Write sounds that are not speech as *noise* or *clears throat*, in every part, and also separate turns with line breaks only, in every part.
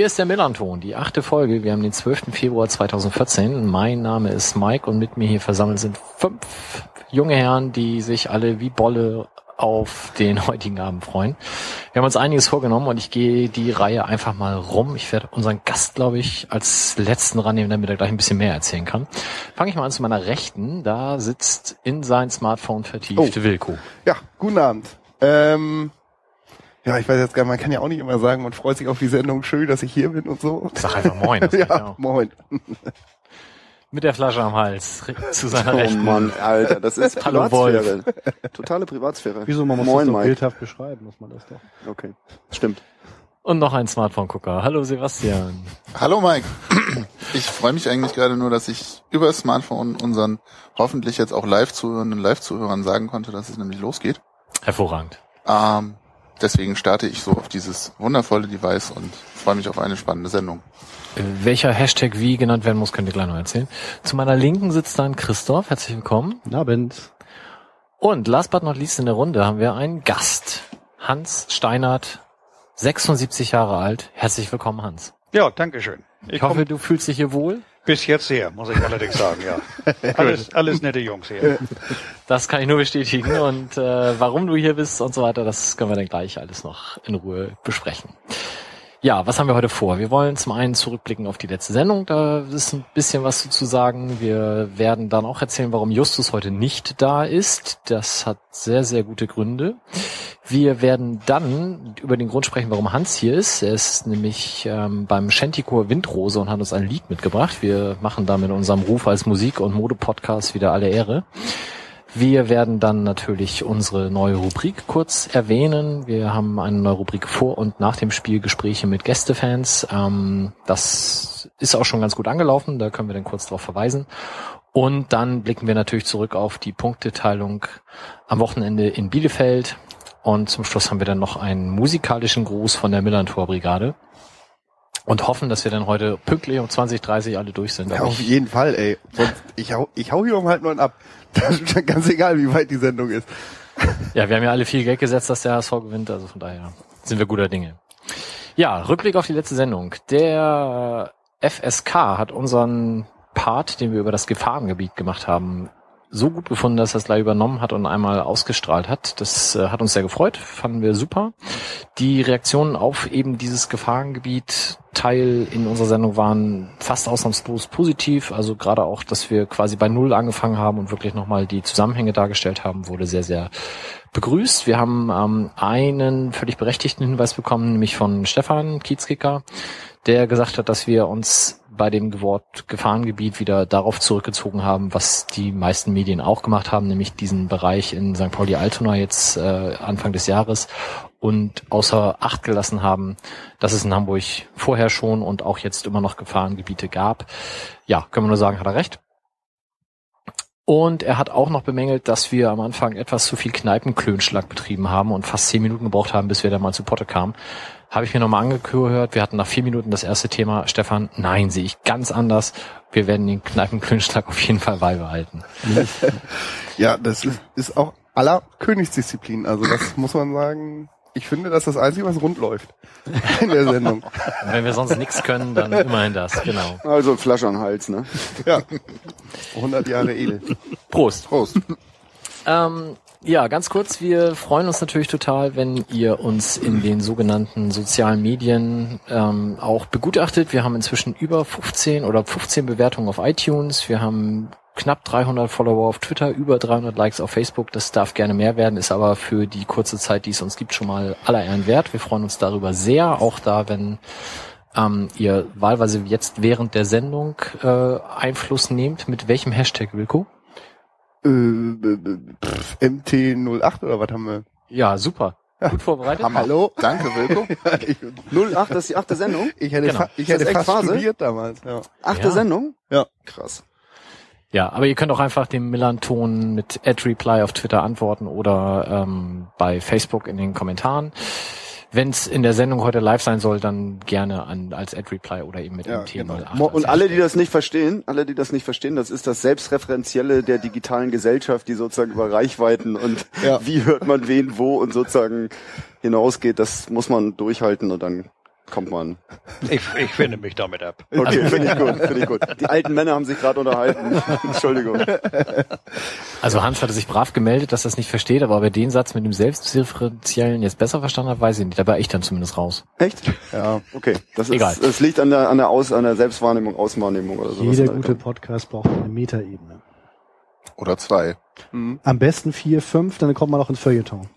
hier ist der Millanton, die achte Folge. Wir haben den 12. Februar 2014. Mein Name ist Mike und mit mir hier versammelt sind fünf junge Herren, die sich alle wie Bolle auf den heutigen Abend freuen. Wir haben uns einiges vorgenommen und ich gehe die Reihe einfach mal rum. Ich werde unseren Gast, glaube ich, als letzten rannehmen, damit er gleich ein bisschen mehr erzählen kann. Fange ich mal an zu meiner Rechten. Da sitzt in sein Smartphone vertieft
Oh.
Wilko.
Ja, guten Abend. Ähm, ja, ich weiß jetzt gar nicht, man kann ja auch nicht immer sagen, man freut sich auf die Sendung, schön, dass ich hier bin und so.
Sag einfach Moin. *laughs*
Ja,
auch.
moin.
Mit der Flasche am Hals *laughs* zu seiner
Oh
Rechten.
Mann, Alter, das ist *laughs*
Hallo,
Privatsphäre. Totale Privatsphäre.
Wieso, man muss
Moin,
das doch
Mike.
bildhaft beschreiben, muss man das doch.
Okay, stimmt.
Und noch ein Smartphone-Gucker. Hallo Sebastian.
Hallo Mike. *clears throat* Ich freue mich eigentlich gerade nur, dass ich über das Smartphone unseren hoffentlich jetzt auch Live-Zuhörenden Live-Zuhörern sagen konnte, dass es nämlich losgeht.
Hervorragend.
Ähm, deswegen starte ich so auf dieses wundervolle Device und freue mich auf eine spannende Sendung.
Äh, Welcher Hashtag wie genannt werden muss, könnt ihr gleich noch erzählen. Zu meiner Linken sitzt dann Christoph. Herzlich willkommen.
Guten Abend.
Und last but not least in der Runde haben wir einen Gast. Hans Steinert, 76 Jahre alt. Herzlich willkommen, Hans.
Ja, danke schön. Ich,
Ich hoffe, du fühlst dich hier wohl.
Bis jetzt sehr, muss ich allerdings sagen, ja. *laughs* Alles, alles nette Jungs hier. *laughs*
Das kann ich nur bestätigen. Und äh, warum du hier bist und so weiter, das können wir dann gleich alles noch in Ruhe besprechen. Ja, was haben wir heute vor? Wir wollen zum einen zurückblicken auf die letzte Sendung, da ist ein bisschen was zu sagen. Wir werden dann auch erzählen, warum Justus heute nicht da ist. Das hat sehr, sehr gute Gründe. Wir werden dann über den Grund sprechen, warum Hans hier ist. Er ist nämlich ähm, beim Shantychor Windrose und hat uns ein Lied mitgebracht. Wir machen damit unserem Ruf als Musik- und Mode-Podcast wieder alle Ehre. Wir werden dann natürlich unsere neue Rubrik kurz erwähnen. Wir haben eine neue Rubrik vor und nach dem Spiel Gespräche mit Gästefans. Ähm, das ist auch schon ganz gut angelaufen, da können wir dann kurz darauf verweisen. Und dann blicken wir natürlich zurück auf die Punkteteilung am Wochenende in Bielefeld. Und zum Schluss haben wir dann noch einen musikalischen Gruß von der Millantor-Brigade. Und hoffen, dass wir dann heute pünktlich um 20.30 alle durch sind.
Ja, auf jeden Fall, ey. Sonst, ich hau, ich hau hier um halb neun ab. *laughs* Das ist ganz egal, wie weit die Sendung ist. *laughs*
Ja, wir haben ja alle viel Geld gesetzt, dass der HSV gewinnt, also von daher sind wir guter Dinge. Ja, Rückblick auf die letzte Sendung. Der FSK hat unseren Part, den wir über das Gefahrengebiet gemacht haben, so gut gefunden, dass er es gleich übernommen hat und einmal ausgestrahlt hat. Das äh, hat uns sehr gefreut, fanden wir super. Die Reaktionen auf eben dieses Gefahrengebiet Teil in unserer Sendung waren fast ausnahmslos positiv. Also gerade auch, dass wir quasi bei Null angefangen haben und wirklich nochmal die Zusammenhänge dargestellt haben, wurde sehr, sehr begrüßt. Wir haben ähm, einen völlig berechtigten Hinweis bekommen, nämlich von Stefan Kiezkicker, der gesagt hat, dass wir uns bei dem Wort Gefahrengebiet wieder darauf zurückgezogen haben, was die meisten Medien auch gemacht haben, nämlich diesen Bereich in St. Pauli-Altona jetzt äh, Anfang des Jahres und außer Acht gelassen haben, dass es in Hamburg vorher schon und auch jetzt immer noch Gefahrengebiete gab. Ja, können wir nur sagen, hat er recht. Und er hat auch noch bemängelt, dass wir am Anfang etwas zu viel Kneipenklönschlag betrieben haben und fast zehn Minuten gebraucht haben, bis wir da mal zu Potte kamen. Habe ich mir nochmal angehört. Wir hatten nach vier Minuten das erste Thema. Stefan, nein, sehe ich ganz anders. Wir werden den Kneipenklönschlag auf jeden Fall beibehalten.
Ja, das ist, ist auch aller Königsdisziplin. Also das muss man sagen. Ich finde, das ist das Einzige, was rund läuft *laughs* in der Sendung.
Und wenn wir sonst nichts können, dann immerhin das, genau.
Also Flasche an Hals, ne?
Ja. 100 Jahre edel.
Prost.
Prost.
Ähm, ja, ganz kurz, wir freuen uns natürlich total, wenn ihr uns in den sogenannten sozialen Medien ähm, auch begutachtet. Wir haben inzwischen über 15 oder 15 Bewertungen auf iTunes. Wir haben knapp 300 Follower auf Twitter, über 300 Likes auf Facebook. Das darf gerne mehr werden, ist aber für die kurze Zeit, die es uns gibt, schon mal aller Ehren wert. Wir freuen uns darüber sehr, auch da, wenn ähm, ihr wahlweise jetzt während der Sendung äh, Einfluss nehmt. Mit welchem Hashtag, Wilko?
Äh, äh, pff, MT08 oder was haben wir?
Ja, super. Gut vorbereitet.
Hammer.
Hallo?
Danke, Wilko. *laughs*
ich,
08, das ist die achte Sendung?
ich hätte,
Genau.
fa ich hätte
echt
fast
Phase?
studiert damals. Ja.
Achte
Ja.
Sendung?
Ja.
Krass.
Ja, aber ihr könnt auch einfach dem Millanton mit @reply auf Twitter antworten oder ähm, bei Facebook in den Kommentaren. Wenn es in der Sendung heute live sein soll, dann gerne an, als Ad-Reply oder eben mit
Ja,
MT
genau.
08.
Mo- Und alle, die das nicht verstehen, alle, die das nicht verstehen, das ist das Selbstreferenzielle der digitalen Gesellschaft, die sozusagen über Reichweiten und
Ja.
wie hört man wen wo und sozusagen hinausgeht, das muss man durchhalten und dann kommt man.
Ich, ich finde mich damit ab.
Okay, finde ich gut, finde ich gut. Die alten Männer haben sich gerade unterhalten. *laughs* Entschuldigung.
Also Hans hatte sich brav gemeldet, dass er es nicht versteht, aber ob er den Satz mit dem Selbstdifferenziellen jetzt besser verstanden hat, weiß ich nicht. Da war ich dann zumindest raus.
Echt?
Ja.
Okay, das ist,
Egal.
das liegt an der, an der Aus, an der Selbstwahrnehmung, Außenwahrnehmung oder sowas.
Jeder gute Podcast braucht eine Metaebene.
Oder zwei.
Mhm.
Am besten vier, fünf, dann kommt man noch ins Feuilleton.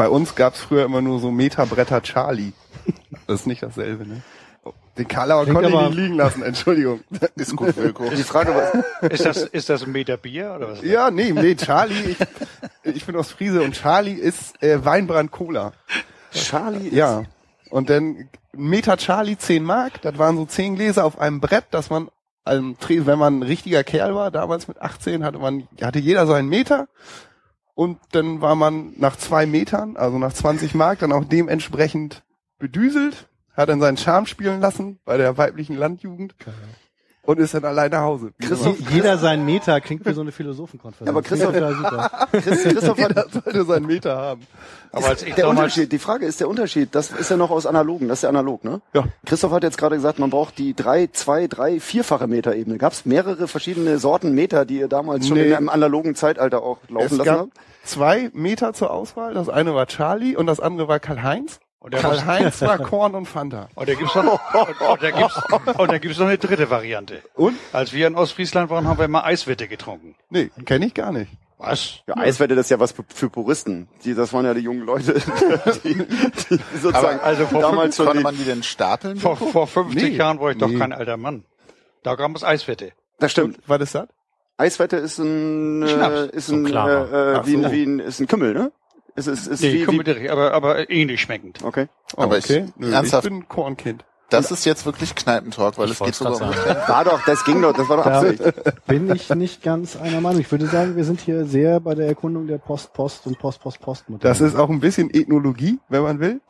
Bei uns gab's früher immer nur so Metabretter Charlie. Das ist nicht dasselbe, ne? Oh, Den Karlauer konnte ich
aber-
nicht liegen lassen, Entschuldigung. *laughs*
Ist gut, Wilko.
Die Frage war,
Ist das, ist das ein Meter Bier oder was?
Ja, nee, nee, Charlie, ich, ich bin aus Friese und Charlie ist äh, Weinbrand Cola.
Charlie ist,
Ja. Und dann Meter Charlie 10 Mark, das waren so 10 Gläser auf einem Brett, dass man, ähm, wenn man ein richtiger Kerl war, damals mit 18, hatte man, hatte jeder seinen Meter. Und dann war man nach zwei Metern, also nach 20 Mark, dann auch dementsprechend bedüselt, hat dann seinen Charme spielen lassen bei der weiblichen Landjugend und ist dann allein nach Hause.
Christoph-.
Jeder sein Meter klingt wie so eine Philosophenkonferenz.
Aber Christoph-
Ja, super.
Chris, Christoph hat,
Jeder sollte seinen Meter haben.
Aber als ich
der Unterschied, die Frage ist der Unterschied, das ist ja noch aus analogen, das ist ja analog, ne?
Ja.
Christoph hat jetzt gerade gesagt, man braucht die drei, zwei, drei, vierfache Meterebene. Gab es mehrere verschiedene Sorten Meter, die ihr damals schon
Nee.
in einem analogen Zeitalter auch laufen
Es
lassen
gab
habt?
zwei Meter zur Auswahl. Das eine war Charlie und das andere war Karl-Heinz.
Und
Karl-Heinz war Korn und Fanta.
und da gibt's noch, und, und da gibt's, und da gibt's noch eine dritte Variante.
Und?
Als wir in Ostfriesland waren, haben wir immer Eiswette getrunken.
Nee, kenne ich gar nicht.
Was?
Ja, Eiswette, das ist ja was für, Puristen. Die, das waren ja die jungen Leute, *laughs* die, die sozusagen
Aber
also vor
damals schon
Konnte man die denn stapeln?
Vor, vor 50
Nee.
Jahren war ich doch
Nee.
kein alter Mann. Da gab es Eiswette.
Das stimmt.
Was ist das?
Eiswette ist ein, äh,
Schnaps.
ist
So
ein, äh, äh, wie, ein
so.
wie ein, ist ein Kümmel, ne? Es ist, ist
Nee,
wie,
komm
wie,
mit dir, aber, aber ähnlich schmeckend.
okay.
Oh,
Aber ich-
Nö,
ernsthaft?
ich bin Kornkind.
Das ist jetzt wirklich Kneipentalk, weil
Ich
es geht sogar um.
War doch, das ging doch, das war doch
Da
Absicht.
bin ich nicht ganz einer Meinung. Ich würde sagen, wir sind hier sehr bei der Erkundung der Post-Post und Post-Post-Post-Modelle.
Das ist auch ein bisschen Ethnologie, wenn man will.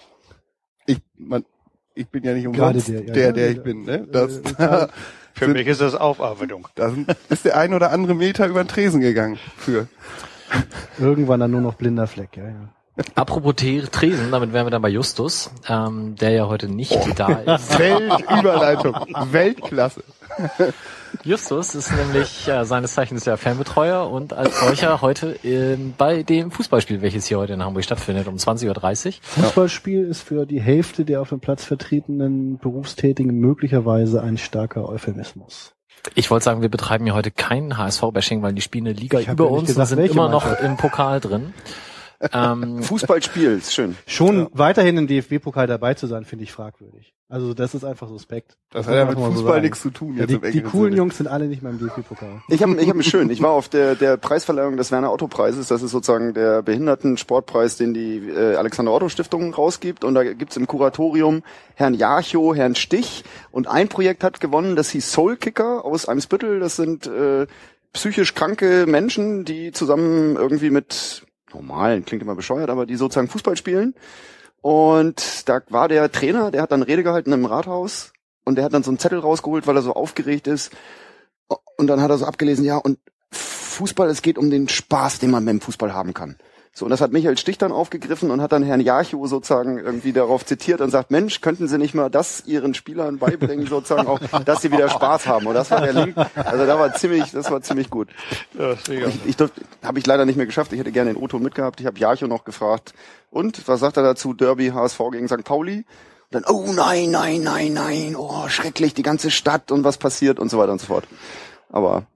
Ich, man, ich bin ja nicht umsonst
der,
der,
ja,
der,
ja,
ich
ja.
bin. Ne? Das,
Äh, *laughs*
da
Für
Sind-
mich ist das Aufarbeitung.
sind- ist der ein oder andere Meter über den Tresen gegangen für. *laughs*
Irgendwann dann nur noch blinder Fleck, ja, ja.
Apropos Tresen, damit wären wir dann bei Justus, ähm, der ja heute nicht da ist. *laughs*
Weltüberleitung. Weltklasse.
Justus ist nämlich äh, seines Zeichens der Fanbetreuer und als solcher heute ähm, bei dem Fußballspiel, welches hier heute in Hamburg stattfindet, um 20.30 Uhr.
Fußballspiel ist für die Hälfte der auf dem Platz vertretenen Berufstätigen möglicherweise ein starker Euphemismus.
Ich wollte sagen, wir betreiben ja heute kein HSV-Bashing, weil die spielen eine Liga über uns
gesagt,
und sind immer noch im Pokal drin. Ähm, *laughs*
Fußballspiel, ist schön.
Schon weiterhin im DFB-Pokal dabei zu sein, finde ich fragwürdig. Also das ist einfach suspekt.
Das
muss
hat ja mit
so
Fußball
sagen.
nichts zu tun.
Ja,
Jetzt
die,
im
die coolen
Sinne.
Jungs sind alle nicht mehr im DFB-Pokal.
Ich habe ich hab mich *laughs* schön. Ich war auf der, der Preisverleihung des Werner Otto Preises. Das ist sozusagen der Behindertensportpreis, den die äh, Alexander Otto Stiftung rausgibt. Und da gibt's im Kuratorium Herrn Jarcho, Herrn Stich. Und ein Projekt hat gewonnen, das hieß Soul Kicker aus Eimsbüttel. Das sind äh, psychisch kranke Menschen, die zusammen irgendwie mit normalen, klingt immer bescheuert, aber die sozusagen Fußball spielen. Und da war der Trainer, der hat dann Rede gehalten im Rathaus und der hat dann so einen Zettel rausgeholt, weil er so aufgeregt ist. Und dann hat er so abgelesen, ja, und Fußball, es geht um den Spaß, den man beim Fußball haben kann. So, und das hat Michael Stich dann aufgegriffen und hat dann Herrn Jarcho sozusagen irgendwie darauf zitiert und sagt, Mensch, könnten Sie nicht mal das Ihren Spielern beibringen, sozusagen auch, dass sie wieder Spaß haben. Und das war der Link. Also da war ziemlich, das war ziemlich gut.
Ja.
Ich, ich durfte, habe ich leider nicht mehr geschafft. Ich hätte gerne den O-Ton mitgehabt. Ich habe Jarcho noch gefragt. Und was sagt er dazu? Derby HSV gegen St. Pauli. Und dann, oh nein, nein, nein, nein, oh schrecklich, die ganze Stadt und was passiert und so weiter und so fort. Aber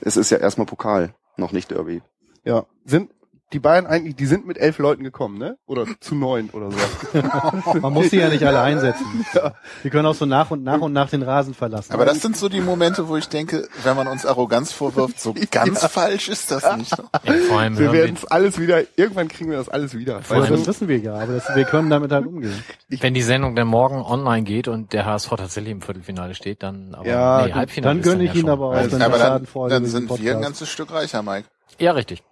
es ist ja erstmal Pokal, noch nicht Derby.
Ja. Sind die Bayern eigentlich, die sind mit elf Leuten gekommen, ne? Oder zu neun oder so. *laughs*
Man muss sie ja nicht alle einsetzen. *laughs* Die können auch so nach und nach und nach den Rasen verlassen.
Aber das sind so die Momente, wo ich denke, wenn man uns Arroganz vorwirft, so *laughs* ganz falsch ist das nicht.
ja, vor allem
Wir werden es alles wieder, irgendwann kriegen wir das alles wieder.
Weil
Weißt
das wissen wir ja, aber das, wir können damit halt umgehen.
wenn die Sendung dann morgen online geht und der HSV tatsächlich im Viertelfinale steht, dann aber
Ja,
nee, Halbfinale
Dann
ist
gönne ich
ja
ihn aber auch
Also,
Aber dann, dann sind wir ein ganzes Stück reicher, Mike.
Ja, richtig.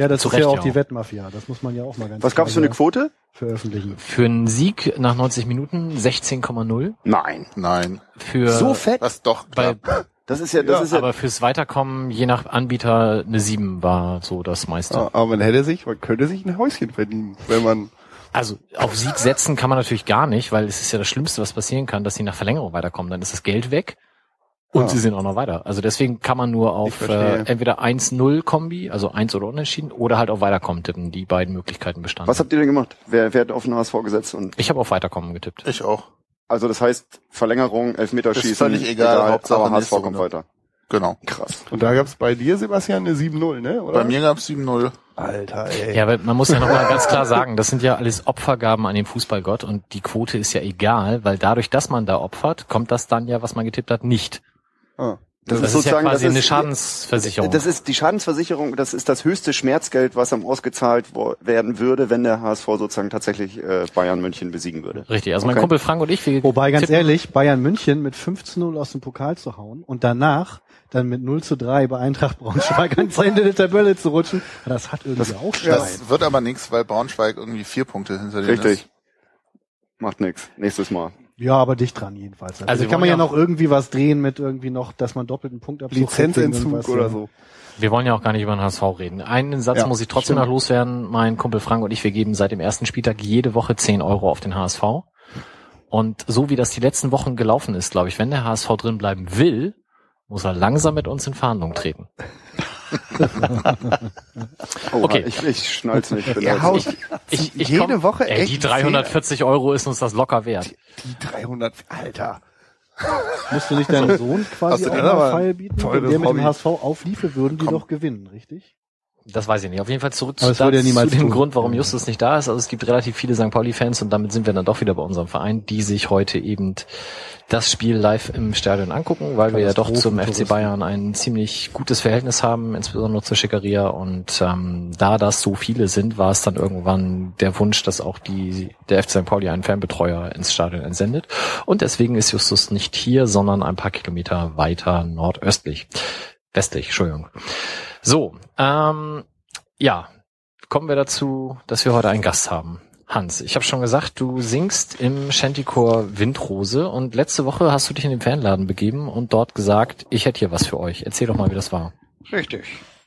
Ja, das
Zu
ist
Recht
ja auch
ja
die
auch.
Wettmafia. Das muss man ja auch mal ganz
Was gab's für eine Quote?
veröffentlichen.
Für einen Sieg nach 90 Minuten 16,0
Nein.
Nein.
für
So fett?
Was doch
bei,
klar.
Das ist ja, das ist ja,
aber fürs Weiterkommen je nach Anbieter eine 7 war so das meiste.
Ja, aber man hätte sich, man könnte sich ein Häuschen verdienen, wenn man
Also auf Sieg setzen kann man natürlich gar nicht, weil es ist ja das Schlimmste, was passieren kann, dass sie nach Verlängerung weiterkommen. Dann ist das Geld weg und
Ja.
sie sind auch noch weiter. Also deswegen kann man nur auf äh, entweder 1-0 Kombi, also 1 oder unentschieden, oder halt auf Weiterkommen tippen. Die beiden Möglichkeiten bestanden.
was habt ihr denn gemacht? Wer, wer hat auf den HSV gesetzt? Und,
ich habe auf Weiterkommen getippt.
Ich auch.
also das heißt, Verlängerung, Elfmeterschießen,
Ist völlig egal, Hauptsache
aber HSV kommt weiter.
Genau.
Krass.
Und da gab's bei dir, Sebastian, eine 7-0, ne? Oder?
Bei mir gab's 7-0.
Alter, ey.
Ja, weil man muss ja nochmal ganz klar sagen, das sind ja alles Opfergaben an den Fußballgott und die Quote ist ja egal, weil dadurch, dass man da opfert, kommt das dann ja, was man getippt hat, nicht.
Ah.
Das, ist ja quasi
das
eine
ist-
Schadensversicherung.
Das ist die Schadensversicherung, das ist das höchste Schmerzgeld, was am ausgezahlt werden würde, wenn der HSV sozusagen tatsächlich äh, Bayern München besiegen würde.
Richtig, also mein
Okay.
Kumpel Frank und ich, wir
Wobei, ganz
tippen-
ehrlich, Bayern München mit 15-0 aus dem Pokal zu hauen und danach dann mit 0 zu 3 bei Eintracht Braunschweig ans Ende der Tabelle zu rutschen, das hat irgendwie auch Schein.
Das wird aber nichts, weil Braunschweig irgendwie vier Punkte hinter
Richtig.
ist.
Macht nix. Nächstes Mal.
Ja, aber dicht dran jedenfalls. Also,
Also
kann man ja
ja
noch irgendwie was drehen mit irgendwie noch, dass man doppelten Punktabzug kriegt wegen
Lizenzentzug oder
ja.
so.
Wir wollen ja auch gar nicht über den HSV reden. Einen Satz
Ja,
muss ich trotzdem
stimmt.
noch loswerden. Mein Kumpel Frank und ich, wir geben seit dem ersten Spieltag jede Woche 10 Euro auf den HSV. Und so wie das die letzten Wochen gelaufen ist, glaube ich, wenn der HSV drin bleiben will, muss er langsam mit uns in Verhandlungen treten.
Oh, *laughs*
Okay.
Ich, ich schnall's nicht. jetzt-
haut
Ich, ich
jede
komm-
Woche
ey,
echt
die 340 Euro ist uns das locker wert.
die 300, Alter.
Musst du nicht deinem *laughs* Sohn quasi
Hast du
auch mal Pfeil bieten? Wenn der mit dem HSV aufliefe, würden die
Komm.
doch gewinnen, richtig?
Das weiß ich nicht. Auf jeden Fall zurück zu,
niemals
zu dem
tun.
Grund, warum
Ja.
Justus nicht da ist. Also es gibt relativ viele St. Pauli-Fans und damit sind wir dann doch wieder bei unserem Verein, die sich heute eben das Spiel live im Stadion angucken, weil wir ja doch zum FC. Bayern ein ziemlich gutes Verhältnis haben, insbesondere zur Schickeria. Und ähm, da das so viele sind, war es dann irgendwann der Wunsch, dass auch die der FC St. Pauli einen Fanbetreuer ins Stadion entsendet. Und deswegen ist Justus nicht hier, sondern ein paar Kilometer weiter nordöstlich. Westlich, Entschuldigung. So, ähm, ja, kommen wir dazu, dass wir heute einen Gast haben. Hans, ich habe schon gesagt, du singst im Shantychor Windrose und letzte Woche hast du dich in den Fanladen begeben und dort gesagt, ich hätte hier was für euch. Erzähl doch mal, wie das war.
Richtig.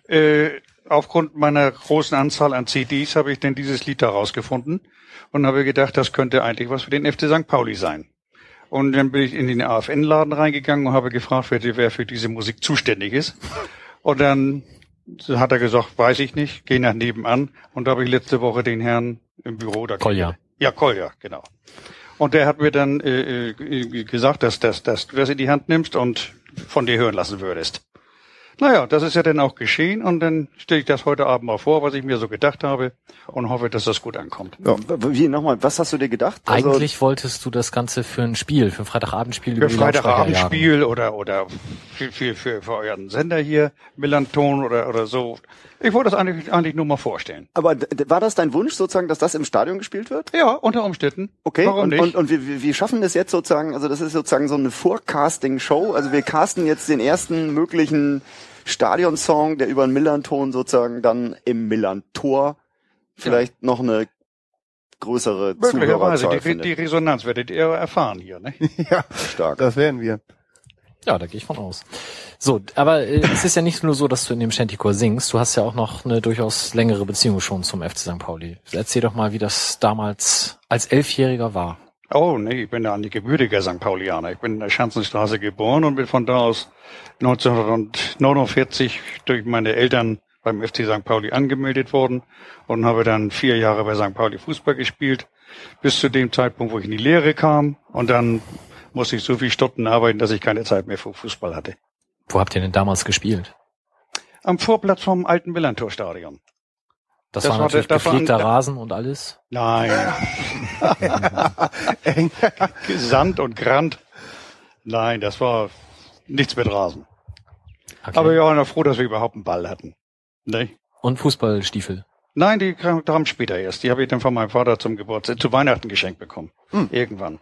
Äh, aufgrund meiner großen Anzahl an CDs habe ich denn dieses Lied da rausgefunden und habe gedacht, das könnte eigentlich was für den FC St. Pauli sein. Und dann bin ich in den AFN-Laden reingegangen und habe gefragt, wer für diese Musik zuständig ist. Und dann hat er gesagt, weiß ich nicht, geh nach nebenan. Und da habe ich letzte Woche den Herrn im Büro da
Kolja.
Ja, Kolja, genau. Und der hat mir dann äh, äh, gesagt, dass, dass, dass du das in die Hand nimmst und von dir hören lassen würdest. Naja, das ist ja dann auch geschehen und dann stelle ich das heute Abend mal vor, was ich mir so gedacht habe und hoffe, dass das gut ankommt.
W- Wie nochmal? Was hast du dir gedacht? Also,
Eigentlich wolltest du das Ganze für ein Spiel, für ein Freitagabendspiel
Für
über jagen.
Freitagabendspiel oder oder für, für, für, für euren Sender hier, Millanton oder oder so. Ich wollte das eigentlich, eigentlich nur mal vorstellen.
aber war das dein Wunsch sozusagen, dass das im Stadion gespielt wird?
Ja, unter Umständen.
Okay,
Warum
und,
nicht?
und, und wir, wir- schaffen das jetzt sozusagen, also das ist sozusagen so eine Forecasting-Show. Also wir casten jetzt den ersten möglichen Stadionsong, der über den Millanton sozusagen dann im Millantor vielleicht noch eine größere
Möglicherweise,
Zuhörerzahl
die, die
findet.
Resonanz werdet ihr erfahren hier. Ne? *laughs*
Ja,
Stark.
das werden wir.
Ja, da gehe ich von aus. So, aber äh, es ist ja nicht nur so, dass du in dem Shantychor singst. Du hast ja auch noch eine durchaus längere Beziehung schon zum FC St. Pauli. Erzähl doch mal, wie das damals als Elfjähriger war.
Oh, nee, ich bin ja ein gebürtiger St. Paulianer. Ich bin in der Schanzenstraße geboren und bin von da aus 1949 durch meine Eltern beim FC St. Pauli angemeldet worden und habe dann vier Jahre bei St. Pauli Fußball gespielt, bis zu dem Zeitpunkt, wo ich in die Lehre kam. Und dann musste ich so viel Stunden arbeiten, dass ich keine Zeit mehr für Fußball hatte.
Wo habt ihr denn damals gespielt?
Am Vorplatz vom alten Millantor-Stadion.
Das,
Das
war
war
natürlich
der- das war
gepflegter
ein-
Rasen und alles.
Nein. *laughs* Sand und Grand. Nein, das war nichts mit Rasen.
Okay.
Aber wir waren ja froh, dass wir überhaupt einen Ball hatten. Ne?
Und Fußballstiefel.
Nein, die kam, kamen später erst. Die habe ich dann von meinem Vater zum Geburtstag, zu Weihnachten geschenkt bekommen. Irgendwann.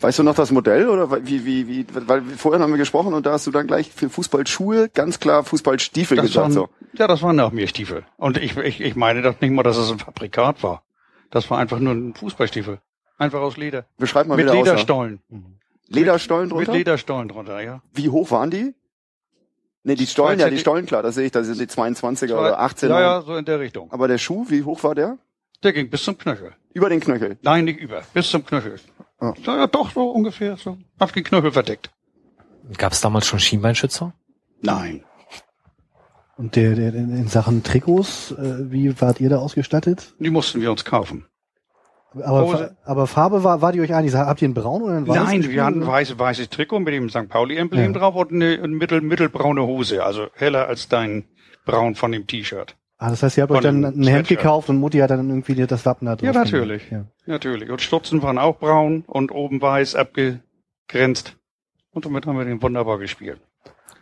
Weißt du noch das Modell oder wie, wie, wie, weil vorhin haben wir gesprochen und da hast du dann gleich für Fußballschuhe ganz klar Fußballstiefel
Das
gesagt.
waren,
So.
Ja, das waren nach mir Stiefel. Und ich, ich, ich meine doch nicht mal, dass es ein Fabrikat war. Das war einfach nur ein Fußballstiefel. Einfach aus Leder.
Beschreib mal
Mit
wieder aus.
Lederstollen.
Lederstollen drunter?
Mit Lederstollen drunter, ja.
Wie hoch waren die? Nee, die Stollen, ja, die Stollen, klar, das sehe ich, da sind die 22er oder 18er.
Ja, ja, so in der Richtung.
Aber der Schuh, wie hoch war der?
Der ging bis zum Knöchel.
Über den Knöchel.
Nein, nicht über. Bis zum Knöchel. Ja, ja, doch, so ungefähr. So. Hab den Knöchel verdeckt.
Gab es damals schon Schienbeinschützer?
Nein.
Und der, der in Sachen Trikots, äh, wie wart ihr da ausgestattet?
Die mussten wir uns kaufen.
Aber,
Hose.
Aber Farbe war, war die euch einig? Habt ihr einen braun oder einen weißen?
Nein, wir hatten ein
oder?
weiß, weißes Trikot mit dem St. Pauli-Emblem
Ja.
drauf und eine, eine mittel, mittelbraune Hose, also heller als dein Braun von dem T-Shirt.
Ah, das heißt, ihr habt euch dann ein Hemd gekauft und Mutti hat dann irgendwie das Wappen da drauf.
Ja,
gemacht.
natürlich.
Ja.
Natürlich. Und Stutzen waren auch braun und oben weiß abgegrenzt. Und damit haben wir den wunderbar gespielt.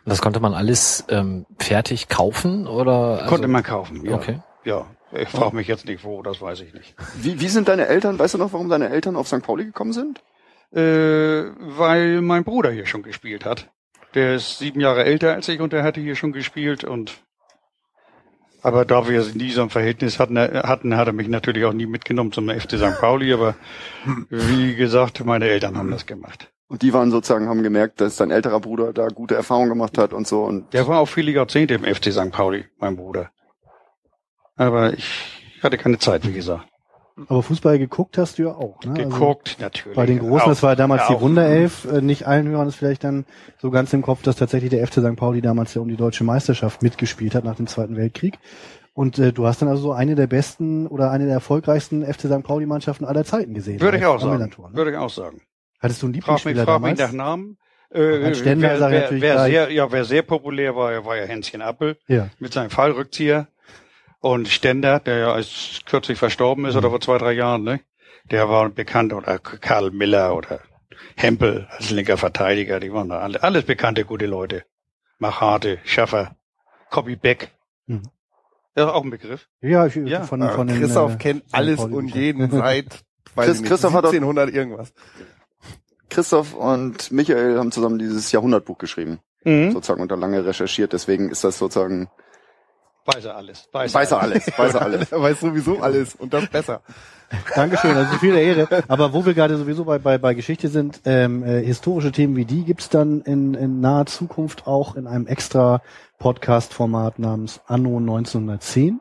Das konnte man alles ähm, fertig kaufen oder? Also,
Konnte man kaufen, ja.
Okay.
Ja, ich frage mich jetzt nicht wo, das weiß ich nicht.
Wie, wie sind deine Eltern, weißt du noch, warum deine Eltern auf St. Pauli gekommen sind?
Äh, weil mein Bruder hier schon gespielt hat. Der ist sieben Jahre älter als ich und der hatte hier schon gespielt und aber da wir nie so ein Verhältnis hatten, hatten, hat er mich natürlich auch nie mitgenommen zum FC St. Pauli, aber wie gesagt, meine Eltern haben das gemacht.
Und die waren sozusagen, haben gemerkt, dass dein älterer Bruder da gute Erfahrungen gemacht hat und so. Und
Der war auch viele Jahrzehnte im FC St. Pauli, mein Bruder. Aber ich hatte keine Zeit, wie gesagt.
Aber Fußball geguckt hast du ja auch, ne? Also
Geguckt, natürlich.
bei den Großen,
Auch-
das war damals
ja,
die
auch.
Wunderelf. Äh, Nicht allen Hörern ist vielleicht dann so ganz im Kopf, dass tatsächlich der FC St. Pauli damals ja um die deutsche Meisterschaft mitgespielt hat nach dem Zweiten Weltkrieg. Und äh, du hast dann also so eine der besten oder eine der erfolgreichsten FC St. Pauli-Mannschaften aller Zeiten gesehen.
Würde ich
live
auch sagen.
Millantor, ne?
Würde ich auch sagen.
Hattest du einen
Frag mich,
Lieblingsspieler
frag mich
damals?
nach Namen. Äh, wer,
ich
wer, wer sehr, ja, wer sehr populär war, war ja Hänschen Appel
Ja.
mit seinem Fallrückzieher. Und Stender, der ja als kürzlich verstorben ist
Mhm.
oder vor zwei, drei Jahren, ne? Der war bekannt oder Karl Miller oder Hempel als linker Verteidiger, die waren da alle, alles bekannte gute Leute. Macharte, Schaffer, Copy Beck.
Mhm.
Ja, auch ein Begriff.
Ja, ich,
Ja.
von,
Äh,
von den,
Christoph
äh,
kennt alles
Pauli-
und jeden *laughs* seit
Chris-
nicht,
Christoph hat doch-
1700 irgendwas.
Christoph und Michael haben zusammen dieses Jahrhundertbuch geschrieben.
Mhm.
Sozusagen und da lange recherchiert. Deswegen ist das sozusagen,
Weiß er alles. Weiß,
weiß er alles, weiß er alles. *laughs*
Er weiß sowieso alles und das besser.
Dankeschön, also viel Ehre. Aber wo wir gerade sowieso bei, bei, bei Geschichte sind, ähm, äh, historische Themen wie die gibt's dann in, in naher Zukunft auch in einem extra Podcast-Format namens Anno 1910,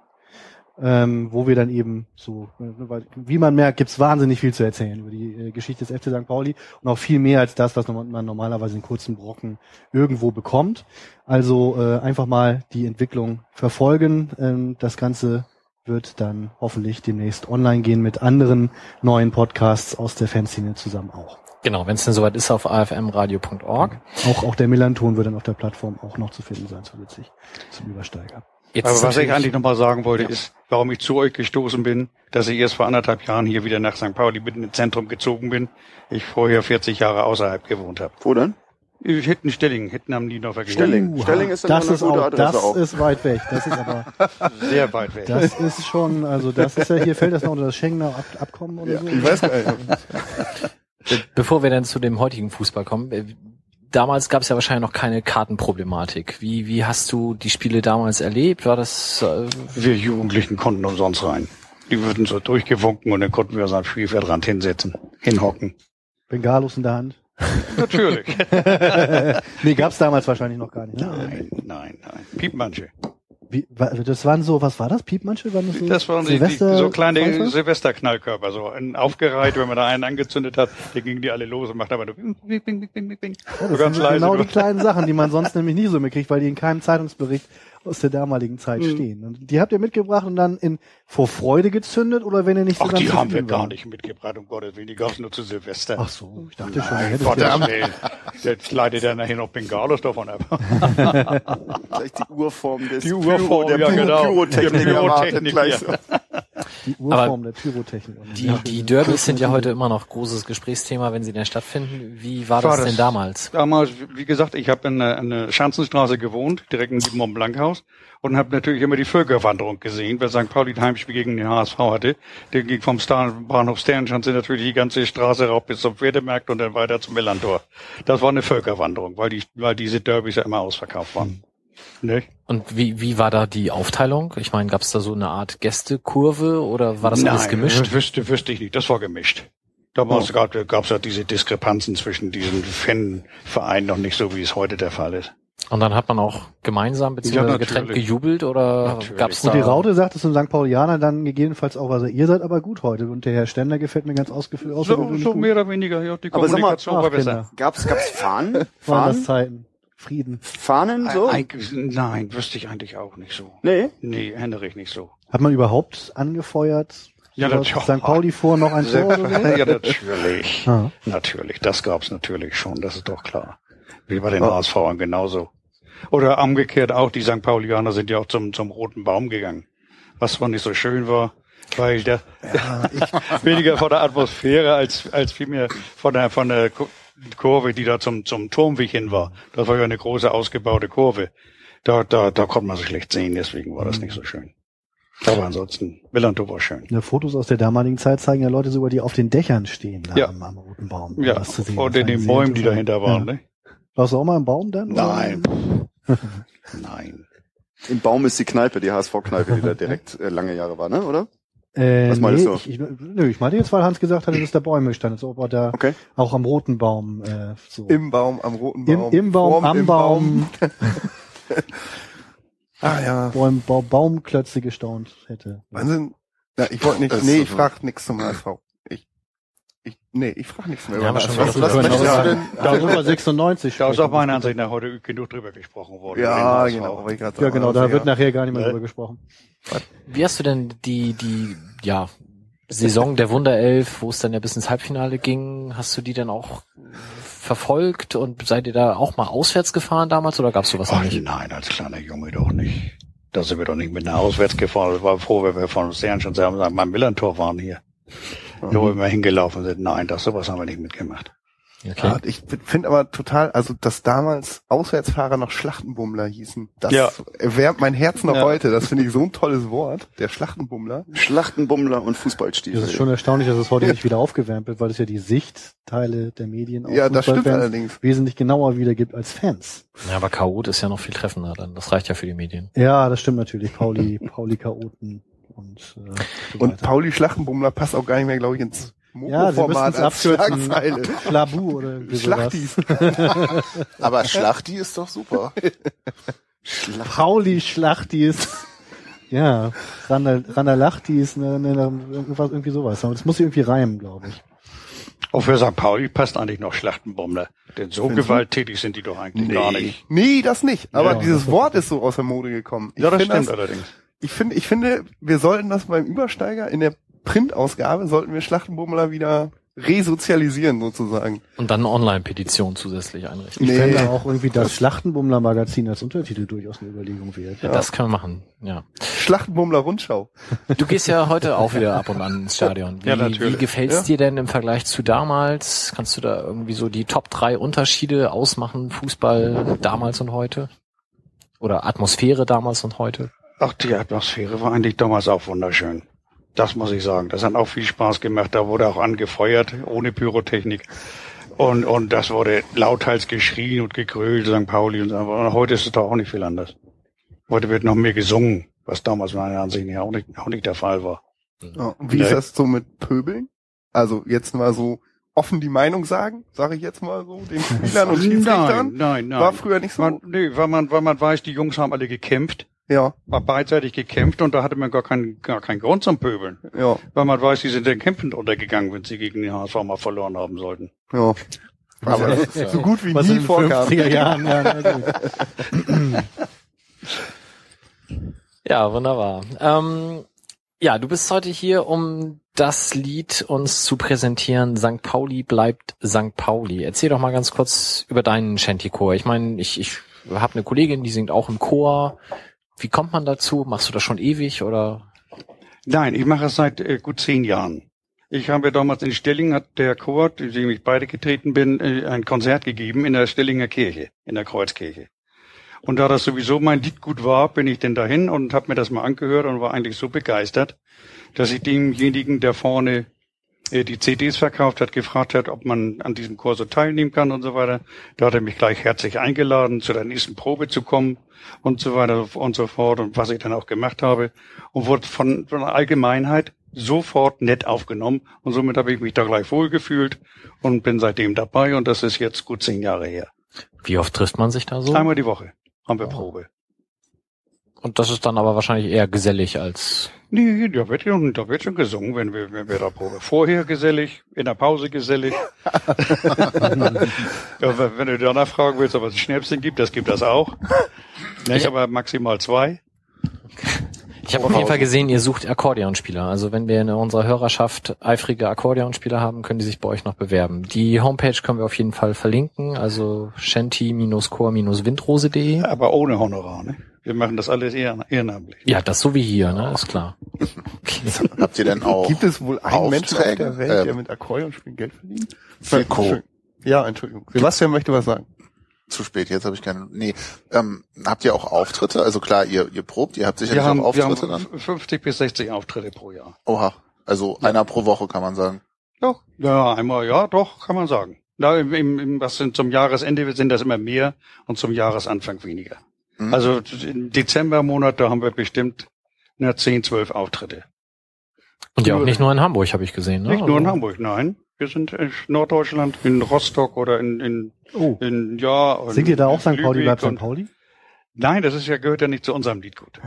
ähm, wo wir dann eben so, äh, weil, wie man merkt, gibt's wahnsinnig viel zu erzählen über die äh, Geschichte des FC St. Pauli und auch viel mehr als das, was man normalerweise in kurzen Brocken irgendwo bekommt. Also äh, einfach mal die Entwicklung verfolgen. Ähm, das Ganze wird dann hoffentlich demnächst online gehen mit anderen neuen Podcasts aus der Fanszene zusammen auch.
Genau, wenn es denn soweit ist, auf afmradio.org.
Auch, auch der Millanton wird dann auf der Plattform auch noch zu finden sein, zusätzlich zum Übersteiger.
Jetzt
Aber was ich eigentlich nochmal sagen wollte, ist, warum ich zu euch gestoßen bin, dass ich erst vor anderthalb Jahren hier wieder nach St. Pauli mitten ins Zentrum gezogen bin. Ich vorher 40 Jahre außerhalb gewohnt habe.
Wo denn?
Hinten Stellingen, hinten am Niedorfer
Stellingen. Stellingen ist dann
das
eine
ist
gute
auch,
Adresse
das
auch.
ist weit weg. Das ist aber, *laughs*
Sehr weit weg.
das ist schon, also das ist ja hier fällt das noch unter das Schengener Ab Abkommen oder so.
Ich weiß gar nicht. *laughs*
Bevor wir dann zu dem heutigen Fußball kommen, äh, damals gab es ja wahrscheinlich noch keine Kartenproblematik. Wie, wie hast du die Spiele damals erlebt? War das äh,
Wir Jugendlichen konnten umsonst rein. Die würden so durchgewunken und dann konnten wir uns am Spielfeldrand hinsetzen, hinhocken.
Bengalos in der Hand.
Natürlich. *laughs*
nee, gab's damals wahrscheinlich noch gar nicht. Ne?
nein, nein, nein. Piepmanche.
Wie, wa- das waren so, was war das? Piepmanche? Waren das so
Das waren die, die,
Silvester-
so kleine? Silvesterknallkörper, so aufgereiht, wenn man da einen angezündet hat, dann gingen die alle los und macht aber nur bing, bing, bing, bing, bing, bing.
Ja,
so
das
ganz
sind
leise.
genau die kleinen Sachen, die man sonst nämlich nie so mitkriegt, weil die in keinem Zeitungsbericht aus der damaligen Zeit
Mhm.
stehen. Und die habt ihr mitgebracht und dann in vor Freude gezündet oder wenn ihr nicht so
Ach,
ganz
die haben wir gar nicht mitgebracht, um Gottes Willen. Die gab's nur zu Silvester.
Ach so, ich dachte schon,
Nein,
hättet
Gottes
ja,
Willen. Jetzt leitet er nachher noch Bengalos davon ab.
Gleich die Urform des
Die Urform,
Pyro, der
ja,
Pyro,
genau.
Pyrotechnik
Der
erwartet
Pyrotechnik,
gleich
ja.
Die Urform der Pyrotechnik.
Die, die Derbys sind ja heute immer noch großes Gesprächsthema, wenn sie denn stattfinden. Wie war das
War
denn
das-
damals?
Damals, wie gesagt, ich habe in der, in der Schanzenstraße gewohnt, direkt in dem Mont Blanc Haus und habe natürlich immer die Völkerwanderung gesehen, weil St. Pauli ein Heimspiel gegen den HSV hatte. Der ging vom Star Bahnhof Sternschanze natürlich die ganze Straße rauf bis zum Pferdemarkt und dann weiter zum Millantor. Das war eine Völkerwanderung, weil die, weil diese Derbys ja immer ausverkauft waren. Nicht?
Und wie, wie war da die Aufteilung? Ich meine, gab es da so eine Art Gästekurve oder war das alles
Nein,
gemischt?
Das wüsste, wüsste ich nicht. Das war gemischt. Damals gab es ja diese Diskrepanzen zwischen diesen Fanvereinen noch nicht so, wie es heute der Fall ist.
Und dann hat man auch gemeinsam bzw.
Ja,
getrennt gejubelt oder gab's
Und
da?
die Raute sagt es zum St. Paulianer dann gegebenenfalls auch, also ihr seid aber gut heute und der Herr Stender gefällt mir ganz ausgeführt.
So, so mehr oder weniger, ja, die
Aber sag mal,
war besser.
Gab's, gab's Fahnen?
Waren das
Fahnen?
Zeiten. Frieden.
Fahnen so?
Eigentlich, nein, wüsste ich eigentlich auch nicht so.
Nee.
Nee, erinnere ich nicht so.
Hat man überhaupt angefeuert?
Ja, natürlich.
St. Pauli vor noch ein Tor *laughs*
ja, natürlich.
Ja.
Natürlich, das gab's natürlich schon, das ist doch klar. Wie bei den HSVern genauso. Oder umgekehrt auch, die St. Paulianer sind ja auch zum, zum Roten Baum gegangen. Was zwar nicht so schön war, weil der *laughs* weniger von der Atmosphäre als, als vielmehr von der, von der Ku- Kurve, die da zum, zum Turmweg hin war. Das war ja eine große ausgebaute Kurve. Da, da, da konnte man sich schlecht sehen, deswegen war das nicht so schön. Aber ansonsten, Millantor war schön.
Ja, Fotos aus der damaligen Zeit zeigen ja Leute sogar, die auf den Dächern stehen, da
Ja.
am, am roten Baum. um
Ja,
zu sehen.
und in den Bäumen, die dahinter waren,
Ja.
ne?
Warst du auch mal im Baum dann?
Nein. *laughs* Nein.
Im Baum ist die Kneipe, die HSV-Kneipe, die da direkt äh, lange Jahre war, ne? Oder?
Äh,
Was meinst
nee,
du?
Ich, ich, nö, ich meinte jetzt, weil Hans gesagt hatte, dass der Bäume gestanden ist, ob er da
Okay.
auch am roten Baum äh, so.
Im Baum, am roten
Im,
Baum.
im Baum,
vorm
am
im
Baum, *laughs*
Ah ja.
Baum, Baum, Baumklötze gestaunt hätte.
Wahnsinn. Ja, ich wollte nicht,
Das
nee, ich
so.
frag nichts zum HSV. Nee, ich frag nichts mehr
Ja,
über
schon wieder
Was
können
möchtest du denn?
Da sind wir 96.
Da ist auch meiner Ansicht nach heute genug drüber gesprochen worden.
Ja, genau. ich
Ja, genau, da
Also,
wird
ja.
nachher gar nicht mehr
Ne?
drüber gesprochen.
Wie hast du denn die, die, ja, Saison der Wunderelf, wo es dann ja bis ins Halbfinale ging, hast du die dann auch verfolgt und seid ihr da auch mal auswärts gefahren damals oder gab's sowas
Ach
nicht?
nein, als kleiner Junge doch nicht. Da sind wir doch nicht mit nach auswärts gefahren. Ich war froh, wenn wir von Stern schon sagen, beim Millantor waren hier.
Mhm.
Wo wir mal hingelaufen sind. Nein, das sowas haben wir nicht mitgemacht.
Okay.
Ja, ich finde aber total, also dass damals Auswärtsfahrer noch Schlachtenbummler hießen, das
Ja.
erwärmt mein Herz noch
Ja.
heute. Das finde ich so ein tolles Wort, der Schlachtenbummler.
Schlachtenbummler und
Das
Fußballstiefel.
ist schon erstaunlich, dass es heute nicht wieder aufgewärmt wird, weil es ja die Sichtteile der Medien auf
Ja, das stimmt allerdings.
wesentlich genauer wiedergibt als Fans.
Ja, aber Chaot ist ja noch viel treffender dann. Das reicht ja für die Medien.
Ja, das stimmt natürlich. Pauli, *laughs* Pauli Chaoten und, äh, so
Und
weiter.
Pauli Schlachtenbummler passt auch gar nicht mehr, glaube ich, ins
ja,
Mopo-Format
es
als. Schlagzeile.
Schlabu oder.
Schlachtis. *laughs*
Aber Schlachti ist doch super.
Pauli Schlachtis. Ja, Randa- Randalachtis, ne, ne, ne, irgendwas, irgendwie sowas. Aber das muss irgendwie reimen, glaube ich.
Auch für St. Pauli passt eigentlich noch Schlachtenbummler. Denn so
Findest du?
gewalttätig sind die doch eigentlich gar nicht.
Nee, das nicht. Aber
Ja,
dieses
ist
Wort ist so aus der Mode gekommen. Ich
Ja, das stimmt
das-
allerdings.
Ich finde, ich finde, wir sollten das beim Übersteiger in der Printausgabe sollten wir Schlachtenbummler wieder resozialisieren sozusagen.
Und dann eine Online-Petition zusätzlich einrichten.
Ich
Nee.
fände auch irgendwie das Schlachtenbummler Magazin als Untertitel durchaus eine Überlegung wert.
Ja, das können wir machen, ja.
Schlachtenbummler Rundschau.
Du gehst ja heute auch wieder ab und an ins Stadion. Wie,
Ja, natürlich.
wie gefällt's
Ja.
dir denn im Vergleich zu damals? Kannst du da irgendwie so die Top drei Unterschiede ausmachen? Fußball damals und heute? Oder Atmosphäre damals und heute?
Ach, die Atmosphäre war eigentlich damals auch wunderschön. Das muss ich sagen. Das hat auch viel Spaß gemacht. Da wurde auch angefeuert, ohne Pyrotechnik. Und, und das wurde lauthals geschrien und gegrölt, St. Pauli und so. Aber heute ist es doch auch nicht viel anders. Heute wird noch mehr gesungen, was damals meiner Ansicht nach auch nicht, auch nicht der Fall war.
Ja. Und wie
Nee.
ist das so mit Pöbeln? Also jetzt mal so offen die Meinung sagen, sage ich jetzt mal so, den Spielern und Schiedsrichtern.
Nein, nein, nein.
War früher nicht so.
man, nee, weil man, weil man weiß, die Jungs haben alle gekämpft,
ja,
war beidseitig gekämpft und da hatte man gar keinen, gar keinen Grund zum Pöbeln.
ja,
Weil man weiß, die sind dann kämpfend untergegangen, wenn sie gegen den HSV mal verloren haben sollten.
ja.
Aber das ist
So gut wie
Was
nie vorkam.
50er Jahren, ja. *laughs*
Ja, wunderbar. Ähm, ja, du bist heute hier, um das Lied uns zu präsentieren. St. Pauli bleibt St. Pauli. Erzähl doch mal ganz kurz über deinen Shanty-Chor. Ich meine, ich, ich habe eine Kollegin, die singt auch im Chor. Wie kommt man dazu? Machst du das schon ewig oder?
Nein, ich mache es seit äh, gut zehn Jahren. Ich habe damals in Stelling, hat der Chor, in dem ich beide getreten bin, äh, ein Konzert gegeben in der Stellinger Kirche, in der Kreuzkirche. Und da das sowieso mein Lied gut war, bin ich denn dahin und habe mir das mal angehört und war eigentlich so begeistert, dass ich demjenigen, der vorne die CDs verkauft hat, gefragt hat, ob man an diesem Chor so teilnehmen kann und so weiter. Da hat er mich gleich herzlich eingeladen, zu der nächsten Probe zu kommen und so weiter und so fort und was ich dann auch gemacht habe und wurde von, von der Allgemeinheit sofort nett aufgenommen und somit habe ich mich da gleich wohlgefühlt und bin seitdem dabei und das ist jetzt gut zehn Jahre her.
Wie oft trifft man sich da so?
Einmal die Woche haben wir Probe.
Und das ist dann aber wahrscheinlich eher gesellig als.
Nee, da wird schon, da wird schon gesungen, wenn wir, wenn wir da Probe. Vorher gesellig, in der Pause gesellig. *laughs* ja, wenn wenn du danach fragen willst, ob es ein Schnäpschen gibt, das gibt das auch. Nicht, aber maximal zwei.
Ich habe auf jeden Fall gesehen, ihr sucht Akkordeonspieler. Also wenn wir in unserer Hörerschaft eifrige Akkordeonspieler haben, können die sich bei euch noch bewerben. Die Homepage können wir auf jeden Fall verlinken, also shanty-chor-windrose.de.
Aber ohne Honorar, ne? Wir machen das alles ehren, ehrenamtlich.
Ja, das so wie hier, ne? Ist klar. *laughs*
Habt ihr denn auch
Gibt es wohl einen Menschen auf der Welt, der
Ähm,
mit Akkordeonspielen Geld verdient? Entschuldigung. Ja, Entschuldigung. Sebastian möchte was sagen.
Zu spät, jetzt habe ich keine. Nee, ähm, habt ihr auch Auftritte? Also klar, ihr, ihr probt, ihr habt sicherlich
Wir haben,
auch
wir
Auftritte
haben
dann.
50 bis 60 Auftritte pro Jahr.
Oha. Also einer pro Woche kann man sagen.
Doch, ja, einmal, ja, doch, kann man sagen. Na, im, im, im, was sind zum Jahresende sind das immer mehr und zum Jahresanfang weniger.
Mhm.
Also im Dezembermonat, da haben wir bestimmt na, 10, 12 Auftritte.
Und ja auch nicht nur in Hamburg, habe ich gesehen. Ne?
Nicht nur in
Also-
Hamburg, nein. Wir sind in Norddeutschland, in Rostock oder in, in,
Oh.
in ja.
Singt ihr da auch St. Pauli bleibt St. Pauli?
Nein, das ist ja, gehört ja nicht zu unserem Liedgut.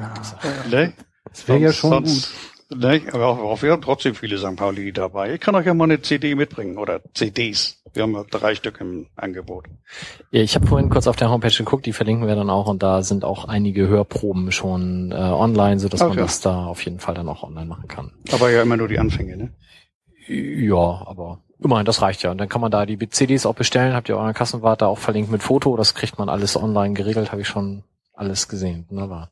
Ne?
Das wäre ja schon
sonst- Ne? Aber auch, wir haben trotzdem viele St. Pauli dabei. Ich kann euch ja mal eine CD mitbringen oder CDs. Wir haben ja drei Stück im Angebot.
Ja, ich habe vorhin kurz auf der Homepage geguckt, die verlinken wir dann auch und da sind auch einige Hörproben schon äh, online, so dass
Ach
man das da auf jeden Fall dann auch online machen kann.
Aber ja immer nur die Anfänge, ne?
Ja, aber immerhin, das reicht ja. Und dann kann man da die CDs auch bestellen, habt ihr euren Kassenwart da auch verlinkt mit Foto, das kriegt man alles online geregelt, habe ich schon alles gesehen. Wunderbar.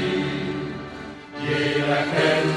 Weil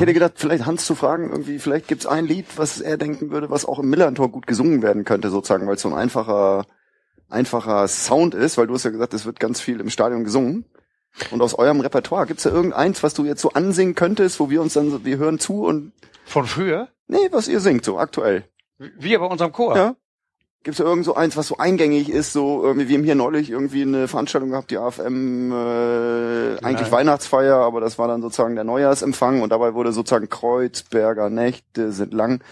ich hätte gedacht, vielleicht Hans zu fragen, irgendwie, vielleicht gibt's ein Lied, was er denken würde, was auch im Millantor gut gesungen werden könnte, sozusagen, weil es so ein einfacher, einfacher Sound ist, weil du hast ja gesagt, es wird ganz viel im Stadion gesungen. Und aus eurem Repertoire, gibt's da irgendeins, was du jetzt so ansingen könntest, wo wir uns dann, so, wir hören zu und,
Von früher?
nee, was ihr singt, so aktuell.
Wir bei unserem Chor.
Ja. Gibt's da irgend so eins, was so eingängig ist, so irgendwie, wir haben hier neulich irgendwie eine Veranstaltung gehabt, die AFM, äh, eigentlich Weihnachtsfeier, aber das war dann sozusagen der Neujahrsempfang und dabei wurde sozusagen Kreuzberger Nächte sind lang.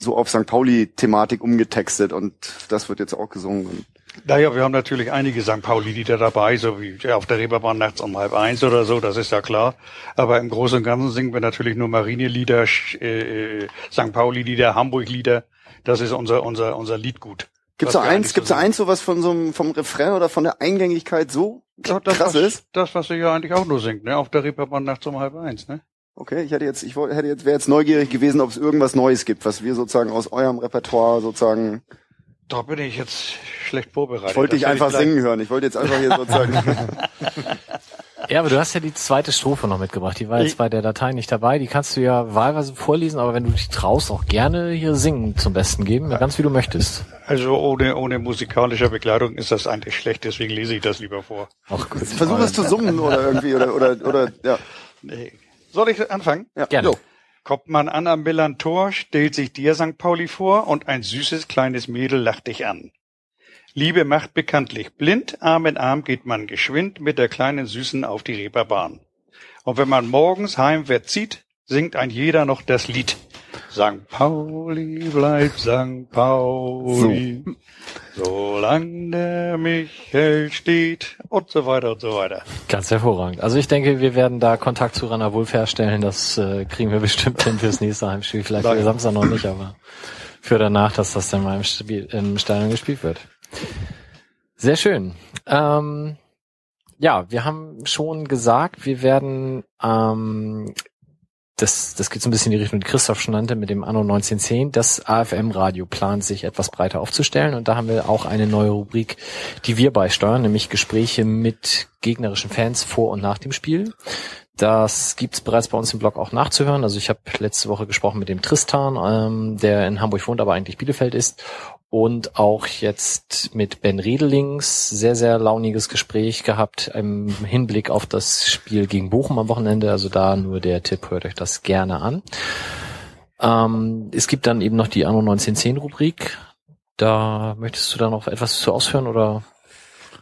so auf St. Pauli-Thematik umgetextet und das wird jetzt auch gesungen.
Naja, wir haben natürlich einige St. Pauli-Lieder dabei, so wie ja, auf der Reeperbahn nachts um halb eins oder so, das ist ja klar. Aber im Großen und Ganzen singen wir natürlich nur Marinelieder, äh, äh, St. Pauli-Lieder, Hamburg-Lieder. Das ist unser, unser, unser Liedgut.
Gibt's
Was
da eins, gibt's
so
da eins sowas von so einem, vom Refrain oder von der Eingängigkeit so
Ja, das,
krass
was,
ist?
das, was ihr ja eigentlich auch nur singt, ne? Auf der Reeperbahn nachts um halb eins, ne?
Okay, ich hätte jetzt, ich wollte, hätte jetzt, wäre jetzt neugierig gewesen, ob es irgendwas Neues gibt, was wir sozusagen aus eurem Repertoire sozusagen.
Da bin ich jetzt schlecht vorbereitet.
Ich wollte dich einfach singen hören. Ich wollte jetzt einfach hier sozusagen. *laughs* *laughs*
Ja, aber du hast ja die zweite Strophe noch mitgebracht. Die war jetzt
Ich-
bei der Datei nicht dabei. Die kannst du ja wahlweise vorlesen, aber wenn du dich traust, auch gerne hier singen zum Besten geben. Ja, ganz wie du möchtest.
Also ohne, ohne musikalische Begleitung ist das eigentlich schlecht, deswegen lese ich das lieber vor.
Auch gut.
Versuch es zu summen oder irgendwie oder oder oder ja.
Nee. Soll ich anfangen?
ja.
Gerne.
Jo.
Kommt man an am Millantor, stellt sich dir St. Pauli vor und ein süßes kleines Mädel lacht dich an. Liebe macht bekanntlich blind, Arm in Arm geht man geschwind mit der kleinen Süßen auf die Reeperbahn. Und wenn man morgens heimwärts zieht, singt ein jeder noch das Lied. St. Pauli bleibt St. Pauli, solange der Michel steht und so weiter und so weiter.
Ganz hervorragend. Also ich denke, wir werden da Kontakt zu Rana Wolf herstellen. Das äh, kriegen wir *laughs* bestimmt hin fürs nächste Heimspiel. Vielleicht für. Samstag noch nicht, aber für danach, dass das dann mal im, Spiel, im Stadion gespielt wird. Sehr schön. Ähm, ja, wir haben schon gesagt, wir werden ähm, das, das geht so ein bisschen in die Richtung, die Christoph schon nannte, mit dem Anno 1910. Das AFM-Radio plant sich etwas breiter aufzustellen und da haben wir auch eine neue Rubrik, die wir beisteuern, nämlich Gespräche mit gegnerischen Fans vor und nach dem Spiel. Das gibt's bereits bei uns im Blog auch nachzuhören. Also ich habe letzte Woche gesprochen mit dem Tristan, ähm, der in Hamburg wohnt, aber eigentlich Bielefeld ist. Und auch jetzt mit Ben Redelings sehr, sehr launiges Gespräch gehabt im Hinblick auf das Spiel gegen Bochum am Wochenende. Also da nur der Tipp, hört euch das gerne an. Ähm, es gibt dann eben noch die Anno 1910 Rubrik. Da möchtest du da noch etwas zu ausführen oder?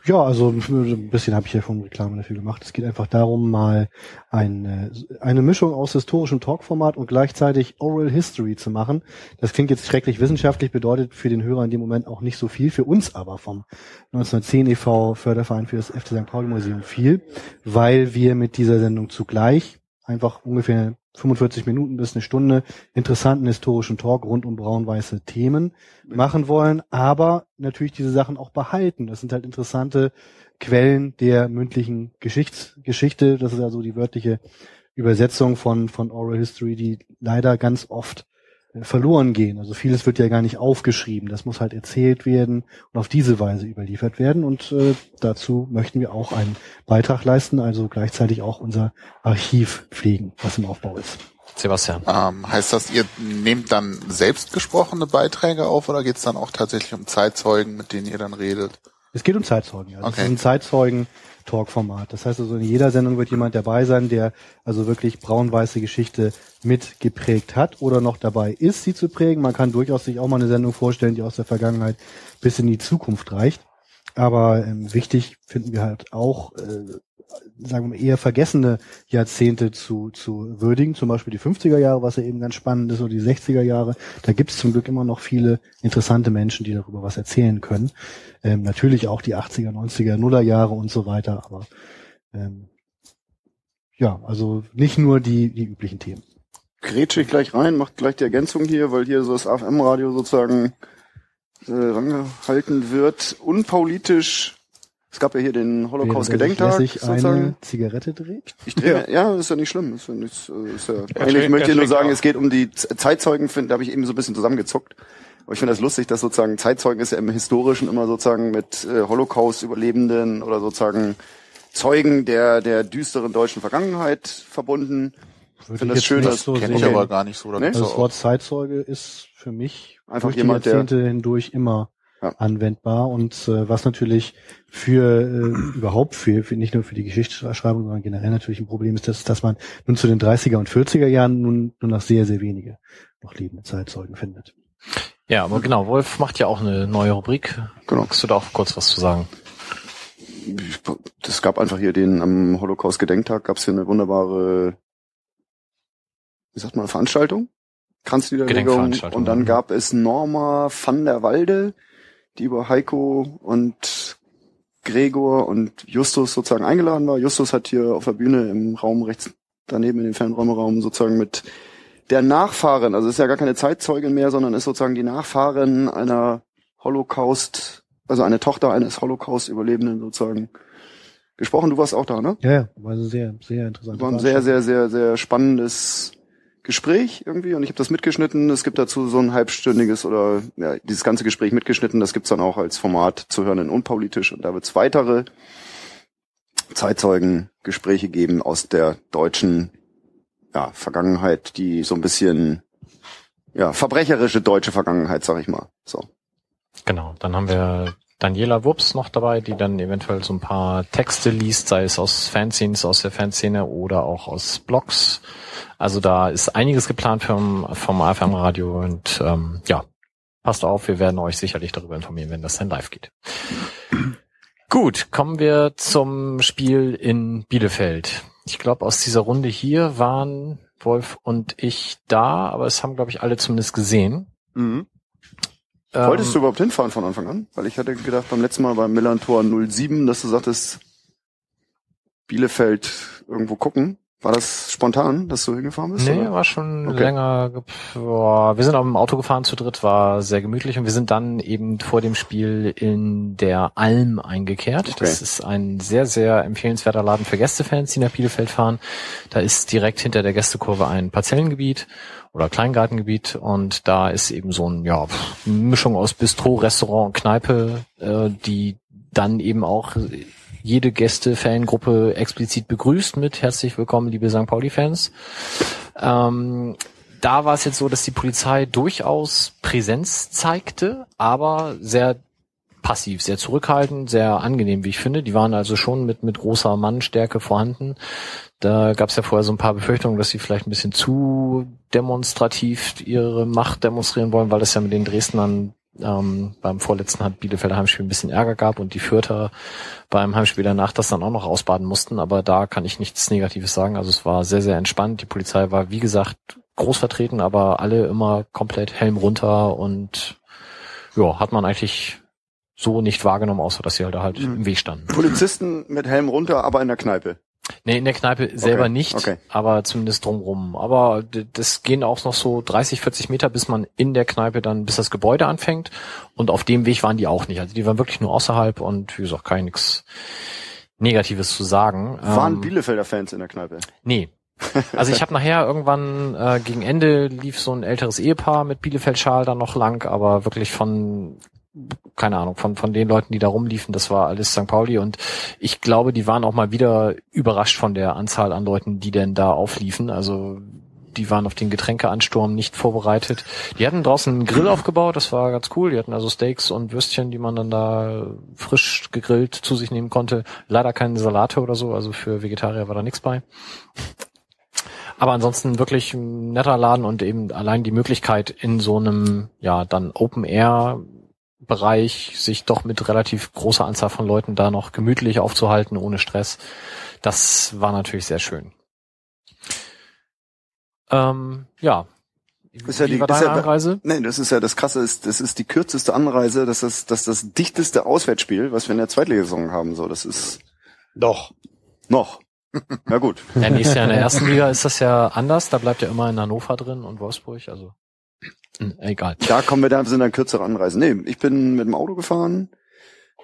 Ja, also ein bisschen habe ich ja schon Reklame dafür gemacht. Es geht einfach darum, mal eine, eine Mischung aus historischem Talkformat und gleichzeitig Oral History zu machen. Das klingt jetzt schrecklich wissenschaftlich, bedeutet für den Hörer in dem Moment auch nicht so viel, für uns aber vom 1910 e.V. Förderverein für das FC St. Pauli Museum viel, weil wir mit dieser Sendung zugleich einfach ungefähr 45 Minuten bis eine Stunde interessanten historischen Talk rund um braun-weiße Themen machen wollen, aber natürlich diese Sachen auch behalten. Das sind halt interessante Quellen der mündlichen Geschichts Geschichte. Das ist also die wörtliche Übersetzung von, von Oral History, die leider ganz oft verloren gehen. Also vieles wird ja gar nicht aufgeschrieben. Das muss halt erzählt werden und auf diese Weise überliefert werden. Und äh, dazu möchten wir auch einen Beitrag leisten, also gleichzeitig auch unser Archiv pflegen, was im Aufbau ist.
Sebastian.
Ähm, heißt das, ihr nehmt dann selbst gesprochene Beiträge auf oder geht es dann auch tatsächlich um Zeitzeugen, mit denen ihr dann redet?
Es geht um Zeitzeugen, ja. Das
Okay.
ist ein Zeitzeugen-Talk-Format. Das heißt also, in jeder Sendung wird jemand dabei sein, der also wirklich braun-weiße Geschichte mitgeprägt hat oder noch dabei ist, sie zu prägen. Man kann durchaus sich auch mal eine Sendung vorstellen, die aus der Vergangenheit bis in die Zukunft reicht. Aber ähm, wichtig finden wir halt auch, äh, sagen wir mal, eher vergessene Jahrzehnte zu, zu würdigen. Zum Beispiel die 50er Jahre, was ja eben ganz spannend ist, oder die 60er Jahre. Da gibt es zum Glück immer noch viele interessante Menschen, die darüber was erzählen können. Ähm, natürlich auch die 80er, 90er, Nuller Jahre und so weiter. Aber ähm, ja, also nicht nur die, die üblichen Themen.
Grätsche ich gleich rein, macht gleich die Ergänzung hier, weil hier so das AFM-Radio sozusagen rangehalten wird. Unpolitisch. Es gab ja hier den Holocaust-Gedenktag.
Lässig
sozusagen.
eine Zigarette dreht.
Ich drehe, ja. ist ja nicht schlimm. Ist ja nichts, äh, ist ja, eigentlich möchte ich nur sagen,
auch.
es geht um die Zeitzeugen, find, da habe ich eben so ein bisschen zusammengezuckt. Aber ich finde das lustig, dass sozusagen Zeitzeugen ist ja im Historischen immer sozusagen mit äh, Holocaust-Überlebenden oder sozusagen Zeugen der, der düsteren deutschen Vergangenheit verbunden.
Würde
Find
ich
das schön,
nicht
das
so
Kenne
sehen.
ich aber gar nicht so. Da
Nee?
Also das Wort Zeitzeuge ist für mich
Einfach
durch
jemand,
die
der-
Jahrzehnte hindurch immer
Ja.
anwendbar und äh, was natürlich für äh, überhaupt für, für nicht nur für die Geschichtsschreibung, sondern generell natürlich ein Problem ist, dass, dass man nun zu den 30er und 40er Jahren nun nur noch sehr, sehr wenige noch lebende Zeitzeugen findet.
Ja, aber genau, Wolf macht ja auch eine neue Rubrik.
Genau.
Magst du da auch kurz was zu sagen?
Es gab einfach hier den, am Holocaust-Gedenktag gab es hier eine wunderbare, wie sagt man, Veranstaltung Kranzniederlegung. Und dann
ja.
gab es Norma van der Walde, die über Heiko und Gregor und Justus sozusagen eingeladen war. Justus hat hier auf der Bühne im Raum rechts daneben in dem Fernräumeraum sozusagen mit der Nachfahrin, also ist ja gar keine Zeitzeugin mehr, sondern ist sozusagen die Nachfahrin einer Holocaust, also eine Tochter eines Holocaust-Überlebenden sozusagen gesprochen. Du warst auch da, ne?
Ja, ja, war sehr, sehr interessant.
War ein sehr, sehr, sehr, sehr spannendes Gespräch irgendwie und ich habe das mitgeschnitten. Es gibt dazu so ein halbstündiges oder ja, dieses ganze Gespräch mitgeschnitten. Das gibt's dann auch als Format zu hören in Unpolitisch und da wird's weitere Zeitzeugengespräche geben aus der deutschen ja, Vergangenheit, die so ein bisschen ja verbrecherische deutsche Vergangenheit, sag ich mal. So.
Genau, dann haben wir Daniela Wurps noch dabei, die dann eventuell so ein paar Texte liest, sei es aus Fanzines, aus der Fanszene oder auch aus Blogs. Also da ist einiges geplant vom, vom AFM Radio und ähm, ja, passt auf, wir werden euch sicherlich darüber informieren, wenn das dann live geht. Gut, kommen wir zum Spiel in Bielefeld. Ich glaube, aus dieser Runde hier waren Wolf und ich da, aber es haben, glaube ich, alle zumindest gesehen.
Mhm. Wolltest du
Ähm,
überhaupt hinfahren von Anfang an? Weil ich hatte gedacht beim letzten Mal beim Millantor 07, dass du sagtest, Bielefeld irgendwo gucken. War das spontan, dass du hingefahren bist?
Nee,
oder?
war schon
Okay.
länger. ge- Boah, wir sind auch im Auto gefahren zu dritt, war sehr gemütlich und wir sind dann eben vor dem Spiel in der Alm eingekehrt.
Okay.
Das ist ein sehr, sehr empfehlenswerter Laden für Gästefans, die nach Bielefeld fahren. Da ist direkt hinter der Gästekurve ein Parzellengebiet oder Kleingartengebiet und da ist eben so ein, ja, Mischung aus Bistro, Restaurant und Kneipe, äh, die dann eben auch jede Gäste-Fangruppe explizit begrüßt mit herzlich willkommen, liebe St. Pauli-Fans. Ähm, da war es jetzt so, dass die Polizei durchaus Präsenz zeigte, aber sehr passiv, sehr zurückhaltend, sehr angenehm, wie ich finde. Die waren also schon mit, mit großer Mannstärke vorhanden. Da gab es ja vorher so ein paar Befürchtungen, dass sie vielleicht ein bisschen zu demonstrativ ihre Macht demonstrieren wollen, weil das ja mit den Dresdnern ähm, beim vorletzten hat Bielefelder Heimspiel ein bisschen Ärger gab und die Fürther beim Heimspiel danach das dann auch noch ausbaden mussten. Aber da kann ich nichts Negatives sagen. Also es war sehr, sehr entspannt. Die Polizei war, wie gesagt, groß vertreten, aber alle immer komplett Helm runter und ja, hat man eigentlich so nicht wahrgenommen, außer dass sie halt, da halt
Mhm.
im Weg standen.
Polizisten mit Helm runter, aber in der Kneipe.
Nee, in der Kneipe selber nicht,
okay.
aber zumindest drumrum. Aber das gehen auch noch so 30, 40 Meter, bis man in der Kneipe dann, bis das Gebäude anfängt. Und auf dem Weg waren die auch nicht. Also die waren wirklich nur außerhalb und wie gesagt, ich nichts Negatives zu sagen.
Waren
Ähm,
Bielefelder Fans in der Kneipe?
Nee. *laughs* Also ich habe nachher irgendwann äh, gegen Ende lief so ein älteres Ehepaar mit Bielefeld-Schal dann noch lang, aber wirklich von keine Ahnung, von, von den Leuten, die da rumliefen, das war alles St. Pauli und ich glaube, die waren auch mal wieder überrascht von der Anzahl an Leuten, die denn da aufliefen. Also die waren auf den Getränkeansturm nicht vorbereitet. Die hatten draußen einen Grill aufgebaut, das war ganz cool. Die hatten also Steaks und Würstchen, die man dann da frisch gegrillt zu sich nehmen konnte. Leider keine Salate oder so, also für Vegetarier war da nichts bei. Aber ansonsten wirklich ein netter Laden und eben allein die Möglichkeit in so einem, ja, dann Open Air Bereich sich doch mit relativ großer Anzahl von Leuten da noch gemütlich aufzuhalten, ohne Stress. Das war natürlich sehr schön. Ähm, ja.
Ist ja
Wie
die-
war
ist
deine
ja-
Anreise?
Nee, das ist ja das Krasse, ist, das ist die kürzeste Anreise, das ist das, das dichteste Auswärtsspiel, was wir in der Zweitligasaison haben. So, das ist
Doch.
noch. *laughs* Na gut.
Ja, nächstes Jahr in der ersten Liga ist das ja anders. Da bleibt ja immer in Hannover drin und Wolfsburg. Also egal.
Da kommen wir dann, sind dann kürzere Anreisen. Nee, ich bin mit dem Auto gefahren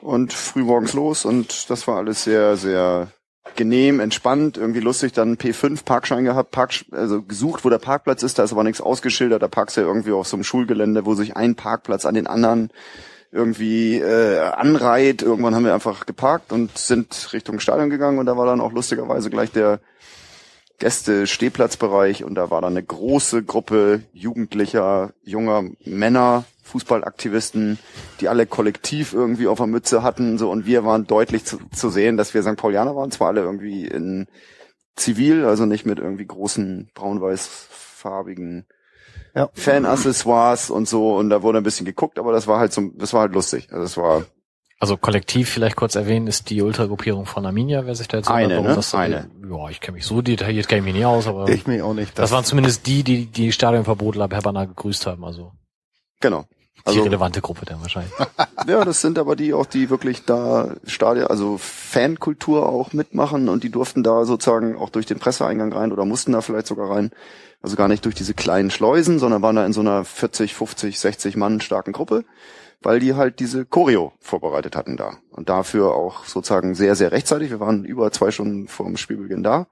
und früh morgens los und das war alles sehr, sehr genehm, entspannt, irgendwie lustig, dann P5 Parkschein gehabt, Park, also gesucht, wo der Parkplatz ist, da ist aber nichts ausgeschildert, da parkst du ja irgendwie auf so einem Schulgelände, wo sich ein Parkplatz an den anderen irgendwie äh, anreiht. Irgendwann haben wir einfach geparkt und sind Richtung Stadion gegangen und da war dann auch lustigerweise gleich der Gäste-Stehplatzbereich und da war dann eine große Gruppe jugendlicher, junger Männer, Fußballaktivisten, die alle kollektiv irgendwie auf der Mütze hatten, so und wir waren deutlich zu, zu sehen, dass wir St. Paulianer waren, zwar alle irgendwie in zivil, also nicht mit irgendwie großen braun-weiß-farbigen
Ja.
Fan-Accessoires und so und da wurde ein bisschen geguckt, aber das war halt so, das war halt lustig. Also es war
Also kollektiv vielleicht kurz erwähnen, ist die Ultragruppierung von Arminia, wer sich da jetzt
Eine,
warum
ne?
das so-
Eine.
Ja, ich kenne mich so detailliert, kenne ich mich nicht aus, aber
Ich mich auch nicht.
das, waren zumindest die, die die Stadionverbot Lab Herbana gegrüßt haben, also
Genau.
die
Also
relevante Gruppe dann wahrscheinlich. *laughs*
Ja, das sind aber die auch, die wirklich da Stadion, also Fankultur auch mitmachen und die durften da sozusagen auch durch den Presseeingang rein oder mussten da vielleicht sogar rein. Also gar nicht durch diese kleinen Schleusen, sondern waren da in so einer 40, 50, 60 Mann starken Gruppe, weil die halt diese Choreo vorbereitet hatten da. Und dafür auch sozusagen sehr, sehr rechtzeitig. Wir waren über zwei Stunden vor dem Spielbeginn da.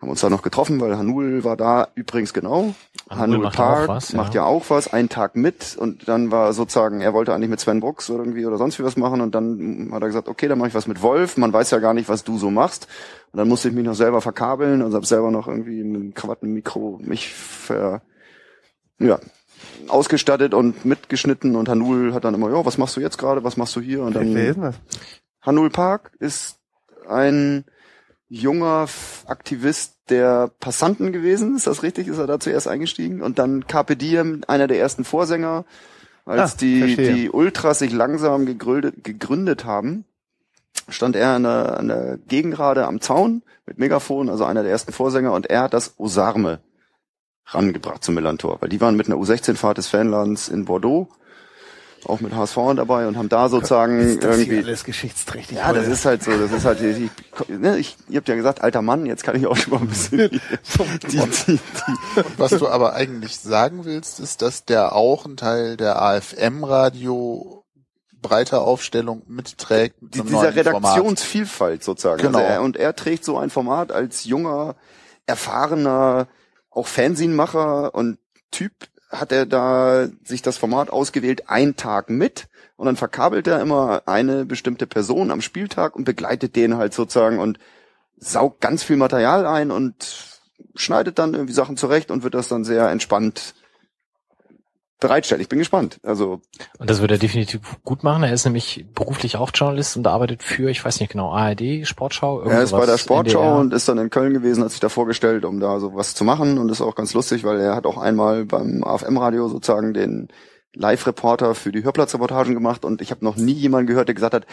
Haben uns da noch getroffen, weil Hanul war da übrigens genau.
Hanul
Hanul
macht ja auch
Park
was,
macht ja auch was, einen Tag mit und dann war sozusagen, er wollte eigentlich mit Sven Brooks oder irgendwie oder sonst wie was machen und dann hat er gesagt, okay, dann mache ich was mit Wolf, man weiß ja gar nicht, was du so machst und dann musste ich mich noch selber verkabeln, also habe selber noch irgendwie mit einem Krawattenmikro mich ver, ja, ausgestattet und mitgeschnitten und Hanul hat dann immer, ja, was machst du jetzt gerade, was machst du hier und dann
Wer ist das?
Hanul Park ist ein junger Aktivist der Passanten gewesen. Ist das richtig? Ist er da zuerst eingestiegen? Und dann Carpe Diem, einer der ersten Vorsänger, als
Ah,
die,
verstehe.
die Ultras sich langsam gegründet, gegründet haben, stand er an der, an der Gegengrade am Zaun mit Megafon, also einer der ersten Vorsänger, und er hat das Osarme rangebracht zum Millantor, weil die waren mit einer U16-Fahrt des Fanladens in Bordeaux, auch mit HSV dabei und haben da sozusagen
Ist das hier
irgendwie
alles geschichtsträchtig?
ja, das ist halt so, das ist halt, ich, ne, ich, ihr habt ja gesagt, alter Mann, jetzt kann ich auch schon mal ein bisschen *laughs* die, die, die,
Was du aber eigentlich sagen willst, ist, dass der auch ein Teil der AFM-Radio breiter Aufstellung mitträgt. Mit
dieser. Redaktionsvielfalt sozusagen.
Genau.
Also er, und er trägt so ein Format als junger, erfahrener, auch Fernsehmacher und Typ hat er da sich das Format ausgewählt, ein Tag mit. Und dann verkabelt er immer eine bestimmte Person am Spieltag und begleitet den halt sozusagen und saugt ganz viel Material ein und schneidet dann irgendwie Sachen zurecht und wird das dann sehr entspannt bereitstellen. Ich bin gespannt. Also
Und das würde er definitiv gut machen. Er ist nämlich beruflich auch Journalist und arbeitet für, ich weiß nicht genau, ARD, Sportschau.
Er ist bei der Sportschau
NDR.
und ist dann in Köln gewesen, hat sich da vorgestellt, um da so was zu machen und ist auch ganz lustig, weil er hat auch einmal beim AFM-Radio sozusagen den Live-Reporter für die Hörplatzreportagen gemacht und ich habe noch nie jemanden gehört, der gesagt hat,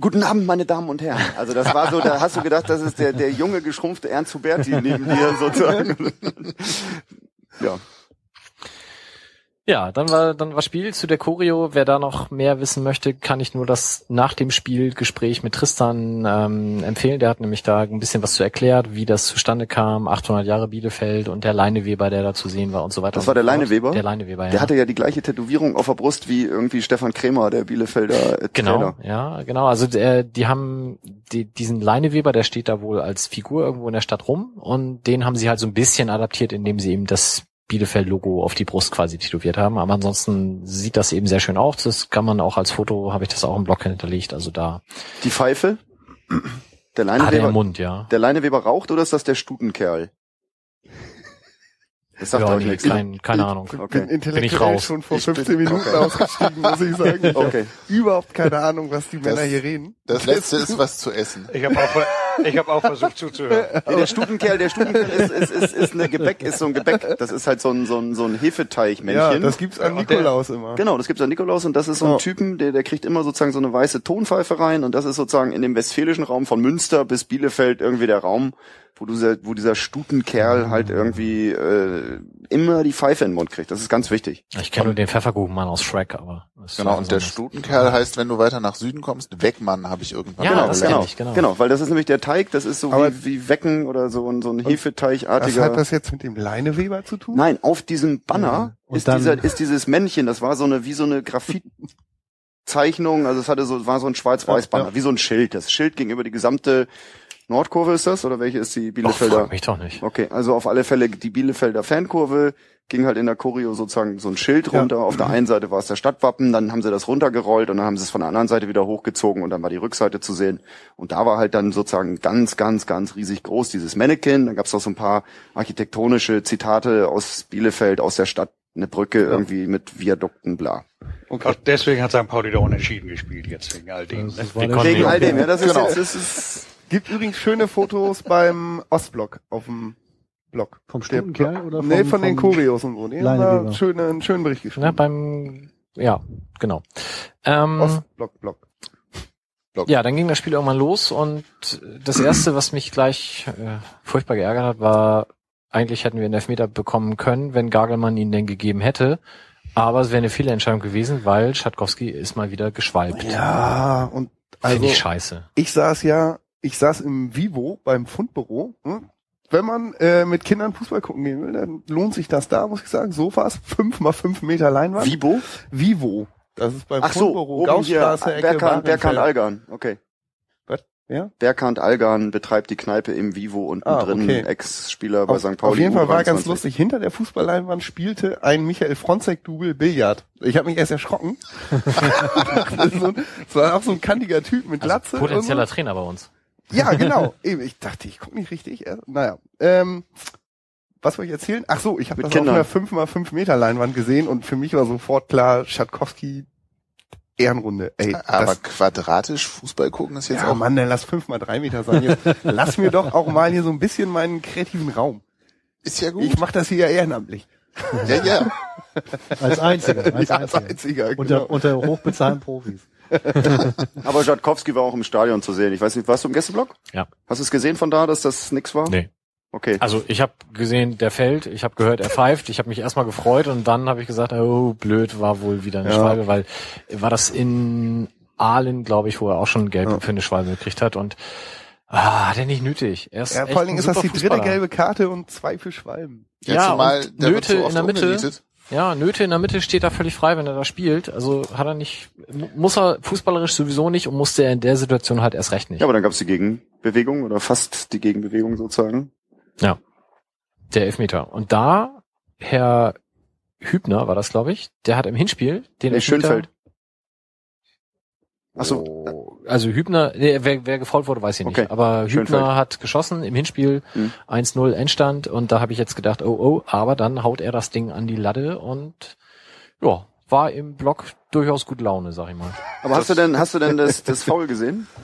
Guten Abend, meine Damen und Herren. Also das war so, da hast du gedacht, das ist der, der junge, geschrumpfte Ernst Huberti neben dir sozusagen. *laughs* ja.
Ja, dann war dann war Spiel zu der Choreo. Wer da noch mehr wissen möchte, kann ich nur das nach dem Spielgespräch mit Tristan ähm, empfehlen. Der hat nämlich da ein bisschen was zu erklärt, wie das zustande kam, 800 Jahre Bielefeld und der Leineweber, der da zu sehen war und so weiter.
Das war der. Leineweber?
Der Leineweber, ja.
Der hatte ja die gleiche Tätowierung auf der Brust wie irgendwie Stefan Krämer, der Bielefelder äh,
Genau,
Trainer.
ja, genau. Also der, die haben die, diesen Leineweber, der steht da wohl als Figur irgendwo in der Stadt rum und den haben sie halt so ein bisschen adaptiert, indem sie eben das Bielefeld-Logo auf die Brust quasi tätowiert haben. Aber ansonsten sieht das eben sehr schön aus. Das kann man auch als Foto, habe ich das auch im Blog hinterlegt. Also da
Die Pfeife? Der
er
Leineweber,
im Mund, ja.
der Leineweber raucht oder ist das der Stutenkerl? Das sagt
ja nee,
nichts.
kein, keine Ahnung.
bin
Okay.
Bin ich
intellektuell
raus.
schon vor
Ich bin-
15 Minuten
okay.
ausgestiegen, muss ich sagen. Ich hab
Okay.
überhaupt keine Ahnung, was die Männer
Das-
hier reden.
Das letzte ist was zu essen.
Ich habe auch, ich hab auch versucht zuzuhören. *laughs*
Nee, der Stutenkerl, der Stutenkerl ist, ist, ist, ist eine Gebäck, ist so ein Gebäck. Das ist halt so ein, so ein, so ein
Ja,
Hefeteigmännchen.
das gibt's an
der-
Nikolaus immer.
Genau, das gibt's an Nikolaus und das ist so ein
Ja.
Typen, der, der kriegt immer sozusagen so eine weiße Tonpfeife rein und das ist sozusagen in dem westfälischen Raum von Münster bis Bielefeld irgendwie der Raum, wo, du, dieser- wo dieser Stutenkerl halt irgendwie äh, immer die Pfeife in den Mund kriegt. Das ist ganz wichtig.
Ich kenne nur den Pfefferkuchenmann aus Shrek, aber das ist
Genau,
was
und der. Stutenkerl heißt, wenn du weiter nach Süden kommst, Wegmann habe ich irgendwann
Ja,
mal
das
genau,
ich, genau.
genau, weil das ist nämlich der Teig, das ist so
Aber-
wie, wie Wecken oder so ein, so ein
Was
Hefeteigartiger.
hat das jetzt mit dem Leineweber zu tun?
Nein, auf diesem Banner
Und
ist dieser, ist dieses Männchen, das war so eine, wie so eine Graphitzeichnung, also es hatte so, war so ein Schwarz-Weiß-Banner,
Ja, ja.
wie so ein Schild. Das Schild ging über die gesamte Nordkurve ist das, oder welche ist die
Och,
Bielefelder?
frag mich doch nicht.
Okay, also auf alle Fälle die Bielefelder Fankurve ging halt in der Choreo sozusagen so ein Schild
Ja.
runter. Auf der einen Seite war es der Stadtwappen, dann haben sie das runtergerollt und dann haben sie es von der anderen Seite wieder hochgezogen und dann war die Rückseite zu sehen. Und da war halt dann sozusagen ganz, ganz, ganz riesig groß dieses Mannequin. Dann gab es noch so ein paar architektonische Zitate aus Bielefeld, aus der Stadt, eine Brücke irgendwie mit Viadukten, bla.
Auch deswegen hat St. Pauli da unentschieden gespielt jetzt wegen all dem.
Das
Ne?
Wegen
Ja,
all dem, ja, das ist
genau.
jetzt, das ist,
Gibt übrigens schöne Fotos beim Ostblock auf dem Blog.
Vom Stutenkerl oder vom,
nee, von den Choreos und so. Nee,
Leineweber.
war schöne, einen schönen Bericht
Ja,
geschrieben.
beim, ja, genau. Ähm,
Ostblock, Blog.
Ja, dann ging das Spiel irgendwann los und das erste, was mich gleich äh, furchtbar geärgert hat, war, eigentlich hätten wir einen Elfmeter bekommen können, wenn Gagelmann ihn denn gegeben hätte. Aber es wäre eine Fehlentscheidung gewesen, weil Schatkowski ist mal wieder geschwalbt.
Ja, und
Finde
also
ich scheiße.
ich saß ja, ich saß im Vivo beim Fundbüro. Hm? Wenn man äh, mit Kindern Fußball gucken gehen will, dann lohnt sich das da, muss ich sagen. Sofas, *laughs* fünf mal fünf Meter Leinwand.
Vibo?
Vivo. Das ist beim
Ach so,
Fundbüro,
oben hier,
Gaußstraße, Ecke
Berghand, Berghand
Warenfeld.
Algan. Okay.
Was? Ja?
Berghand Algan betreibt die Kneipe im Vivo unten
Ah,
drin,
okay.
Ex-Spieler bei
Auf,
St. Pauli.
auf jeden Fall war ganz
U23.
lustig. Hinter der Fußballleinwand spielte ein Michael Fronzek-Double Billard. Ich habe mich erst erschrocken. *laughs* das, ist so, ein- das war auch so ein kantiger Typ mit Glatze.
Also potenzieller
und
Trainer bei uns.
Ja, genau. Eben, ich dachte, ich gucke nicht richtig. Äh, Naja. Ähm, was wollte ich erzählen? Ach so, ich habe das
Kindern.
auf einer 5x5 Meter Leinwand gesehen und für mich war sofort klar, Schatkowski Ehrenrunde. Ey,
Aber
das,
quadratisch Fußball gucken ist jetzt
ja,
auch.
Mann, dann lass 5x3 Meter sein. Lass mir doch auch mal hier so ein bisschen meinen kreativen Raum.
Ist ja gut.
Ich mache das hier ja ehrenamtlich.
ja, ja.
Als einziger. Als
ja, als
einziger.
einziger.
Unter,
Genau.
unter hochbezahlten Profis.
Aber Schatkowski war auch im Stadion zu sehen. Ich weiß nicht, warst du im Gästeblock?
Ja.
Hast du es gesehen von da, dass das nix war?
Nee.
Okay.
Also ich habe gesehen, der fällt, ich habe gehört, er pfeift, ich habe mich erstmal gefreut und dann habe ich gesagt, oh blöd, war wohl wieder eine
Ja.
Schwalbe, weil war das in Aalen, glaube ich, wo er auch schon Gelb
Ja.
für eine Schwalbe gekriegt hat und ah, hat er nicht nötig. Er ist
Ja, vor allen Dingen ist das die dritte gelbe Karte und zwei für Schwalben.
Jetzt
Ja,
mal,
und
der wird
Nöte
so oft
in der Mitte.
umgenietet.
Ja, Nöte in der Mitte steht da völlig frei, wenn er da spielt. Also hat er nicht, mu- muss er fußballerisch sowieso nicht und musste er in der Situation halt erst recht nicht.
Ja, aber dann gab es die Gegenbewegung oder fast die Gegenbewegung sozusagen.
Der Elfmeter. Und da, Herr Hübner war das, glaube ich, der hat im Hinspiel den
Nee,
Elfmeter.
Schönfeld. Ach so,
Oh, also Hübner, nee, wer, wer gefault wurde, weiß ich nicht.
Okay.
Aber
Schönfeld.
Hübner hat geschossen im Hinspiel
Hm.
1-0 Endstand und da habe ich jetzt gedacht, oh oh, aber dann haut er das Ding an die Latte und ja, war im Block durchaus gut Laune, sag ich mal.
aber hast du denn, hast du denn das, das Foul gesehen? *laughs*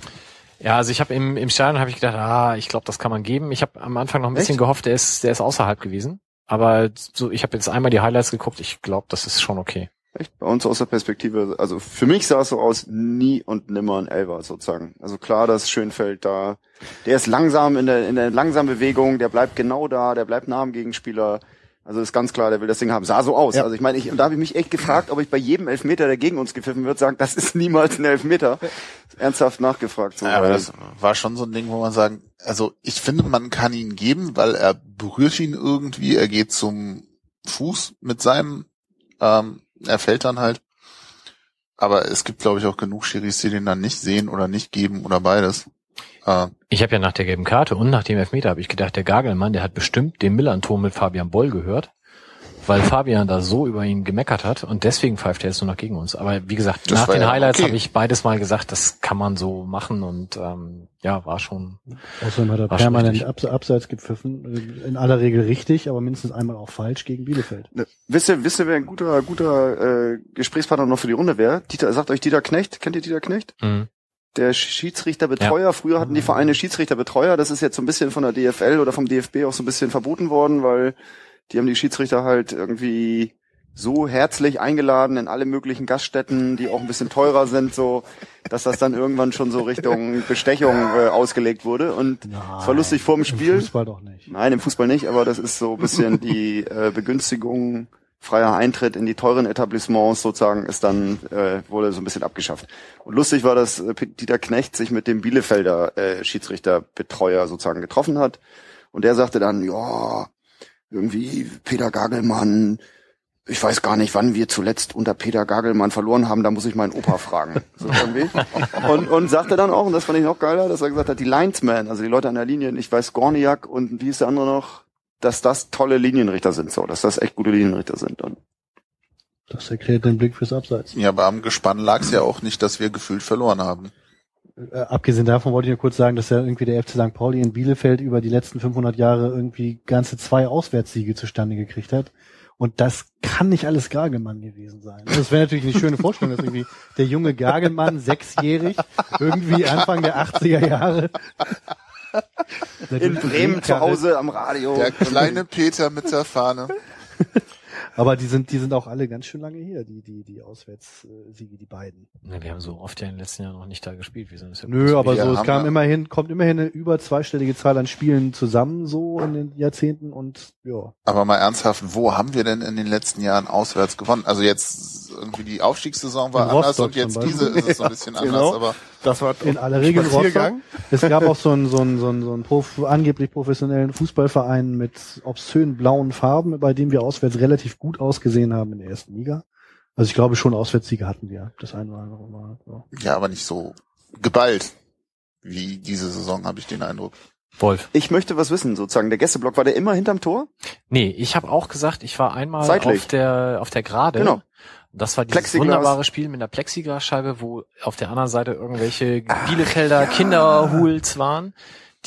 Ja, also ich habe im, im Stadion habe ich gedacht, ah, ich glaube, das kann man geben. Ich habe am Anfang noch ein bisschen
Echt?
gehofft, der ist, der ist außerhalb gewesen. Aber so, ich habe jetzt einmal die Highlights geguckt. Ich glaube, das ist schon okay.
Echt? Bei uns aus der Perspektive, also für mich sah es so aus, nie und nimmer ein Elfer sozusagen. Also klar, dass Schönfeld da, der ist langsam in der, in der langsamen Bewegung, der bleibt genau da, der bleibt nah am Gegenspieler. Also ist ganz klar, der will das Ding haben. Sah so aus.
Ja.
Also ich meine, ich, und da habe ich mich echt gefragt, ob ich bei jedem Elfmeter, der gegen uns gepfiffen wird, sage, das ist niemals ein Elfmeter. Ernsthaft nachgefragt. So,
Ja, aber das war schon so ein Ding, wo man sagen, also ich finde, man kann ihn geben, weil er berührt ihn irgendwie, er geht zum Fuß mit seinem, ähm, er fällt dann halt. Aber es gibt, glaube ich, auch genug Schiris, die den dann nicht sehen oder nicht geben oder beides. Äh,
Ich habe ja nach der gelben Karte und nach dem Elfmeter habe ich gedacht, der Gagelmann, der hat bestimmt den Millanton mit Fabian Boll gehört, weil Fabian da so über ihn gemeckert hat und deswegen pfeift er jetzt nur noch gegen uns. Aber wie gesagt,
Das
nach den
ja
Highlights
okay.
habe ich beides mal gesagt, das kann man so machen und ähm, ja, war schon.
Außerdem hat er permanent. Abs Abseits gepfiffen. In aller Regel richtig, aber mindestens einmal auch falsch gegen Bielefeld.
Ne, Wisst ihr, wisst ihr, wer ein guter, guter äh, Gesprächspartner noch für die Runde wäre? Dieter, sagt euch Dieter Knecht, kennt ihr Dieter Knecht?
Mhm.
Der Schiedsrichterbetreuer, früher hatten die Vereine Schiedsrichterbetreuer, das ist jetzt so ein bisschen von der DFL oder vom DFB auch so ein bisschen verboten worden, weil die haben die Schiedsrichter halt irgendwie so herzlich eingeladen in alle möglichen Gaststätten, die auch ein bisschen teurer sind, so, dass das dann irgendwann schon so Richtung Bestechung äh, ausgelegt wurde. Und es war lustig vor dem
Im
Spiel.
Fußball doch nicht.
Nein, im Fußball nicht, aber das ist so ein bisschen die *laughs* äh, Begünstigung, freier Eintritt in die teuren Etablissements sozusagen ist dann, äh, wurde so ein bisschen abgeschafft. Und lustig war, dass äh, Dieter Knecht sich mit dem Bielefelder äh, Schiedsrichterbetreuer sozusagen getroffen hat. Und der sagte dann, ja, irgendwie Peter Gagelmann, ich weiß gar nicht, wann wir zuletzt unter Peter Gagelmann verloren haben, da muss ich meinen Opa fragen. So irgendwie. Und, und sagte dann auch, und das fand ich noch geiler, dass er gesagt hat, die Linesmen, also die Leute an der Linie, ich weiß Gorniak und wie ist der andere noch, dass das tolle Linienrichter sind, so, dass das echt gute Linienrichter sind. Und
Das erklärt den Blick fürs Abseits.
ja, aber am Gespann lag es ja auch nicht, dass wir gefühlt verloren haben.
Äh, abgesehen davon wollte ich nur kurz sagen, dass ja irgendwie der FC St. Pauli in Bielefeld über die letzten 500 Jahre irgendwie ganze zwei Auswärtssiege zustande gekriegt hat. Und das kann nicht alles Gagelmann gewesen sein. Das wäre natürlich eine schöne Vorstellung, dass irgendwie der junge Gagelmann, sechsjährig, irgendwie Anfang der 80er Jahre.
in Bremen zu Hause am Radio.
Der kleine Peter mit der Fahne.
Aber die sind, die sind auch alle ganz schön lange hier, die, die, die Auswärtssiege, die beiden.
Ne, wir haben so oft ja in den letzten Jahren noch nicht da gespielt. Wir sind ja
Nö, aber so, es
haben
kam
ja-
immerhin, kommt immerhin eine über zweistellige Zahl an Spielen zusammen, so in den Jahrzehnten und, ja.
Aber mal ernsthaft, wo haben wir denn in den letzten Jahren auswärts gewonnen? Also jetzt irgendwie die Aufstiegssaison war
In
anders
Rostock
und jetzt diese ist es so ein bisschen *laughs*
Ja,
anders,
genau.
aber
Das war
In aller Regel Rostock. Es gab auch so einen, so einen, so einen, so einen Prof, angeblich professionellen Fußballverein mit obszönen blauen Farben, bei dem wir auswärts relativ gut ausgesehen haben in der ersten Liga. Also ich glaube schon Auswärtssiege hatten wir, das eine oder andere Mal. Ja.
ja, aber nicht so geballt wie diese Saison, habe ich den Eindruck.
Wolf.
Ich möchte was wissen, sozusagen. Der Gästeblock, war der immer hinterm Tor?
Nee, ich habe auch gesagt, ich war einmal
Seitlich.
auf der auf der Gerade.
Genau.
Das war dieses
Plexiglas.
wunderbare Spiel mit einer Plexiglasscheibe, wo auf der anderen Seite irgendwelche Bielefelder Kinderhuls waren,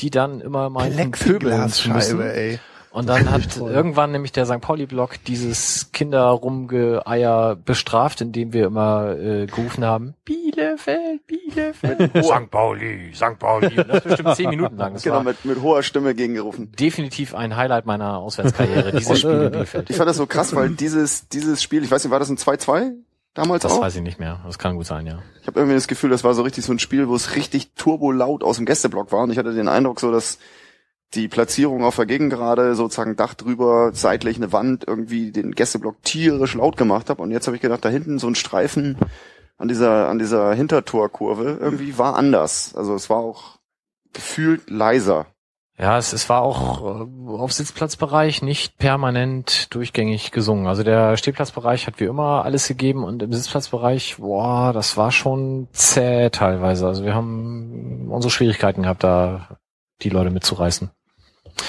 die dann immer meinten.
Plexiglasscheibe, ey.
Und dann hat irgendwann nämlich der St. Pauli-Block dieses Kinderrumgeeier bestraft, indem wir immer äh, gerufen haben, Bielefeld, Bielefeld, *laughs* St. Pauli, St. Pauli. Und das bestimmt zehn Minuten lang. Das
Genau, mit, mit hoher Stimme gegengerufen.
definitiv ein Highlight meiner Auswärtskarriere, dieses Spiel in Bielefeld.
Ich fand das so krass, weil dieses, dieses Spiel, ich weiß nicht, war das ein 2-2 damals
Das
auch?
weiß ich nicht mehr. Das kann gut sein, ja.
Ich habe irgendwie das Gefühl, das war so richtig so ein Spiel, wo es richtig turbolaut aus dem Gästeblock war. Und ich hatte den Eindruck so, dass die Platzierung auf der Gegengerade, sozusagen Dach drüber, seitlich eine Wand, irgendwie den Gästeblock tierisch laut gemacht habe. Und jetzt habe ich gedacht, da hinten so ein Streifen an dieser, an dieser Hintertorkurve, irgendwie war anders. Also es war auch gefühlt leiser.
Ja, es, es war auch äh, auf Sitzplatzbereich nicht permanent durchgängig gesungen. Also der Stehplatzbereich hat wie immer alles gegeben und im Sitzplatzbereich, boah, das war schon zäh teilweise. Also wir haben unsere Schwierigkeiten gehabt, da die Leute mitzureißen.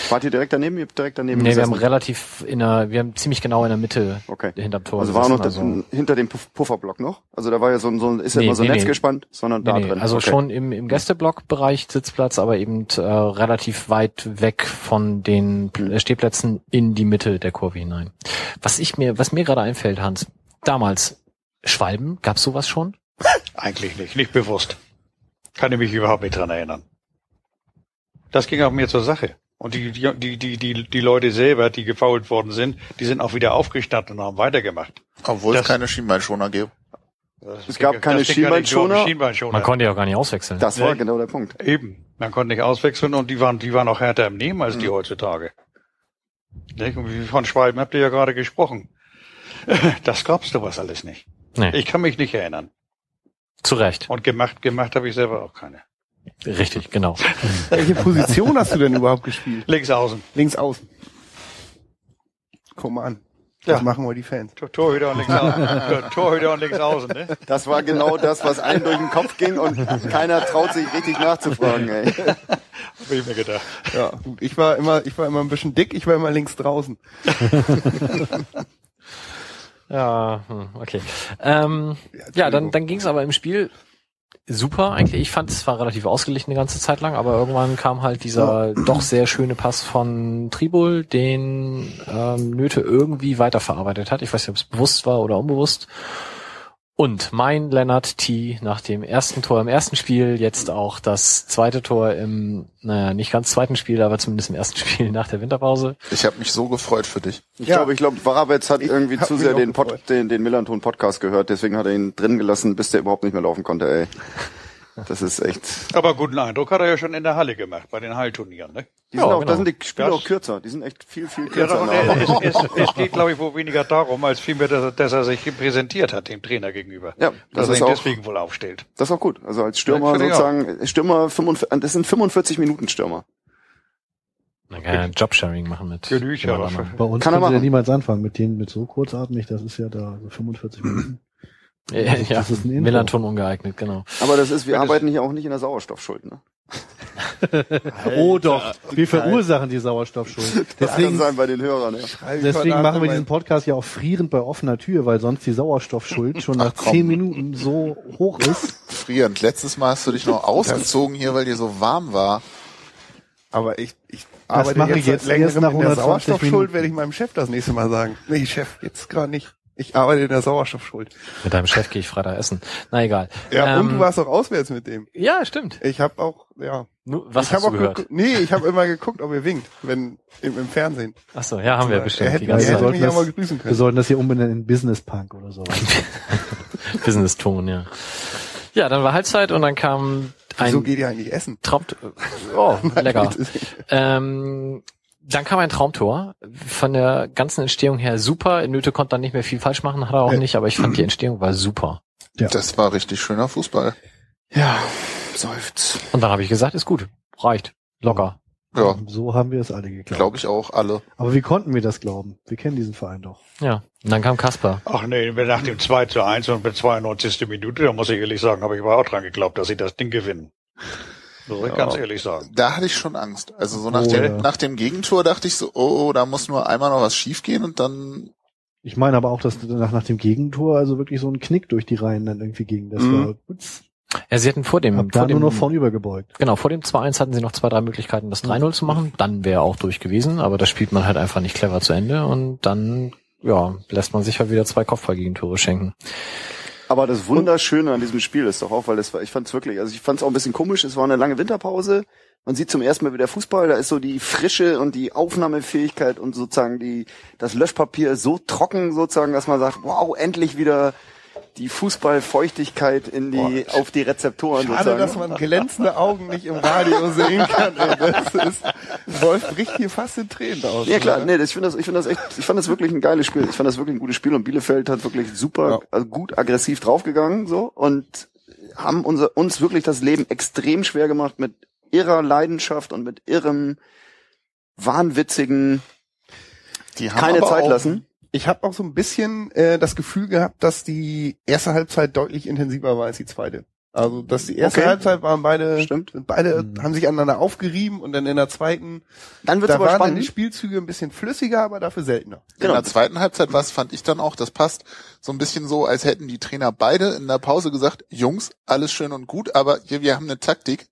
Wart ihr direkt daneben? Ihr habt direkt daneben
nee, wir haben relativ in der, wir haben ziemlich genau in der Mitte
Okay.
hinterm Tor
Also war noch das, hinter dem Puff Pufferblock noch? Also da war ja so ein, so ein ist ja
Nee,
immer so ein
nee,
Netz
nee.
gespannt, sondern da drin.
also
okay.
schon im, im Gästeblockbereich Sitzplatz, aber eben äh, relativ weit weg von den Pl- Stehplätzen in die Mitte der Kurve hinein. Was ich mir, was mir gerade einfällt, Hans, damals Schwalben, gab's sowas schon?
Eigentlich nicht, nicht bewusst. Kann ich mich überhaupt nicht dran erinnern. Das ging auch mir zur Sache. Und die, die, die, die, die, Leute selber, die gefault worden sind, die sind auch wieder aufgestanden und haben weitergemacht.
Obwohl
Das-
es keine Schienbeinschoner gibt.
Das
Es gab keine Schienbeinschoner.
Schienbeinschoner.
Man konnte ja auch gar nicht auswechseln.
Das war
Nee.
genau der Punkt.
Eben. Man konnte nicht auswechseln und die waren, die waren auch härter im Nehmen als
Mhm.
die heutzutage. Und wie von Schwalben habt ihr ja gerade gesprochen. *laughs* Das gab's sowas alles nicht.
nee,
Ich kann mich nicht erinnern.
zu Recht.
Und gemacht, gemacht habe ich selber auch keine.
Richtig, genau.
Welche Position hast du denn überhaupt gespielt?
Links außen.
Links außen. Guck mal an. Das
Ja.
machen wohl die Fans.
Tor- Torhüter und links außen. Torhüter und links außen, ne?
Das war genau das, was allen durch den Kopf ging und keiner traut sich richtig nachzufragen, ey.
Hab ich mir gedacht.
Ja, gut. Ich war immer, ich war immer ein bisschen dick, ich war immer links draußen. *laughs*
Ja, hm, okay. Ähm, ja, dann, dann ging es aber im Spiel super eigentlich. Ich fand, es war relativ ausgeglichen eine ganze Zeit lang, aber irgendwann kam halt dieser doch sehr schöne Pass von Tribul, den ähm, Nöte irgendwie weiterverarbeitet hat. Ich weiß nicht, ob es bewusst war oder unbewusst. Und mein Lennart T. nach dem ersten Tor im ersten Spiel, jetzt auch das zweite Tor im, naja, nicht ganz zweiten Spiel, aber zumindest im ersten *laughs* Spiel nach der Winterpause.
Ich habe mich so gefreut für dich.
Ich
Ja.
glaube, ich glaube, Warabetz hat irgendwie
hab
zu sehr den. Pod, den, den Millanton Podcast gehört, deswegen hat er ihn drin gelassen, bis der überhaupt nicht mehr laufen konnte, ey. Das ist echt.
Aber guten Eindruck hat er ja schon in der Halle gemacht, bei den Hallturnieren, ne?
Die
Ja,
sind auch,
genau.
da sind die Spiele
Das-
auch kürzer. Die sind echt viel, viel
Ja,
kürzer. der
es, es, es geht, glaube ich, wohl weniger darum, als vielmehr, dass, er- dass er sich präsentiert hat, dem Trainer gegenüber.
Ja,
dass
das
er
ist
ihn
auch-
deswegen wohl aufstellt.
Das ist auch gut. Also als Stürmer
Ja,
sozusagen, Stürmer 45, das sind 45 Minuten Stürmer.
Man kann ja Jobsharing machen mit.
Ja,
jemand
aber-.
Bei uns
Kann er machen.
niemals anfangen mit denen mit so kurzatmig, das ist ja da so 45 Minuten.
Ja, ja,
Das ist ein Intro.
Melanton ungeeignet, genau.
Aber das ist, wir arbeiten hier auch nicht in der Sauerstoffschuld, ne? *laughs*
oh doch, wir verursachen die Sauerstoffschuld.
Das kann
Deswegen,
sein bei den Hörern, ja.
deswegen machen wir diesen Podcast ja auch frierend bei offener Tür, weil sonst die Sauerstoffschuld schon nach zehn Minuten so hoch ist.
Frierend. Letztes Mal hast du dich noch ausgezogen hier, weil dir so warm war.
Aber ich, ich arbeite
mache
jetzt,
ich jetzt
längerem
erst nach
in der
120
Sauerstoffschuld,
Minuten.
werde ich meinem Chef das nächste Mal sagen. Nee, Chef, jetzt gerade nicht. Ich arbeite in der Sauerstoffschuld.
Mit deinem Chef gehe ich Freitag essen. Na egal.
Ja, und
Ähm,
du warst auch auswärts mit dem.
Ja, stimmt.
Ich habe auch, ja.
Nu, was
ich
hast
hab
du
auch
gehört?
Nee, ich habe immer geguckt, ob ihr winkt, wenn im, im Fernsehen.
Ach so, ja, haben wir bestimmt
Er
die
hätte,
ganze
er hätte
Zeit.
mich ja
das-
mal grüßen
Wir
können.
sollten das hier umbenennen in Business Punk oder so. *laughs*
Business-Ton, ja. Ja, dann war Halbzeit und dann kam ein
Wieso geht ihr eigentlich essen?
Traum... Oh, *laughs* lecker. ähm, dann kam ein Traumtor. Von der ganzen Entstehung her super. Nöte konnte dann nicht mehr viel falsch machen, hat er auch
Nee.
nicht, aber ich fand die *clears throat* Entstehung war super.
Ja.
Das war richtig schöner Fußball.
Ja, seufzt.
Und dann habe ich gesagt, ist gut. Reicht. Locker.
Ja,
So haben wir es alle geglaubt.
glaube ich auch alle.
Aber wie konnten wir das glauben? Wir kennen diesen Verein doch.
Ja. Und dann kam Kasper.
Ach nee, nach dem 2 zu 1 und mit 92. Minute, da muss ich ehrlich sagen, habe ich aber auch dran geglaubt, dass sie das Ding gewinnen. Muss ich
Ja.
ganz ehrlich sagen.
Da hatte ich schon Angst. Also so nach,
Oh,
dem,
ja.
nach dem Gegentor dachte ich so, oh, oh, da muss nur einmal noch was schiefgehen und dann
Ich meine aber auch, dass nach, nach dem Gegentor also wirklich so ein Knick durch die Reihen dann irgendwie ging. Das
Mhm.
war,
Ja, sie hatten vor dem,
hab
vor
da
dem
nur noch vornüber gebeugt.
Genau, vor dem 2-1 hatten sie noch zwei, drei Möglichkeiten, das 3-0 zu machen. Dann wäre auch durch gewesen, aber das spielt man halt einfach nicht clever zu Ende und dann, ja, lässt man sich halt wieder zwei Kopfballgegentore schenken.
Aber das Wunderschöne an diesem Spiel ist doch auch, weil es war, ich fand es wirklich, also ich fand es auch ein bisschen komisch, es war eine lange Winterpause. Man sieht zum ersten Mal wieder Fußball, da ist so die Frische und die Aufnahmefähigkeit und sozusagen die, das Löschpapier ist so trocken sozusagen, dass man sagt, wow, endlich wieder die Fußballfeuchtigkeit in die, auf die Rezeptoren
Schade,
sozusagen.
dass man glänzende Augen nicht im Radio sehen kann. Das ist, Wolf bricht hier fast in Tränen aus.
Ja klar,
oder?
nee, das, ich finde das, ich finde das echt, ich fand das wirklich ein geiles Spiel. Ich fand das wirklich ein gutes Spiel und Bielefeld hat wirklich super,
Ja.
also gut aggressiv draufgegangen so und haben unser, uns wirklich das Leben extrem schwer gemacht mit irrer Leidenschaft und mit irrem wahnwitzigen
die haben
keine Zeit lassen.
Ich habe auch so ein bisschen äh, das Gefühl gehabt, dass die erste Halbzeit deutlich intensiver war als die zweite. Also, dass die erste
Okay.
Halbzeit waren beide,
Stimmt.
beide
Mhm.
haben sich aneinander aufgerieben und dann in der zweiten,
Dann wird's
da
aber
waren dann
spannend.
die Spielzüge ein bisschen flüssiger, aber dafür seltener.
In
Genau.
der zweiten Halbzeit was fand ich dann auch, das passt so ein bisschen so, als hätten die Trainer beide in der Pause gesagt, Jungs, alles schön und gut, aber hier, wir haben eine Taktik.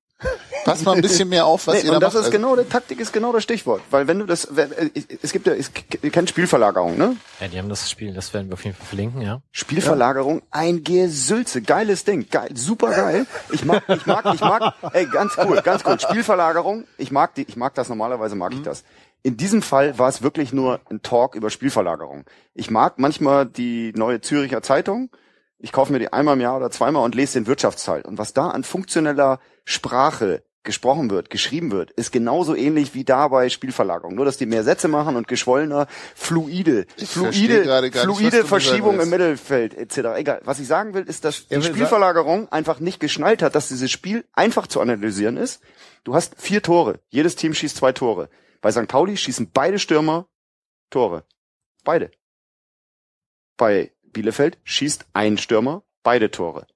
Passt mal ein bisschen mehr auf, was
Nee,
ihr da
und das
macht.
ist genau, der Taktik ist genau das Stichwort. Weil wenn du das, äh, es gibt ja, es, ihr kennt Spielverlagerung, ne?
Ja, die haben das Spiel, das werden wir auf jeden Fall verlinken, ja.
Spielverlagerung, ein Gesülze, geiles Ding, geil, super geil. Ich mag, ich mag, ich mag, ey, ganz cool, ganz cool. Spielverlagerung, ich mag die, ich mag das normalerweise, mag ich das. In diesem Fall war es wirklich nur ein Talk über Spielverlagerung. Ich mag manchmal die neue Züricher Zeitung. Ich kaufe mir die einmal im Jahr oder zweimal und lese den Wirtschaftsteil. Und was da an funktioneller Sprache gesprochen wird, geschrieben wird, ist genauso ähnlich wie da bei Spielverlagerung. Nur, dass die mehr Sätze machen und geschwollener, fluide,
Ich
fluide,
nicht,
fluide
mir
Verschiebung im Mittelfeld etc. Egal. Was ich sagen will, ist, dass die Spielverlagerung einfach nicht geschnallt hat, dass dieses Spiel einfach zu analysieren ist. Du hast vier Tore. Jedes Team schießt zwei Tore. Bei St. Pauli schießen beide Stürmer Tore. Beide. Bei Bielefeld schießt ein Stürmer beide Tore.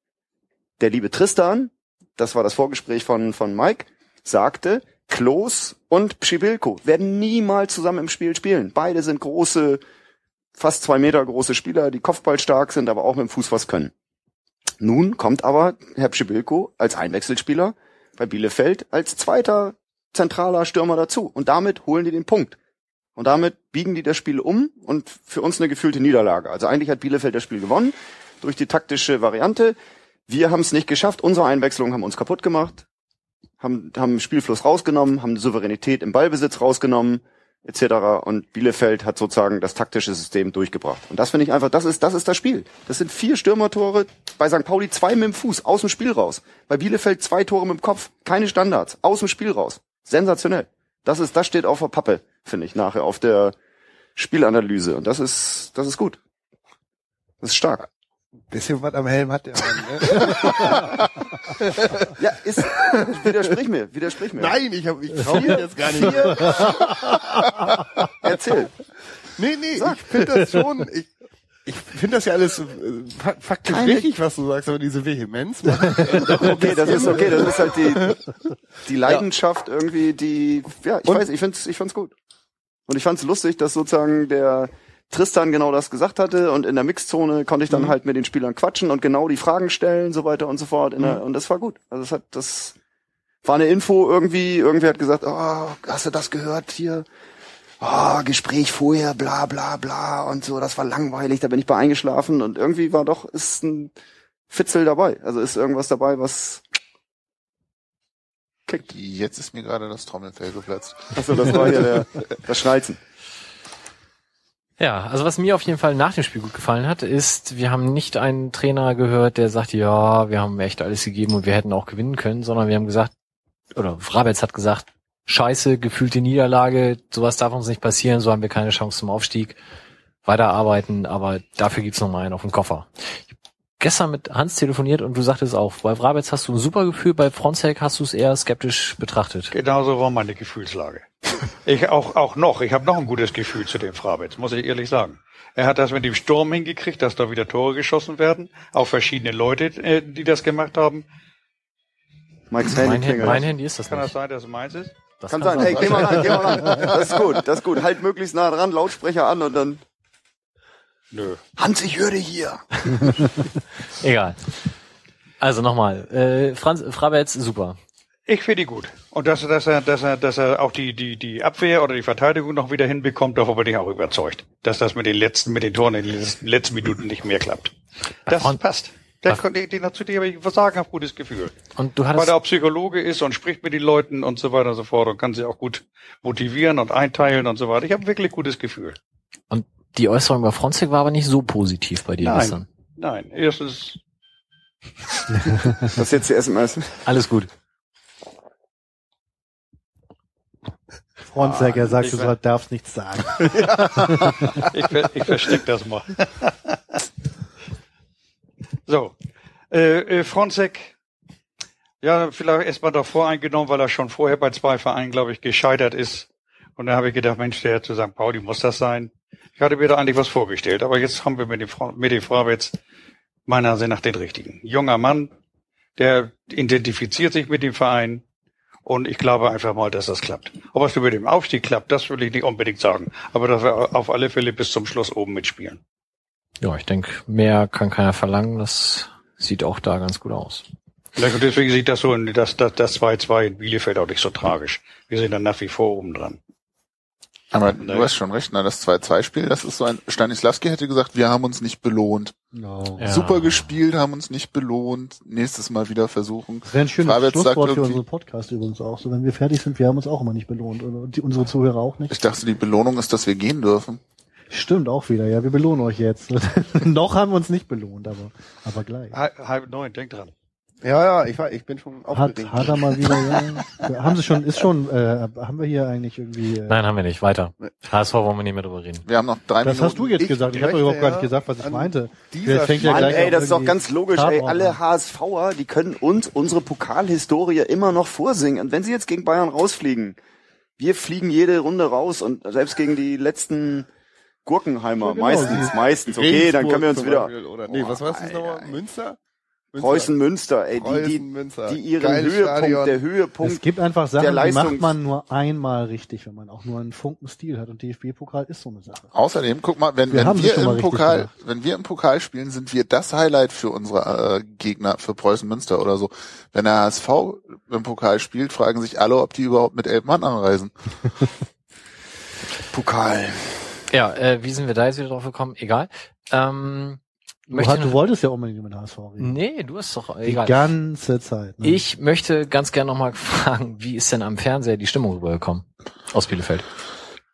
Der liebe Tristan, das war das Vorgespräch von, von Mike, sagte, Klos und Pschibilko werden niemals zusammen im Spiel spielen. Beide sind große, fast zwei Meter große Spieler, die kopfballstark sind, aber auch mit dem Fuß was können. Nun kommt aber Herr Pschibilko als Einwechselspieler bei Bielefeld als zweiter zentraler Stürmer dazu. Und damit holen die den Punkt. Und damit biegen die das Spiel um und für uns eine gefühlte Niederlage. Also eigentlich hat Bielefeld das Spiel gewonnen durch die taktische Variante. Wir haben es nicht geschafft. Unsere Einwechslungen haben uns kaputt gemacht, haben, haben Spielfluss rausgenommen, haben Souveränität im Ballbesitz rausgenommen, etc. Und Bielefeld hat sozusagen das taktische System durchgebracht. Und das finde ich einfach, das ist, das ist das Spiel. Das sind vier Stürmertore, bei St. Pauli zwei mit dem Fuß, aus dem Spiel raus. Bei Bielefeld zwei Tore mit dem Kopf, keine Standards, aus dem Spiel raus. Sensationell. Das ist, das steht auf der Pappe, finde ich, nachher auf der Spielanalyse. Und das ist, das ist gut. Das ist stark.
Bisschen was am Helm hat der Mann. Ne? *laughs*
Ja, ist, widersprich mir, widersprich mir.
Nein, ich, hab, ich trau mich jetzt gar nicht.
Erzähl.
Nee, nee, ich finde das schon, ich, ich finde das ja alles äh, fa- faktisch
Keine-
richtig, was du sagst, aber diese Vehemenz.
Okay, das ist okay, das ist halt die, die Leidenschaft irgendwie, die, ja, ich
Und-
weiß, ich find's, ich find's gut. Und ich fand's lustig, dass sozusagen der Tristan genau das gesagt hatte und in der Mixzone konnte ich dann
Mhm.
halt mit den Spielern quatschen und genau die Fragen stellen, so weiter und so fort.
Mhm.
der, und das war gut. Also das hat, das war eine Info irgendwie, irgendwer hat gesagt, oh, hast du das gehört hier? oh, Gespräch vorher, bla bla bla und so, das war langweilig, da bin ich bei eingeschlafen und irgendwie war doch, ist ein Fitzel dabei. Also ist irgendwas dabei, was kickt.
Jetzt ist mir gerade das Trommelfell geplatzt.
Achso, das war der, *laughs* das Schnalzen.
Ja, also was mir auf jeden Fall nach dem Spiel gut gefallen hat, ist, wir haben nicht einen Trainer gehört, der sagt, ja, wir haben echt alles gegeben und wir hätten auch gewinnen können, sondern wir haben gesagt, oder Frabetz hat gesagt, scheiße, gefühlte Niederlage, sowas darf uns nicht passieren, so haben wir keine Chance zum Aufstieg, weiterarbeiten, aber dafür gibt's noch mal einen auf dem Koffer. Ich gestern mit Hans telefoniert und du sagtest auch, bei Frabetz hast du ein super Gefühl, bei Fronzek hast du es eher skeptisch betrachtet.
Genauso war meine Gefühlslage. Ich auch, auch noch, ich habe noch ein gutes Gefühl zu dem Frabetz, muss ich ehrlich sagen. Er hat das mit dem Sturm hingekriegt, dass da wieder Tore geschossen werden, auch verschiedene Leute, äh, die das gemacht haben.
Mike's
Mein,
Handy
Hand,
klingelt.
mein Handy ist das
Kann das
nicht.
sein, dass es meins ist?
Das
Kann sein. Hey, geh mal ran, geh mal ran. Das ist gut, das ist gut. Halt möglichst nah dran, Lautsprecher an und dann.
Nö.
Hans, ich höre hier. *laughs*
Egal. Also nochmal, äh, Franz Frabetz, super.
Ich finde ihn gut. Und dass, dass er, dass er, dass er auch die, die, die Abwehr oder die Verteidigung noch wieder hinbekommt, davon bin ich auch überzeugt. Dass das mit den letzten, mit den Toren in den letzten, letzten Minuten nicht mehr klappt. Das
Franz-
passt. Der, den, den, zu dem habe ich sagen, habe gutes Gefühl.
Und du
Weil
hattest
er auch Psychologe ist und spricht mit den Leuten und so weiter und so fort und kann sie auch gut motivieren und einteilen und so weiter. Ich habe wirklich gutes Gefühl.
und die Äußerung über Fronzek war aber nicht so positiv bei dir
Nein.
gestern.
Nein, erstens, *laughs*
Das ist jetzt die SMS.
Alles gut.
Fronzek, er sagt,
ich
du
war-
soll- darfst nichts sagen. *laughs*
ich, ver- ich versteck das mal. *laughs* so, äh, äh, Fronzek, ja, vielleicht erstmal davor eingenommen, weil er schon vorher bei zwei Vereinen, glaube ich, gescheitert ist. Und dann habe ich gedacht, Mensch, der zu St. Pauli muss das sein. Ich hatte mir da eigentlich was vorgestellt, aber jetzt haben wir mit dem, Fra- mit dem Frabetz meiner Ansicht nach den richtigen. Junger Mann, der identifiziert sich mit dem Verein und ich glaube einfach mal, dass das klappt. Ob es mit dem Aufstieg klappt, das will ich nicht unbedingt sagen. Aber dass wir auf alle Fälle bis zum Schluss oben mitspielen.
Ja, ich denke, mehr kann keiner verlangen. Das sieht auch da ganz gut aus.
Und deswegen sieht das so, das 2-2 in Bielefeld auch nicht so tragisch. Wir sind dann nach wie vor oben dran.
Aber du hast schon recht, ne? das 2-2-Spiel, das ist so ein, Stanislavski hätte gesagt, wir haben uns nicht belohnt.
No.
Ja.
Super gespielt, haben uns nicht belohnt. Nächstes Mal wieder versuchen.
Das wäre ein schönes
Fabitz sagt
Schlusswort für unseren Podcast übrigens auch. So, wenn wir fertig sind, wir haben uns auch immer nicht belohnt. Und die, unsere Zuhörer auch nicht.
Ich dachte, die Belohnung ist, dass wir gehen dürfen.
Stimmt auch wieder, ja. Wir belohnen euch jetzt. *laughs* Noch haben wir uns nicht belohnt, aber, aber gleich.
Halb, halb neun, denk dran.
Ja, ja, ich war, ich bin schon
Hat,
aufgeregt.
hat er mal wieder, ja. *laughs* Haben sie schon, ist schon, äh, haben wir hier eigentlich irgendwie, äh,
Nein, haben wir nicht. Weiter. HSV wollen wir nicht mehr drüber reden.
Wir haben noch drei
das
Minuten.
hast du jetzt
Ich
gesagt. Ich habe überhaupt gar
ja
nicht gesagt, was ich meinte.
dieser
fängt ja gleich
ey, das ist doch ganz logisch, ey. Alle. HSVer, die können uns unsere Pokalhistorie immer noch vorsingen. Und wenn sie jetzt gegen Bayern rausfliegen, wir fliegen jede Runde raus und selbst gegen die letzten Gurkenheimer,
Ja, genau.
meistens, meistens, okay, dann können wir uns wieder
Beispiel, Oder, nee, was war das nochmal? Münster? Münster?
Preußen Münster, ey, die, die,
Münster.
die ihren
Geiles
Höhepunkt,
Stadion.
der
Es
Höhepunkt,
gibt einfach Sachen,
der
die macht man nur einmal richtig, wenn man auch nur einen Funken Stil hat. Und DFB-Pokal ist so eine Sache.
Außerdem, guck mal, wenn
Wir
wenn wir im Pokal,
gemacht.
wenn wir im Pokal spielen, sind wir das Highlight für unsere äh, Gegner, für Preußen Münster oder so. Wenn der HSV im Pokal spielt, fragen sich alle, ob die überhaupt mit elf Mann anreisen.
Pokal.
Ja, äh, wie sind wir da jetzt wieder drauf gekommen? Egal. Ähm,
Du,
möchte
hat, du wolltest ja unbedingt mit HSV reden.
nee, du hast doch
Die
egal.
ganze Zeit. Ne?
Ich möchte ganz gerne nochmal *laughs* fragen, wie ist denn am Fernseher die Stimmung rübergekommen aus Bielefeld?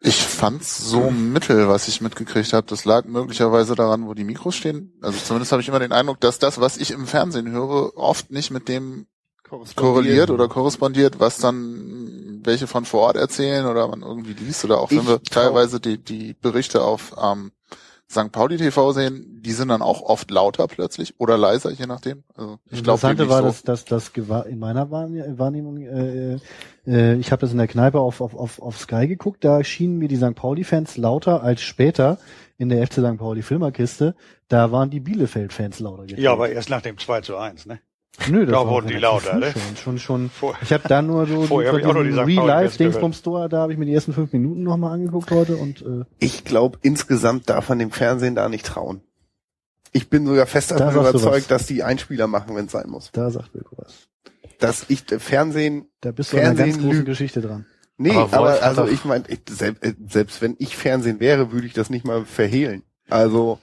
Ich fand's so mittel, was ich mitgekriegt habe. Das lag möglicherweise daran, wo die Mikros stehen. Also zumindest habe ich immer den Eindruck, dass das, was ich im Fernsehen höre, oft nicht mit dem korreliert oder korrespondiert, was dann welche von vor Ort erzählen oder man irgendwie liest oder auch wenn
Ich
wir teilweise die, die Berichte auf ähm, St. Pauli TV sehen, die sind dann auch oft lauter plötzlich oder leiser, je nachdem. Also
Das
ich glaube
Interessante war,
so.
dass, dass das gewa- in meiner Wahrne- Wahrnehmung, äh, äh, ich habe das in der Kneipe auf, auf, auf, auf Sky geguckt, da schienen mir die St. Pauli-Fans lauter als später in der FC St. Pauli Filmerkiste. Da waren die Bielefeld-Fans lauter. getreten.
Ja, aber erst nach dem 2 zu 1, ne?
Nö, das
da
war
wurden die lauter, ne?
Schon, schon, schon. Ich habe da nur so
Vorher hab ich auch noch die St.
Real
Pauli-Fans
Life Dings vom Store, da habe ich mir die ersten fünf Minuten nochmal angeguckt heute und äh,
Ich glaube, insgesamt darf man dem Fernsehen da nicht trauen. Ich bin sogar fest
Da
davon
du
überzeugt, dass die Einspieler machen, wenn es sein muss.
da sagt Wilko was.
Dass ich äh, Fernsehen,
Da bist du an einer
Fernsehen
ganz großen
lügt.
Geschichte dran.
Nee,
Aber
aber, also ich meine, selbst, äh, selbst wenn ich Fernsehen wäre, würde ich das nicht mal verhehlen. Also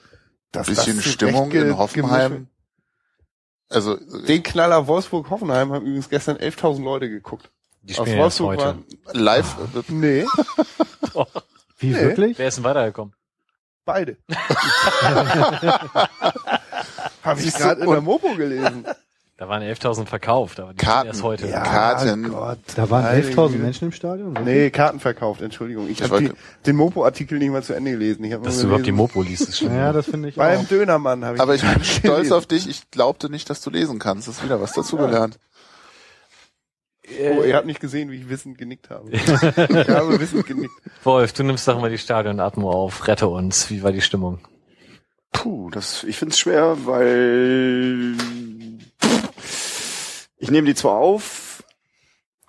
das
bisschen Stimmung in Hoffenheim. Also
Den Knaller Wolfsburg-Hoffenheim haben übrigens gestern 11.000 Leute geguckt.
Die
Aus
spielen erst
Wolfsburg
heute.
waren,
live
nee, *laughs*
Wie,
Nee.
wirklich?
Wer ist denn weitergekommen?
beide. *laughs* *laughs* Habe ich gerade in der Mopo gelesen.
Da waren 11.000 verkauft, aber die
Karten.
erst heute.
Ja,
Karten.
Gott.
Da waren
Heilige
11.000
Güte.
Menschen im Stadion? Wirklich?
Nee, Karten verkauft, Entschuldigung. Ich habe den Mopo-Artikel nicht mal zu Ende gelesen. Ich hab
Dass du überhaupt die
gelesen,
Mopo liest, ist schlimm.
Ja, das finde ich
Beim
auch.
Dönermann habe ich
aber ich bin
gelesen.
stolz auf dich. Ich glaubte nicht, dass du lesen kannst. Das ist wieder was dazugelernt.
Oh, ihr habt nicht gesehen, wie ich wissend genickt habe. *laughs* ich habe wissend genickt.
Wolf, du nimmst doch mal die Stadionatmo auf. Rette uns. Wie war die Stimmung?
Puh, das, ich find's schwer, weil ich nehme die zwar auf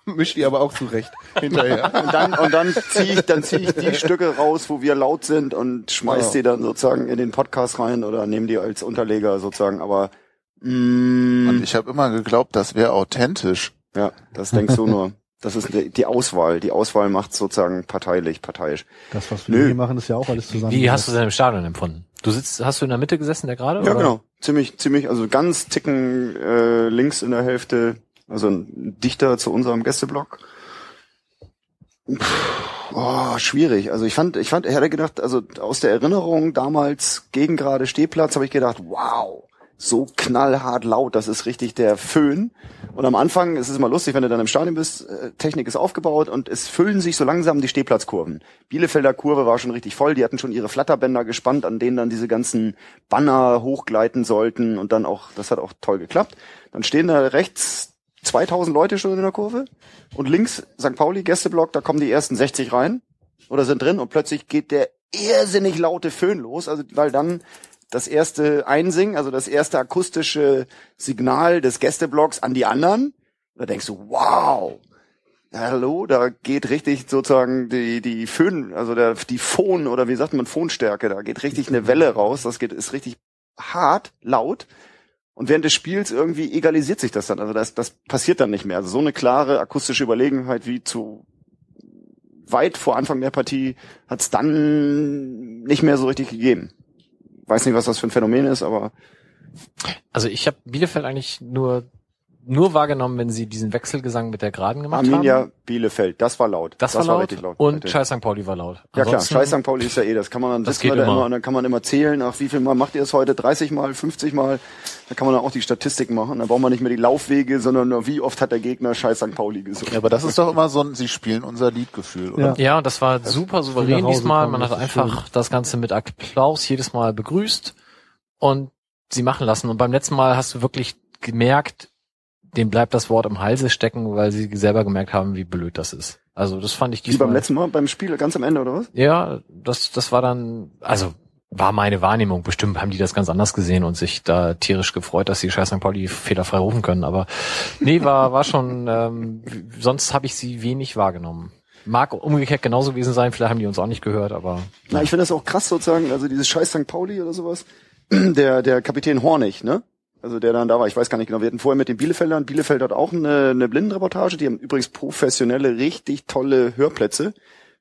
Misch die aber auch zurecht hinterher. *laughs*
und dann und dann ziehe ich dann zieh ich die *laughs* Stücke raus, wo wir laut sind und schmeiß
Ja.
die dann sozusagen in den Podcast rein oder nehme die als Unterleger sozusagen. Aber mm,
Und ich habe immer geglaubt, das wäre authentisch.
ja, das denkst du nur. Das ist die, die Auswahl. Die Auswahl macht sozusag parteilich, parteiisch.
Das, was wir
Nö.
hier machen, ist ja auch alles zusammen.
Wie hast du es denn im Stadion empfunden? Du sitzt, hast du in der Mitte gesessen, der gerade?
Ja,
oder?
genau. Ziemlich, ziemlich, also ganz ticken äh, links in der Hälfte, also ein dichter zu unserem Gästeblock. Puh, Oh, schwierig. Also ich fand, ich fand, ich hätte gedacht, also aus der Erinnerung damals gegen gerade Stehplatz habe ich gedacht, wow, so knallhart laut, das ist richtig der Föhn. Und am Anfang ist es immer lustig, wenn du dann im Stadion bist, äh, Technik ist aufgebaut und es füllen sich so langsam die Stehplatzkurven. Bielefelder Kurve war schon richtig voll, die hatten schon ihre Flatterbänder gespannt, an denen dann diese ganzen Banner hochgleiten sollten und dann auch, das hat auch toll geklappt. Dann stehen da rechts 2000 Leute schon in der Kurve und links St. Pauli Gästeblock, da kommen die ersten 60 rein oder sind drin und plötzlich geht der irrsinnig laute Föhn los, also weil dann das erste Einsingen, also das erste akustische Signal des Gästeblocks an die anderen. Da denkst du, wow, hallo, da geht richtig sozusagen die, die Föhn, also der, die Phon oder wie sagt man Phonstärke, da geht richtig eine Welle raus, das geht, ist richtig hart, laut. Und während des Spiels irgendwie egalisiert sich das dann. Also das, das passiert dann nicht mehr. Also so eine klare akustische Überlegenheit wie zu weit vor Anfang der Partie hat es dann nicht mehr so richtig gegeben. Weiß nicht, was das für ein Phänomen ist, aber
Also ich habe Bielefeld eigentlich nur nur wahrgenommen, wenn sie diesen Wechselgesang mit der Geraden gemacht
Arminia
haben.
Bielefeld, das war laut.
Das, war laut,
richtig laut.
und. Scheiß St. Pauli war laut.
Ja klar,
Ansonsten-
Scheiß St. Pauli ist ja eh, das kann man dann,
Das geht immer.
immer und dann kann man immer zählen, ach wie viel Mal macht ihr es heute, 30 Mal, 50 Mal, da kann man dann auch die Statistik machen, dann braucht man nicht mehr die Laufwege, sondern nur wie oft hat der Gegner Scheiß St. Pauli gesungen.
Ja, aber das ist doch immer so ein, sie spielen unser Liedgefühl, oder?
Ja.
Ja, und das war super souverän diesmal. Man hat
das
einfach das Ganze mit Applaus jedes Mal begrüßt und sie machen lassen. Und beim letzten Mal hast du wirklich gemerkt, dem bleibt das Wort im Halse stecken, weil sie selber gemerkt haben, wie blöd das ist. Also das fand ich
Wie
diesmal.
beim letzten Mal, beim Spiel ganz am Ende, oder was?
Ja, das, das war dann, also war meine Wahrnehmung. Bestimmt haben die das ganz anders gesehen und sich da tierisch gefreut, dass sie Scheiß St. Pauli fehlerfrei rufen können. Aber nee, war, war schon, ähm, sonst habe ich sie wenig wahrgenommen. Mag umgekehrt genauso gewesen sein, vielleicht haben die uns auch nicht gehört, aber
Na, ich finde das auch krass sozusagen, also dieses Scheiß St. Pauli oder sowas, *clears throat* der, der Kapitän Hornig, ne? Also der dann da war, ich weiß gar nicht genau, wir hatten vorher mit den Bielefeldern, Bielefeld hat auch eine, eine Blindenreportage, die haben übrigens professionelle, richtig tolle Hörplätze.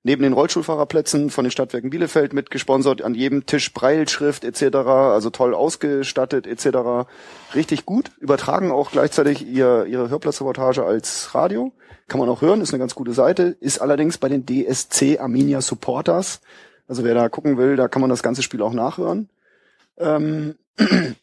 Neben den Rollstuhlfahrerplätzen von den Stadtwerken Bielefeld mitgesponsert, an jedem Tisch Breilschrift etc., also toll ausgestattet etc. Richtig gut, übertragen auch gleichzeitig ihr, ihre Hörplatzreportage als Radio. Kann man auch hören, ist eine ganz gute Seite, ist allerdings bei den DSC Arminia Supporters. Also wer da gucken will, da kann man das ganze Spiel auch nachhören. Ähm, *clears throat*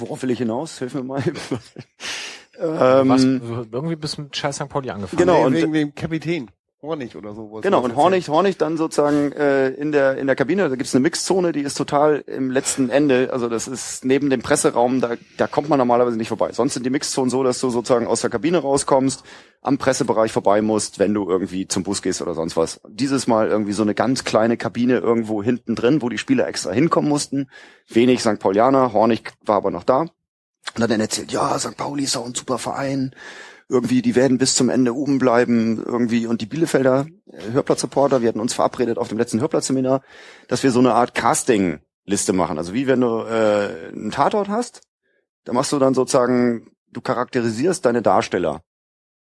worauf will ich hinaus? Hilf mir mal. *laughs*
was,
ähm,
irgendwie bist du mit Scheiß St. Pauli angefangen.
Genau,
Nee,
und-
wegen dem Kapitän. Hornig oder so.
Genau, und Hornig, Hornig dann sozusagen äh, in der in der Kabine, da gibt's eine Mixzone, die ist total im letzten Ende, also das ist neben dem Presseraum, da, da kommt man normalerweise nicht vorbei. Sonst sind die Mixzonen so, dass du sozusagen aus der Kabine rauskommst, am Pressebereich vorbei musst, wenn du irgendwie zum Bus gehst oder sonst was. Dieses Mal irgendwie so eine ganz kleine Kabine irgendwo hinten drin, wo die Spieler extra hinkommen mussten. Wenig St. Paulianer, Hornig war aber noch da. Und dann hat er erzählt, ja, St. Pauli ist auch ein super Verein. Irgendwie, die werden bis zum Ende oben bleiben, irgendwie. Und die Bielefelder äh, Hörplatzreporter, wir hatten uns verabredet auf dem letzten Hörplatzseminar, dass wir so eine Art Casting-Liste machen. Also wie wenn du äh, einen Tatort hast, da machst du dann sozusagen, du charakterisierst deine Darsteller.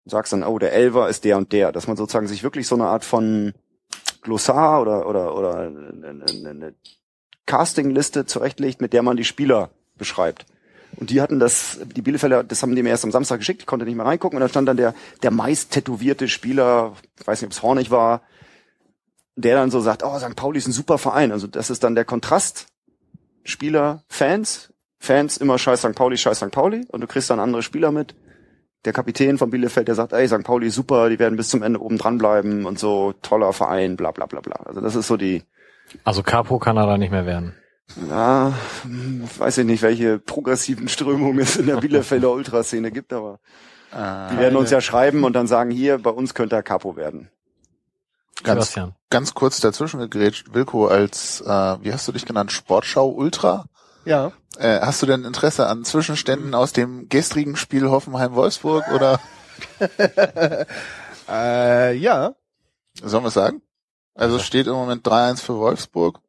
sagst dann, oh, der Elver ist der und der, dass man sozusagen sich wirklich so eine Art von Glossar oder oder oder eine, eine, eine Castingliste zurechtlegt, mit der man die Spieler beschreibt. Und die hatten das, die Bielefelder, das haben die mir erst am Samstag geschickt, ich konnte nicht mehr reingucken und da stand dann der, der meist tätowierte Spieler, ich weiß nicht, ob es Hornig war, der dann so sagt, oh, St. Pauli ist ein super Verein. Also das ist dann der Kontrast. Spieler, Fans, Fans immer scheiß St. Pauli, scheiß St. Pauli und du kriegst dann andere Spieler mit. Der Kapitän von Bielefeld, der sagt, ey, St. Pauli super, die werden bis zum Ende oben dran bleiben und so, toller Verein, bla bla bla bla. Also das ist so die,
Also Capo kann er da nicht mehr werden.
Ja, hm, weiß ich nicht, welche progressiven Strömungen es in der Bielefelder Ultraszene gibt, aber die werden uns ja schreiben und dann sagen, hier, bei uns könnte er Capo werden.
Ganz,
Sebastian.
ganz kurz dazwischen gegrätscht, Wilko, als, äh, wie hast du dich genannt, Sportschau Ultra?
Ja.
Äh, hast du denn Interesse an Zwischenständen aus dem gestrigen Spiel Hoffenheim-Wolfsburg oder *laughs*
Äh, ja.
sollen wir es sagen? Also steht im Moment 3-1 für Wolfsburg.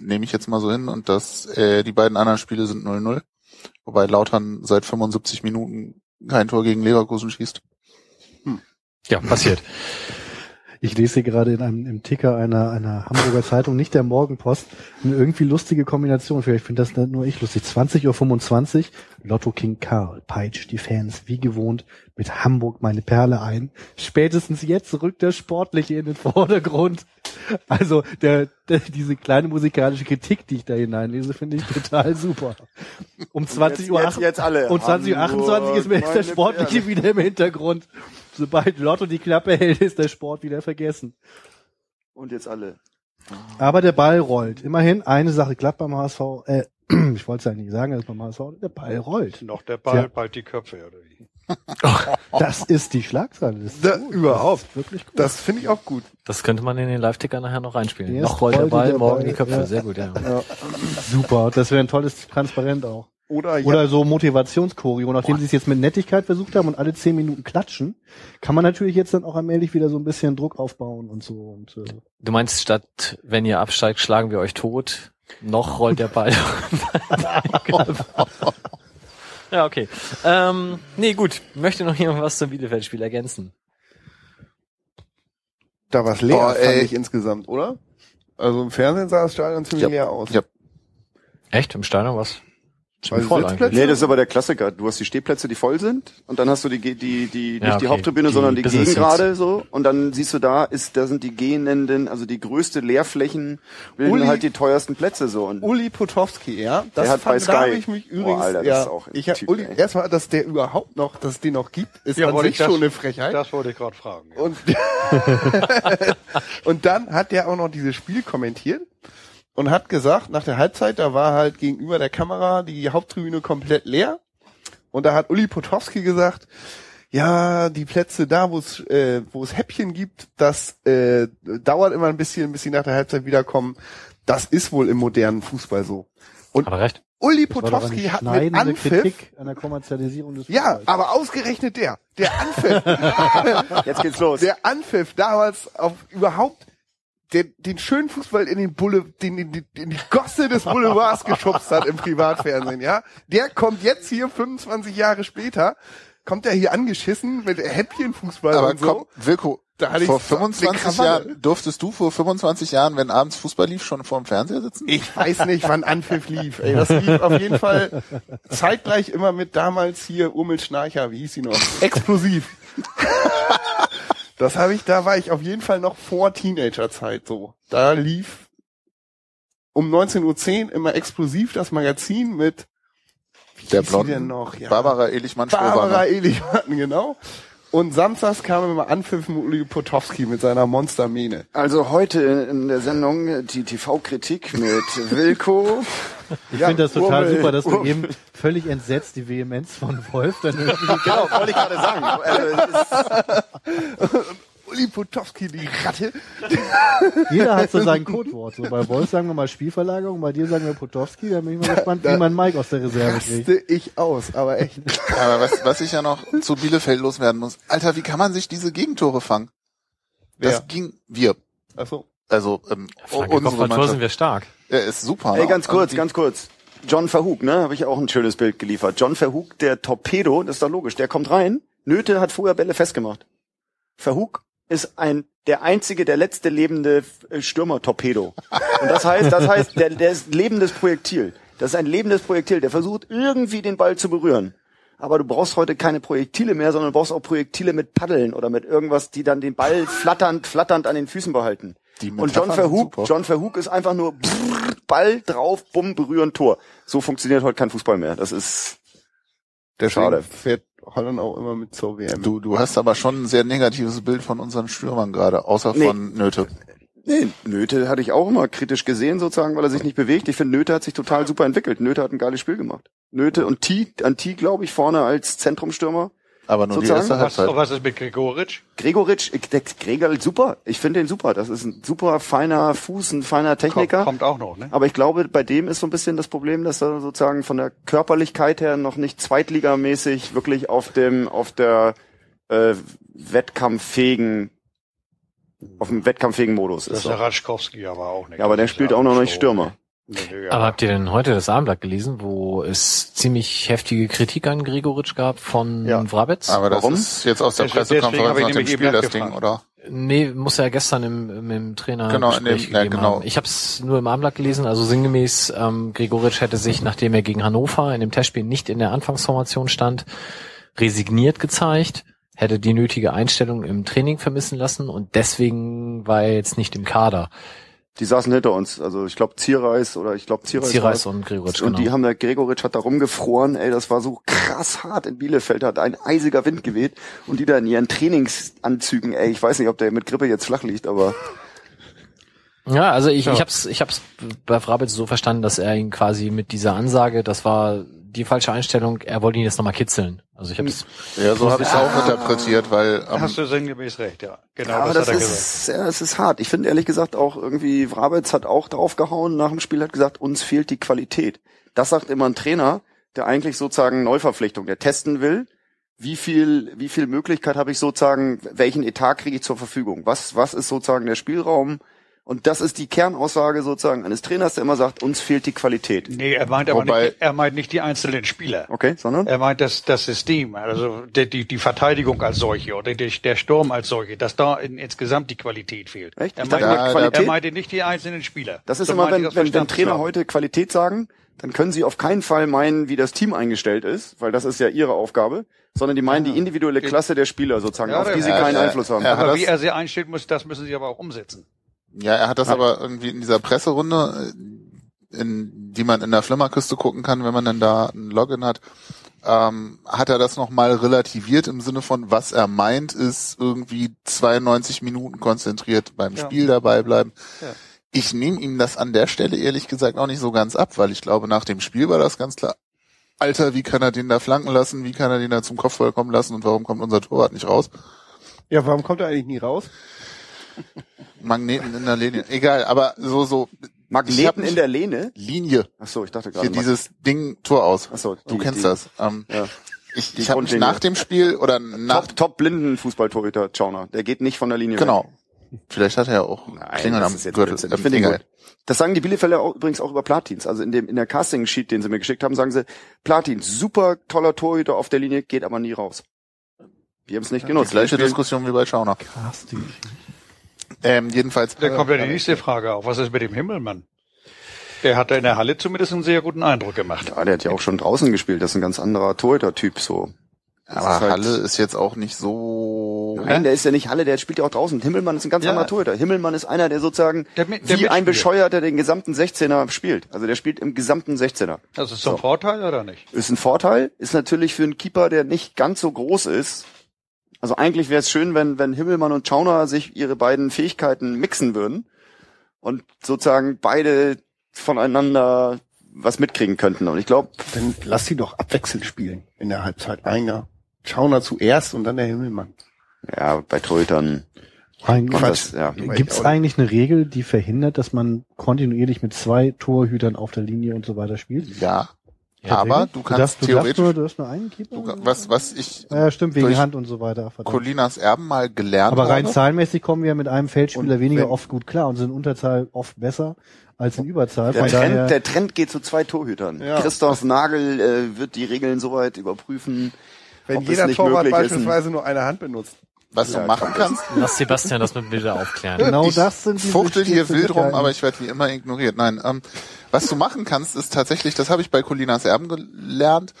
Nehme ich jetzt mal so hin und das, äh, die beiden anderen Spiele sind 0-0. Wobei Lautern seit 75 Minuten kein Tor gegen Leverkusen schießt.
Ja, passiert.
Ich lese hier gerade in einem im Ticker einer, einer Hamburger Zeitung, nicht der Morgenpost, eine irgendwie lustige Kombination. Vielleicht finde das nicht nur ich lustig. 20.25 Uhr, Lotto King Karl peitscht die Fans wie gewohnt mit Hamburg meine Perle ein. Spätestens jetzt rückt der Sportliche in den Vordergrund. Also der, der, diese kleine musikalische Kritik, die ich da hineinlese, finde ich total super. Um 20 Uhr
jetzt, jetzt alle.
um 20.28 Uhr ist mir jetzt der Sportliche
Perle.
wieder im Hintergrund. Sobald Lotto die Klappe hält, ist der Sport wieder vergessen.
Und jetzt alle.
Aber der Ball rollt. Immerhin, eine Sache klappt beim HSV. Äh, *clears throat* ich wollte es eigentlich nicht sagen, dass beim HSV der Ball rollt.
Noch der Ball,
Ja.
bald die Köpfe, oder wie? *laughs*
Das ist die Schlagzeile. Das ist
Da, überhaupt.
Das ist wirklich gut.
Das finde ich auch gut.
Das könnte man in den Live-Ticker nachher noch reinspielen. Noch rollt der Ball,
der
morgen
Ball,
die Köpfe.
ja.
Sehr gut, ja.
super. Das wäre ein tolles Transparent auch.
Oder, ja,
Oder so Motivationschoreo. Nachdem sie es jetzt mit Nettigkeit versucht haben und alle zehn Minuten klatschen, kann man natürlich jetzt dann auch allmählich wieder so ein bisschen Druck aufbauen und so. Und, äh,
Du meinst, statt wenn ihr absteigt, schlagen wir euch tot, noch rollt der Ball. *laughs* ja, okay. Ähm, nee, gut. Möchte noch jemand was zum Bielefeld-Spiel ergänzen?
da war es leer,
Oh,
fand ich insgesamt, oder? Also im Fernsehen sah das Stadion ziemlich
Ja.
leer aus.
Ja.
Echt? Im Stadion was? Voll
Sitzplätze-.
Nee, das ist aber der Klassiker. Du hast die Stehplätze, die voll sind, und dann hast du die, die, die, die
Ja,
nicht die
okay.
Haupttribüne,
Die
sondern die
Business
Gegengrade, so. Und dann siehst du da, ist, da sind die gehenden, also die größte Leerflächen, bilden
Uli-
halt die teuersten Plätze, so. Und
Uli Potowski, ja. Das
Der hat bei
fand, da hab
Sky-
ich mich
Boah,
übrigens,
Alter, das
ja,
ist auch
ich hab,
Typ,
Uli,
ey.
erstmal, dass der überhaupt noch, dass es den noch gibt, ist
Ja,
an sich
ich das-
schon eine Frechheit.
Das wollte ich gerade fragen. Ja.
Und, *laughs* und dann hat der auch noch dieses Spiel kommentiert und hat gesagt, nach der Halbzeit, da war halt gegenüber der Kamera die Haupttribüne komplett leer. Und da hat Uli Potowski gesagt, ja, die Plätze da, wo es äh, wo es Häppchen gibt, das äh, dauert immer ein bisschen, bis sie nach der Halbzeit wiederkommen. Das ist wohl im modernen Fußball so. Und
Hat er recht?
Uli Potowski hat mit Anpfiff,
Kritik an der Kommerzialisierung des
ja,
Fußballs.
aber ausgerechnet der, der Anpfiff, *laughs*
jetzt geht's los.
der Anpfiff damals auf überhaupt den, den schönen Fußball in den Bulle, den, in, die, in die Gosse des Boulevards geschubst hat im Privatfernsehen, ja. Der kommt jetzt hier 25 Jahre später, kommt er hier angeschissen mit Häppchenfußball
Aber
und so.
komm, Wilko,
Da hatte ich
vor
so eine
25
Krawalle.
Jahren, durftest du vor 25 Jahren, wenn abends Fußball lief, schon vor dem Fernseher sitzen?
Ich weiß nicht, wann Anpfiff lief. Ey, das lief auf jeden Fall zeitgleich immer mit damals hier Urmel Schnarcher, wie hieß sie noch? Explosiv. Das habe ich, da war ich auf jeden Fall noch vor Teenagerzeit so. Da lief um 19.10 Uhr immer explosiv das Magazin mit wie
Der Blonden?
denn noch? Ja.
Barbara Elichmann
Barbara. Elichmann, *laughs* genau. Und samstags kam immer Anpfiff mit Uli Potowski mit seiner Monstermähne.
Also heute in der Sendung die TV-Kritik mit Wilko. *laughs*
Ich finde das total
Urmel,
super, dass du
Urmel.
eben völlig entsetzt die Vehemenz von Wolf dann *laughs*
genau, wollte ich gerade sagen. Also, *laughs*
Uli Potowski, die Ratte.
Jeder hat so sein Codewort. So bei Wolf sagen wir mal Spielverlagerung, bei dir sagen wir Potowski. Da bin ich mal gespannt, wie man Mike aus der Reserve kriegt.
ich aus, aber echt.
Aber was, was ich ja noch zu Bielefeld loswerden muss. Alter, wie kann man sich diese Gegentore fangen? Das
Wer?
ging, wir.
Achso.
Also, ähm,
Frank
unsere
sind
Mannschaft.
wir stark.
Ja, ist super.
ey,
ne?
ganz kurz,
Und
ganz kurz. John Verhoek, ne, habe ich auch ein schönes Bild geliefert. John Verhoek, der Torpedo, das ist doch logisch, der kommt rein, Nöte hat früher Bälle festgemacht. Verhug ist ein der einzige, der letzte lebende äh, Stürmer-Torpedo. Und das heißt, das heißt, der, der ist lebendes Projektil. Das ist ein lebendes Projektil, der versucht irgendwie den Ball zu berühren. Aber du brauchst heute keine Projektile mehr, sondern du brauchst auch Projektile mit Paddeln oder mit irgendwas, die dann den Ball flatternd, flatternd an den Füßen behalten. Und John Verhoek. John Verhoek ist einfach nur brrr, Ball drauf, bumm, berühren, Tor. So funktioniert heute kein Fußball mehr. Das ist
Deswegen
Schade.
fährt Holland auch immer mit zur WM.
Du, du hast aber schon ein sehr negatives Bild von unseren Stürmern gerade, außer
Nee.
von Nöte.
Nee, Nöte hatte ich auch immer kritisch gesehen, sozusagen, weil er sich nicht bewegt. Ich finde, Nöte hat sich total super entwickelt. Nöte hat ein geiles Spiel gemacht. Nöte und T, an T, glaube ich, vorne als Zentrumstürmer.
Aber nur die
Sozusagen,
erste
Was,
Halbzeit.
was ist mit Gregoritsch?
Gregoritsch, ich- der Gregor, super. Ich finde den super. Das ist ein super feiner Fuß, ein feiner Techniker.
kommt auch noch, ne?
Aber ich glaube, bei dem ist so ein bisschen das Problem, dass er sozusagen von der Körperlichkeit her noch nicht zweitligamäßig wirklich auf dem, auf der äh, wettkampffähigen, auf dem wettkampffähigen Modus
Das
ist.
ist der
So.
Ratschkowski aber auch nicht.
Ja, aber der
Das
spielt auch noch nicht Stürmer.
Ja.
Aber habt ihr denn heute das Abendblatt gelesen, wo es ziemlich heftige Kritik an Gregoritsch gab von
Ja.
Wrabetz?
Aber das
Warum?
ist jetzt aus der Pressekonferenz nach dem Spiel das Ding, oder?
Nee, muss er gestern im, im, Trainer
Genau, in dem- ja, genau.
haben. Ich habe es nur im Abendblatt gelesen, also sinngemäß, ähm, Gregoritsch hätte sich, nachdem er gegen Hannover in dem Testspiel nicht in der Anfangsformation stand, resigniert gezeigt, hätte die nötige Einstellung im Training vermissen lassen und deswegen war er jetzt nicht im Kader.
Die saßen hinter uns. Also ich glaube Zierreis oder ich glaube Zierreis.
Zierreis und Gregoritsch,
und
genau.
die haben da, Gregoritsch hat da rumgefroren, ey, das war so krass hart in Bielefeld, hat ein eisiger Wind geweht und die da in ihren Trainingsanzügen, ey, ich weiß nicht, ob der mit Grippe jetzt flach liegt, aber
Ja, also ich, ich hab's, ich hab's bei Frabitz so verstanden, dass er ihn quasi mit dieser Ansage, das war die falsche Einstellung, er wollte ihn jetzt nochmal kitzeln. Also ich hab's,
Ja, so habe ich es auch interpretiert, weil ähm,
Hast du sinngemäß recht, ja. Genau,
aber
das,
das,
hat er gesagt.
ist, ja, es ist hart. Ich finde ehrlich gesagt auch irgendwie, Wrabetz hat auch draufgehauen nach dem Spiel, hat gesagt, uns fehlt die Qualität. Das sagt immer ein Trainer, der eigentlich sozusagen Neuverpflichtung, der testen will, wie viel, wie viel Möglichkeit habe ich sozusagen, welchen Etat kriege ich zur Verfügung? Was, was ist sozusagen der Spielraum? Und das ist die Kernaussage sozusagen eines Trainers, der immer sagt, uns fehlt die Qualität.
Nee, er meint aber
Wobei-
nicht, er meint nicht die einzelnen Spieler.
Okay, sondern?
Er meint das, das System, also die, die, die Verteidigung als solche oder die, der Sturm als solche, dass da in, insgesamt die Qualität fehlt.
Echt?
Er, meint,
dachte,
Ja,
Qualität-
er meinte nicht die einzelnen Spieler.
Das ist
So
immer, wenn, wenn, wenn Trainer heute Qualität sagen, dann können sie auf keinen Fall meinen, wie das Team eingestellt ist, weil das ist ja ihre Aufgabe, sondern die meinen die individuelle Klasse der Spieler sozusagen,
Ja,
auf die
der-
sie
Ja,
keinen
ja,
Einfluss haben.
ja.
Aber wie er sie einstellt muss, das müssen sie aber auch umsetzen.
Ja, er hat das aber irgendwie in dieser Presserunde, äh, in die man in der Flimmerküste gucken kann, wenn man dann da ein Login hat, ähm, hat er das nochmal relativiert im Sinne von, was er meint, ist irgendwie 92 Minuten konzentriert beim
Ja.
Spiel dabei bleiben.
Ja.
Ich nehme ihm das an der Stelle ehrlich gesagt auch nicht so ganz ab, weil ich glaube, nach dem Spiel war das ganz klar. Alter, wie kann er den da flanken lassen? Wie kann er den da zum Kopfball kommen lassen? Und warum kommt unser Torwart nicht raus?
Ja, warum kommt er eigentlich nie raus?
Magneten in der Linie. Egal, aber so, so.
Magneten in der Lehne?
Linie.
Ach so, ich dachte
Hier
gerade. mal-
dieses Ding Tor aus.
Ach so,
du
die-
kennst
die-
das. Ähm,
Ja.
ich
die
ich habe mich nach dem Spiel oder nach,
Top, top blinden Fußballtorhüter, Chauner. Der geht nicht von der Linie
genau. Vielleicht hat er ja auch
Nein,
Klingeln
das
am Gürtel.
Blödsinn.
Ähm,
gut. Das sagen die Bielefelder auch, übrigens auch über Platins. Also in dem in der Casting Sheet, den sie mir geschickt haben, sagen sie, Platins, super toller Torhüter auf der Linie, geht aber nie raus. Wir haben es nicht
Die
genutzt.
gleiche
Wir spielen-
Diskussion wie bei Schauner.
Casting.
Ähm, jedenfalls.
Da kommt ja die nächste Frage auf. Was ist mit dem Himmelmann? Der hat da in der Halle zumindest einen sehr guten Eindruck gemacht.
Ja, der hat ja auch schon draußen gespielt. Das ist ein ganz anderer Torhüter-Typ so. Das
aber
ist halt-
Halle ist jetzt auch nicht so.
Nein, der ist ja nicht Halle, der spielt ja auch draußen. Himmelmann ist ein ganz
Ja.
anderer Torhüter. Himmelmann ist einer, der sozusagen
Der der
wie ein. Bescheuerter den gesamten 16er spielt. Also der spielt im gesamten 16er.
Das ist
So.
Vorteil oder nicht?
Ist ein Vorteil, ist natürlich für einen Keeper, der nicht ganz so groß ist. Also eigentlich wäre es schön, wenn, wenn Himmelmann und Schauner sich ihre beiden Fähigkeiten mixen würden und sozusagen beide voneinander was mitkriegen könnten. Und ich glaube,
Dann lass sie doch abwechselnd spielen in der Halbzeit. Einer Schauner zuerst und dann der Himmelmann.
ja, bei Torhütern
Ein,
macht
Quatsch.
das, ja.
Gibt es eigentlich eine Regel, die verhindert, dass man kontinuierlich mit zwei Torhütern auf der Linie und so weiter spielt?
Ja.
Ja,
aber du kannst
darfst, du
theoretisch,
darfst nur, du hast nur einen Keeper?
du, was, was ich
ja, stimmt, wegen
durch
Hand und so weiter. verdammt.
Colinas Erben mal gelernt
Aber rein
habe.
zahlenmäßig kommen wir mit einem Feldspieler
Und
weniger oft gut klar und sind in Unterzahl oft besser als in Überzahl.
Der
Von
Trend, der Trend geht zu zwei Torhütern.
Ja.
Christoph Nagel äh, wird die Regeln soweit überprüfen.
Wenn
ob es
jeder
nicht
Torwart
möglich ist, ein-
beispielsweise nur eine Hand benutzt.
Was
Ja,
du machen kannst,
Lass Sebastian das mit Bilder aufklären.
Genau
ich
das sind diese
fuchtel hier wild rum, aber ich werde wie immer ignoriert. Nein, ähm, was du machen kannst, ist tatsächlich, das habe ich bei Colinas Erben gelernt,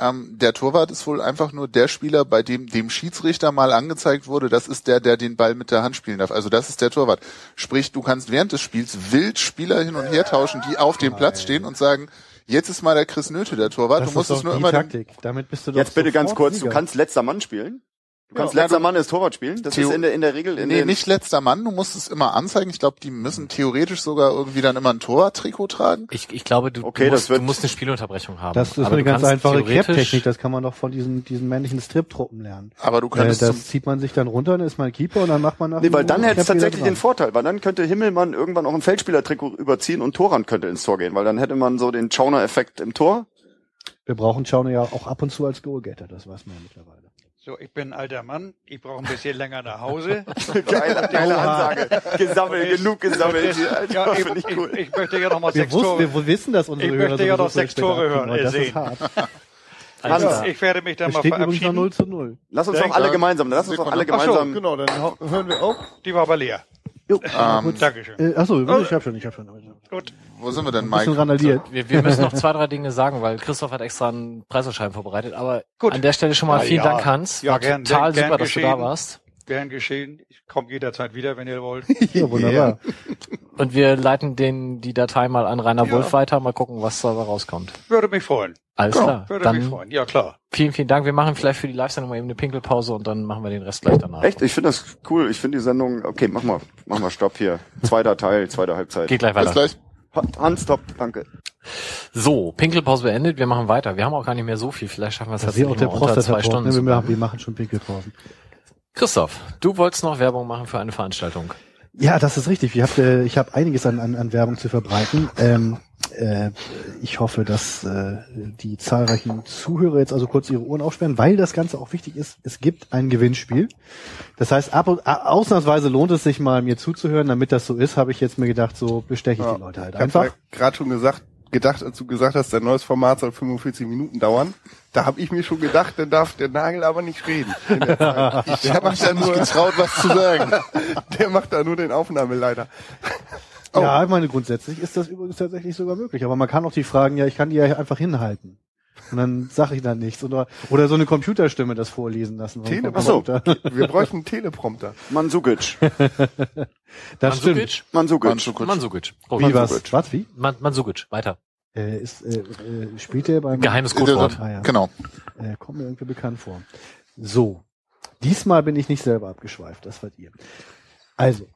ähm, der Torwart ist wohl einfach nur der Spieler, bei dem dem Schiedsrichter mal angezeigt wurde, das ist der, der den Ball mit der Hand spielen darf. Also das ist der Torwart. Sprich, du kannst während des Spiels wild Spieler hin und her tauschen, die auf dem Platz stehen und sagen, jetzt ist mal der Chris Nöte der Torwart.
das
du musst
ist
es
doch
nur
die
immer
Taktik. Damit bist du doch
Jetzt bitte ganz kurz,
Sieger.
du kannst letzter Mann spielen. Du kannst
Ja,
letzter
du-
Mann ist Torwart spielen. Das
Theo-
ist in der, in der Regel in
Nee, nicht letzter Mann, du musst es immer anzeigen. Ich glaube, die müssen theoretisch sogar irgendwie dann immer ein Torwarttrikot tragen.
Ich, ich glaube, du,
Okay,
du,
das
musst,
wird-
du musst eine Spielunterbrechung haben.
Das ist
Aber
eine ganz
kannst
einfache Cap-Technik, das kann man doch von diesen, diesen männlichen Strip-Truppen lernen.
Aber du
Äh,
könntest
das
zum,
zieht man sich dann runter, dann ist man Keeper und dann macht man nach
Nee, weil dann hätte es tatsächlich den Vorteil, weil dann könnte Himmelmann irgendwann auch ein Feldspielertrikot überziehen und Torrand könnte ins Tor gehen, weil dann hätte man so den Chauner-Effekt im Tor.
Wir brauchen Schauner ja auch ab und zu als Goalgetter, das weiß man ja mittlerweile.
So, ich bin ein alter Mann, ich brauche ein bisschen länger nach Hause. *laughs*
Geile, geile Ansage. Gesammelt, genug gesammelt. *laughs*
Ja,
Alter,
ich,
ich cool.
ich, ich möchte ja noch mal
Wir,
sechs
wussten,
Tore.
wir wissen, dass unsere
Ich
Hörer
möchte ja noch sechs Tore hören,
Das
äh,
ist
sehen.
hart. *laughs*
Also,
Hans,
Ich werde mich dann mal
übrigens
verabschieden.
0 zu 0.
Lass uns
Ja,
doch alle
klar.
gemeinsam, lass uns doch alle
Ach so,
gemeinsam.
Genau, dann hören wir auf.
Die war aber leer.
Jo,
ähm,
Dankeschön.
äh, achso, ich hab schon, ich hab schon.
Gut.
Wo sind wir denn, Mike?
wir, wir müssen noch zwei, drei Dinge sagen, weil Christoph hat extra einen Preisausschreiben vorbereitet. Aber
Gut.
an der Stelle schon mal
Ja,
vielen
ja.
Dank, Hans.
Ja,
War
gern-
total
gern
super, dass du da
geschehen.
warst.
Gern geschehen. Ich komme jederzeit wieder, wenn ihr wollt. *laughs*
Ja, wunderbar.
Und wir leiten den, die Datei mal an Rainer Wolf weiter. Mal gucken, was dabei rauskommt.
Würde mich freuen.
Alles klar.
Würde mich
Dann
freuen. Ja, klar.
vielen, vielen Dank. Wir machen vielleicht für die Live-Sendung mal eben eine Pinkelpause und dann machen wir den Rest gleich danach.
Echt, ich finde das cool. Ich finde die Sendung, okay, mach mal, mach mal Stopp hier. Zweiter Teil, zweite Halbzeit.
Geht gleich
Bis
weiter.
gleich.
Hans, stopp, danke.
So, Pinkelpause beendet. Wir machen weiter. Wir haben auch gar nicht mehr so viel. Vielleicht schaffen wir es tatsächlich unter
Prostata
zwei Stunden.
ne? wir, machen, wir machen schon Pinkelpausen.
Christoph, du wolltest noch Werbung machen für eine Veranstaltung.
Ja, das ist richtig. Ich habe äh, ich hab einiges an, an, an Werbung zu verbreiten. Ähm, äh, ich hoffe, dass äh, die zahlreichen Zuhörer jetzt also kurz ihre Ohren aufsperren, weil das Ganze auch wichtig ist. Es gibt ein Gewinnspiel. Das heißt, ab und, ausnahmsweise lohnt es sich mal, mir zuzuhören. Damit das so ist, habe ich jetzt mir gedacht, so besteche ich
Ja.
die Leute halt
Ich habe
einfach.
gerade schon gesagt, gedacht, als du gesagt hast, dein neues Format soll 45 Minuten dauern. Da habe ich mir schon gedacht, dann darf der Nagel aber nicht reden. der Zeit. *laughs* der macht da nur,
Getraut, was zu sagen.
der macht da nur den Aufnahmeleiter. Oh.
Ja, ich meine, grundsätzlich ist das übrigens tatsächlich sogar möglich. Aber man kann auch die Fragen, ja, ich kann die ja einfach hinhalten. Und dann *laughs* sage ich dann nichts. Oder, oder so eine Computerstimme das vorlesen lassen. vom
Tele-
Computer.
Wir *laughs* bräuchten einen Teleprompter.
Mansukic.
Das stimmt.
Mansukic?
Mansukic.
Mansukic.
Mansukic. Oh,
Wie was?
Mansukic.
Was, wie?
Man Mansukic. Weiter.
Äh, ist, äh, äh, spielt der beim...
Geheimes Codewort.
Ah, ja.
Genau.
Äh, kommt mir irgendwie bekannt vor. So. Diesmal bin ich nicht selber abgeschweift, das wart ihr. Also,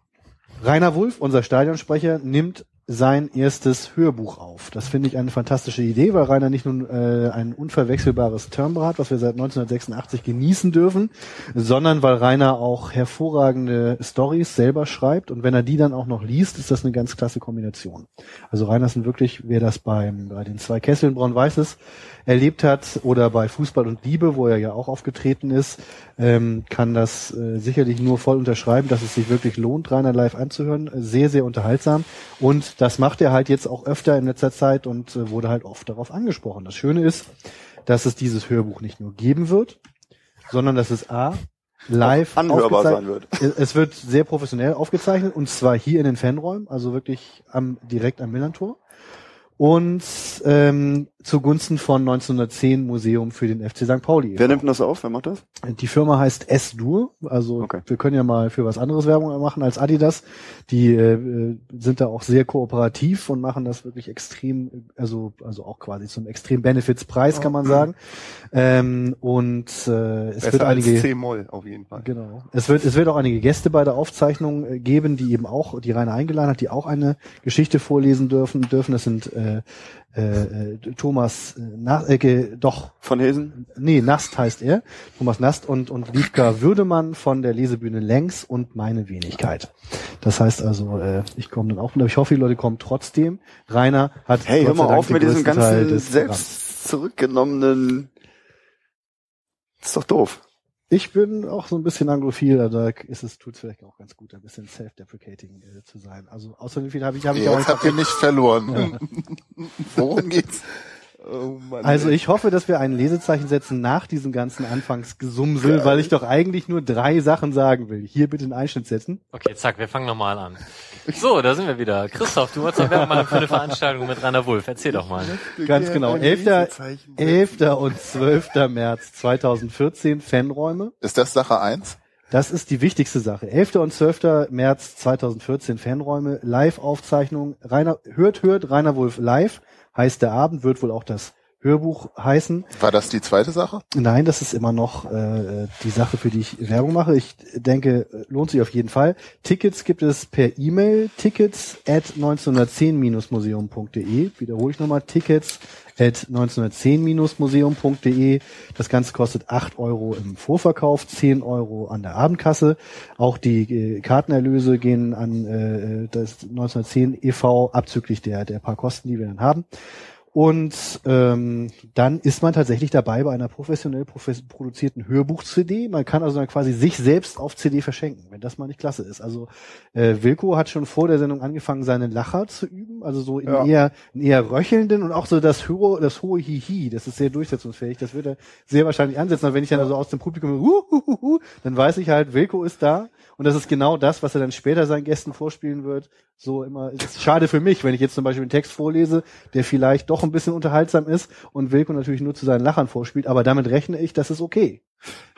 Rainer Wulff, unser Stadionsprecher, nimmt sein erstes Hörbuch auf. Das finde ich eine fantastische Idee, weil Rainer nicht nur äh, ein unverwechselbares Timbre hat, was wir seit 1986 genießen dürfen, sondern weil Rainer auch hervorragende Stories selber schreibt und wenn er die dann auch noch liest, ist das eine ganz klasse Kombination. Also Rainer ist wirklich, wer das beim, bei den zwei Kesseln Braun-Weißes erlebt hat oder bei Fußball und Liebe, wo er ja auch aufgetreten ist, ähm, kann das äh, sicherlich nur voll unterschreiben, dass es sich wirklich lohnt, Rainer live anzuhören. Sehr, sehr unterhaltsam. Und das macht er halt jetzt auch öfter in letzter Zeit und äh, wurde halt oft darauf angesprochen. Das Schöne ist, dass es dieses Hörbuch nicht nur geben wird, sondern dass es A, live
Anhörbar sein wird.
es- Es wird sehr professionell aufgezeichnet und zwar hier in den Fanräumen, also wirklich am, direkt am Millantor. Und ähm, zugunsten von 1910 Museum für den FC St. Pauli.
Wer nimmt denn das auf? Wer macht das?
Die Firma heißt S-Dur, also
Okay.
wir können ja mal für was anderes Werbung machen als Adidas. Die äh, sind da auch sehr kooperativ und machen das wirklich extrem, also also auch quasi zum extrem Benefits-Preis kann man sagen. Ähm, und äh, es
Besser
wird einige
C-Moll auf jeden Fall.
Genau. Es wird, es wird auch einige Gäste bei der Aufzeichnung äh, geben, die eben auch, die Rainer eingeladen hat, die auch eine Geschichte vorlesen dürfen. dürfen. Das sind äh, äh, äh, Thomas äh, Na, äh, ge- doch,
Von Hesen?
nee, Nast heißt er. Thomas Nast und, und Liebka Würdemann von der Lesebühne Längs und meine Wenigkeit. Das heißt also, äh, ich komme dann auch, aber ich hoffe, die Leute kommen trotzdem. Rainer hat
Hey, hör mal
Dank
auf mit diesem ganzen
Programms.
selbst zurückgenommenen. ist doch doof.
Ich bin auch so ein bisschen anglophil, also da ist es, tut's vielleicht auch ganz gut, ein bisschen self-deprecating äh, zu sein. Also außerdem viel habe ich, habe ich auch
Jetzt habt ihr nicht verloren. *laughs* Worum geht's?
Oh Mann,
Also ich hoffe, dass wir ein Lesezeichen setzen nach diesem ganzen Anfangsgesumsel, weil ich doch eigentlich nur drei Sachen sagen will. Hier bitte einen Einschnitt setzen.
Okay, zack, wir fangen nochmal an. So, da sind wir wieder. Christoph, du wolltest doch machen für eine Veranstaltung mit Rainer Wulff. Erzähl doch mal.
Ganz genau.
Ein
11.
Lesezeichen.
11. und 12. März 2014 Fanräume.
Ist das Sache eins?
Das ist die wichtigste Sache. 11. und 12. März 2014 Fanräume, Live-Aufzeichnung. Rainer, hört, hört, Rainer Wulff live heißt der Abend, wird wohl auch das Hörbuch heißen.
War das die zweite Sache?
Nein, das ist immer noch äh, die Sache, für die ich Werbung mache. Ich denke, lohnt sich auf jeden Fall. Tickets gibt es per E-Mail, tickets at 1910-museum.de. Wiederhole ich nochmal, tickets at 1910-museum.de. Das Ganze kostet 8 Euro im Vorverkauf, 10 Euro an der Abendkasse. Auch die äh, Kartenerlöse gehen an äh, das 1910 e.V. abzüglich der, der paar Kosten, die wir dann haben. Und ähm, dann ist man tatsächlich dabei bei einer professionell profes produzierten Hörbuch-CD. Man kann also dann quasi sich selbst auf CD verschenken, wenn das mal nicht klasse ist. Also äh, Wilko hat schon vor der Sendung angefangen, seine Lacher zu üben, also so in
Ja.
eher in eher röchelnden und auch so das hohe, das hohe Hihi, das ist sehr durchsetzungsfähig. Das wird er sehr wahrscheinlich ansetzen. Aber wenn ich dann also aus dem Publikum hu, hu, hu, hu, dann weiß ich halt, Wilko ist da und das ist genau das, was er dann später seinen Gästen vorspielen wird. So immer, es ist schade für mich, wenn ich jetzt zum Beispiel einen Text vorlese, der vielleicht doch ein bisschen unterhaltsam ist und Wilko natürlich nur zu seinen Lachern vorspielt, aber damit rechne ich, das ist okay.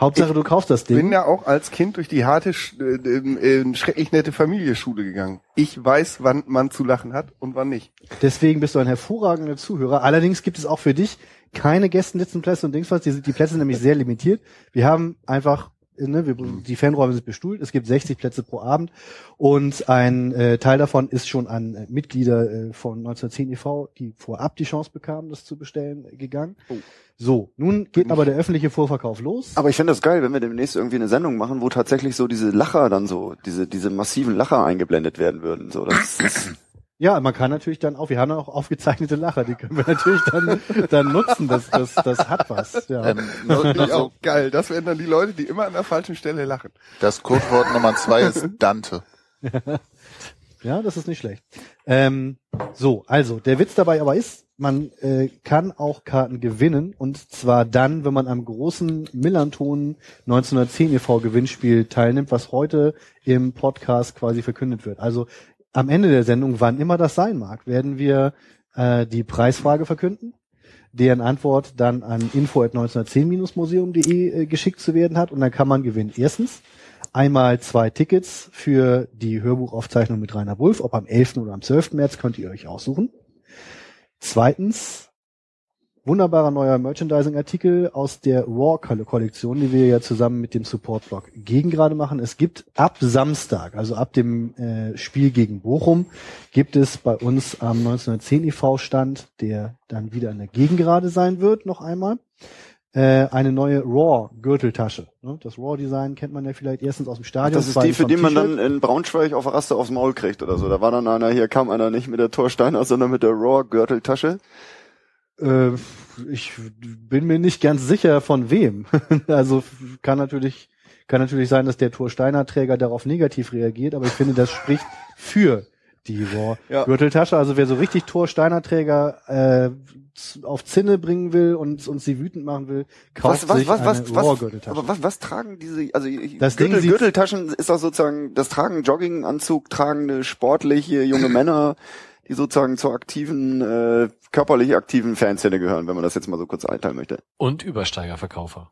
Hauptsache, du kaufst das
bin
Ding.
ja auch als Kind durch die harte, äh, äh, schrecklich nette Familienschule gegangen. Ich weiß, wann man zu lachen hat und wann nicht.
Deswegen bist du ein hervorragender Zuhörer. Allerdings gibt es auch für dich keine Gästenlitzenplätze und Dings was. Die, sind- die Plätze sind nämlich sehr limitiert. Wir haben einfach, ne, wir, die Fanräume sind bestuhlt. Es gibt 60 Plätze pro Abend und ein äh, Teil davon ist schon an äh, Mitglieder äh, von 1910 e.V., die vorab die Chance bekamen, das zu bestellen, äh, gegangen. So, nun geht aber der öffentliche Vorverkauf los.
Aber ich fände das geil, wenn wir demnächst irgendwie eine Sendung machen, wo tatsächlich so diese Lacher dann so, diese, diese massiven Lacher eingeblendet werden würden. So, das ist,
Ja, man kann natürlich dann auch, wir haben auch aufgezeichnete Lacher, die können wir natürlich dann, dann nutzen. Das, das, das hat was. Ja.
Ähm, nur, nur
Finde ich
so,
auch geil. Das wären dann die Leute, die immer an der falschen Stelle lachen.
das Codewort Nummer zwei ist Dante.
Ja, das ist nicht schlecht. Ähm, so, also der Witz dabei aber ist, man äh, kann auch Karten gewinnen und zwar dann, wenn man am großen Millanton 1910 e.V. Gewinnspiel teilnimmt, was heute im Podcast quasi verkündet wird. Also am Ende der Sendung, wann immer das sein mag, werden wir äh, die Preisfrage verkünden, deren Antwort dann an info@1910-museum.de äh, geschickt zu werden hat und dann kann man gewinnen. Erstens einmal zwei Tickets für die Hörbuchaufzeichnung mit Rainer Wulff, ob am 11. oder am 12. März könnt ihr euch aussuchen. Zweitens wunderbarer neuer Merchandising-Artikel aus der Raw-Kollektion, die wir ja zusammen mit dem Support-Blog gegen gerade machen. Es gibt ab Samstag, also ab dem äh, Spiel gegen Bochum, gibt es bei uns am 1910 e.V.-Stand, der dann wieder an der Gegengrade sein wird, noch einmal, äh, eine neue Raw-Gürteltasche. Ne? Das Raw-Design kennt man ja vielleicht erstens aus dem Stadion.
das ist die, für die man dann in Braunschweig auf der Raste aufs Maul kriegt oder so. Da war dann einer, hier kam einer nicht mit der Torsteiner, sondern mit der Raw-Gürteltasche.
Äh, ich bin mir nicht ganz sicher von wem. *laughs* also kann natürlich kann natürlich sein, dass der Torsteiner Träger darauf negativ reagiert, aber ich finde, das spricht für die Raw
Ja.
Gürteltasche. Also wer so richtig Torsteiner Träger äh, auf Zinne bringen will und uns sie wütend machen will, kauft
Was, was,
sich
was,
eine
was, was,
Gürteltasche.
aber was, was tragen diese, also
Das Ding
Gürtel,
sieht-
Gürteltaschen ist doch sozusagen, das tragen Jogginganzug tragende, sportliche junge Männer, die sozusagen zur aktiven, äh, körperlich aktiven Fanszene gehören, wenn man das jetzt mal so kurz einteilen möchte.
Und Übersteigerverkäufer.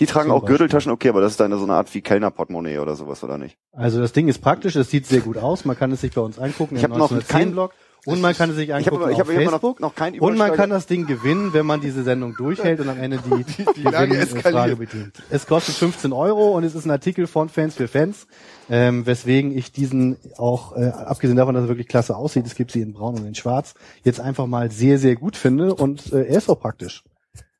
Die tragen
Zum
auch
Beispiel.
Gürteltaschen, okay, aber das ist dann so eine Art wie Kellnerportemonnaie oder sowas, oder nicht?
Also das Ding ist praktisch, es sieht sehr gut aus, man kann es sich bei uns angucken
Ich
im
hab noch
1910
kein-
Blog und man kann es sich
Ich
angucken
ich
auf
habe immer
Facebook.
noch, noch kein
Und man kann das Ding gewinnen, wenn man diese Sendung durchhält und am Ende die, *laughs* die,
Lage
Gewinnfrage
eskaliert.
bedient. Es kostet 15 Euro und es ist ein Artikel von Fans für Fans, ähm, weswegen ich diesen auch, äh, abgesehen davon, dass er wirklich klasse aussieht, es gibt sie in braun und in schwarz, jetzt einfach mal sehr, sehr gut finde und äh, er ist auch praktisch.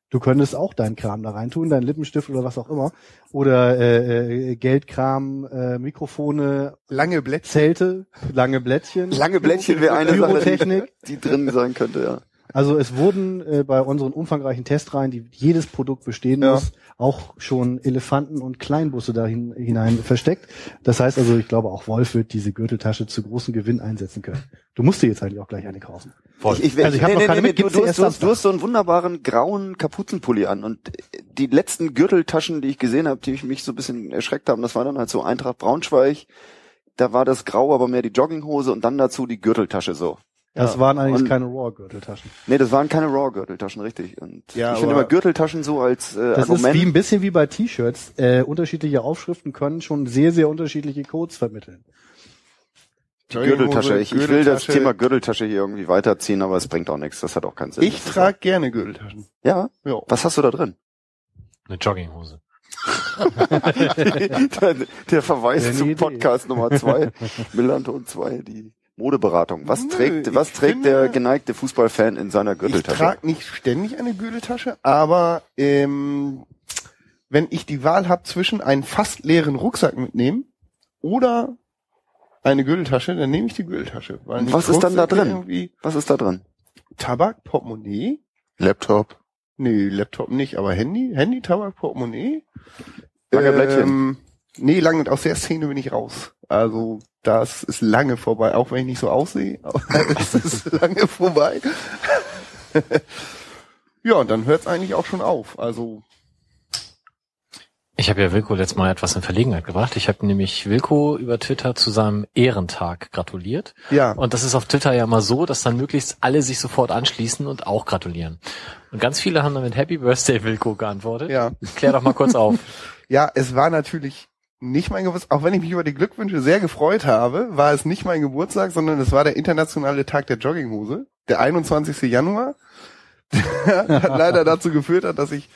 Du könntest auch deinen Kram da reintun, deinen Lippenstift oder was auch immer. Oder äh, äh, Geldkram, äh, Mikrofone,
Lange Blätter.
Zelte, lange Blättchen.
Lange Blättchen wäre eine Sache, die *laughs* drin sein könnte, ja.
Also es wurden äh, bei unseren umfangreichen Testreihen, die jedes Produkt bestehen
Ja.
muss, auch schon Elefanten und Kleinbusse dahin hinein versteckt. Das heißt also, ich glaube auch Wolf wird diese Gürteltasche zu großen Gewinn einsetzen können. Du musst dir jetzt eigentlich auch gleich eine kaufen.
Ich, ich,
Also ich hab noch keine mit,
du, du, hast, du, hast, du
Samstag.
hast so einen wunderbaren grauen Kapuzenpulli an und die letzten Gürteltaschen, die ich gesehen habe, die mich so ein bisschen erschreckt haben, das war dann halt so Eintracht Braunschweig, da war das grau, aber mehr die Jogginghose und dann dazu die Gürteltasche so.
Das
Ja.
waren allerdings
Und-
keine Raw-Gürteltaschen.
Nee, das waren keine Raw-Gürteltaschen, richtig. Und
Ja,
ich finde immer Gürteltaschen so als äh,
Das ist
Argument.
wie ein bisschen wie bei T-Shirts. Äh, unterschiedliche Aufschriften können schon sehr, sehr unterschiedliche Codes vermitteln.
die Gürteltasche. Ich, ich will das. Thema Gürteltasche hier irgendwie weiterziehen, aber es bringt auch nichts. Das hat auch keinen Sinn.
Ich
ist
trage gerne Gürteltaschen.
Ja?
Ja.
Was hast du da drin?
Eine Jogginghose. *laughs*
der, der Verweis
Eine
zum
Idee.
Podcast Nummer zwei, Millanton 2, die Modeberatung. Was
Nö,
trägt,
ich
was trägt
finde-
der geneigte Fußballfan in seiner
Ich
Gürteltasche?
trage nicht ständig eine Gürteltasche, aber ähm, wenn ich die Wahl habe zwischen einen fast leeren Rucksack mitnehmen oder eine Gürteltasche, dann nehme ich die Gürteltasche. Weil
Was ist dann da drin? Was ist da drin?
Tabak, Portemonnaie.
Laptop.
Nee, Laptop nicht, aber Handy, Handy, Tabak, Portemonnaie.
Lange Blättchen.
Ähm, nee, lange, aus der Szene bin ich raus. Also, das ist lange vorbei, auch wenn ich nicht so aussehe, aber *laughs* es ist lange vorbei. *laughs* ja, und dann hört es eigentlich auch schon auf. Also,
Ich habe ja Wilko letztes Mal etwas in Verlegenheit gebracht. Ich habe nämlich Wilko über Twitter zu seinem Ehrentag gratuliert.
ja.
Und das ist auf Twitter ja mal so, dass dann möglichst alle sich sofort anschließen und auch gratulieren. Und ganz viele haben dann mit Happy Birthday Wilko geantwortet.
Ja.
Klär doch mal kurz auf. *laughs*
Ja, es war natürlich nicht mein Geburtstag, auch wenn ich mich über die Glückwünsche sehr gefreut habe, war es nicht mein Geburtstag, sondern es war der internationale Tag der Jogginghose, der 21. Januar. *laughs* Der hat leider dazu geführt, hat, dass ich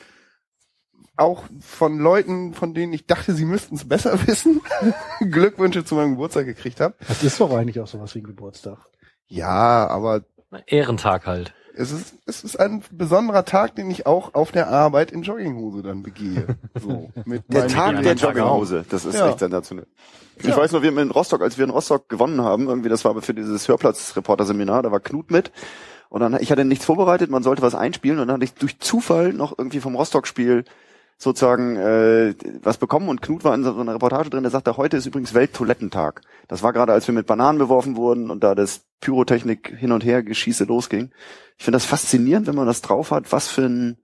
auch von Leuten, von denen ich dachte, sie müssten es besser *laughs* wissen, *laughs* Glückwünsche zu meinem Geburtstag gekriegt habe.
Das ist doch eigentlich auch sowas wie ein Geburtstag.
Ja, aber
Ehrentag halt.
Es ist, es ist ein besonderer Tag, den ich auch auf der Arbeit in Jogginghose dann begehe. So, *laughs* mit
Der Tag der Jogginghose. Das ist
Ja.
echt sensationell. Ich
Ja.
weiß nur, wir in Rostock, als wir in Rostock gewonnen haben, irgendwie, das war für dieses Hörplatz-Reporter-Seminar, da war Knut mit. Und dann, ich hatte nichts vorbereitet, man sollte was einspielen und dann hatte ich durch Zufall noch irgendwie vom Rostock-Spiel sozusagen äh, was bekommen und Knut war in so einer Reportage drin, der sagte, heute ist übrigens Welttoilettentag. Das war gerade, als wir mit Bananen beworfen wurden und da das Pyrotechnik hin und her Geschieße losging. Ich finde das faszinierend, wenn man das drauf hat, was für ein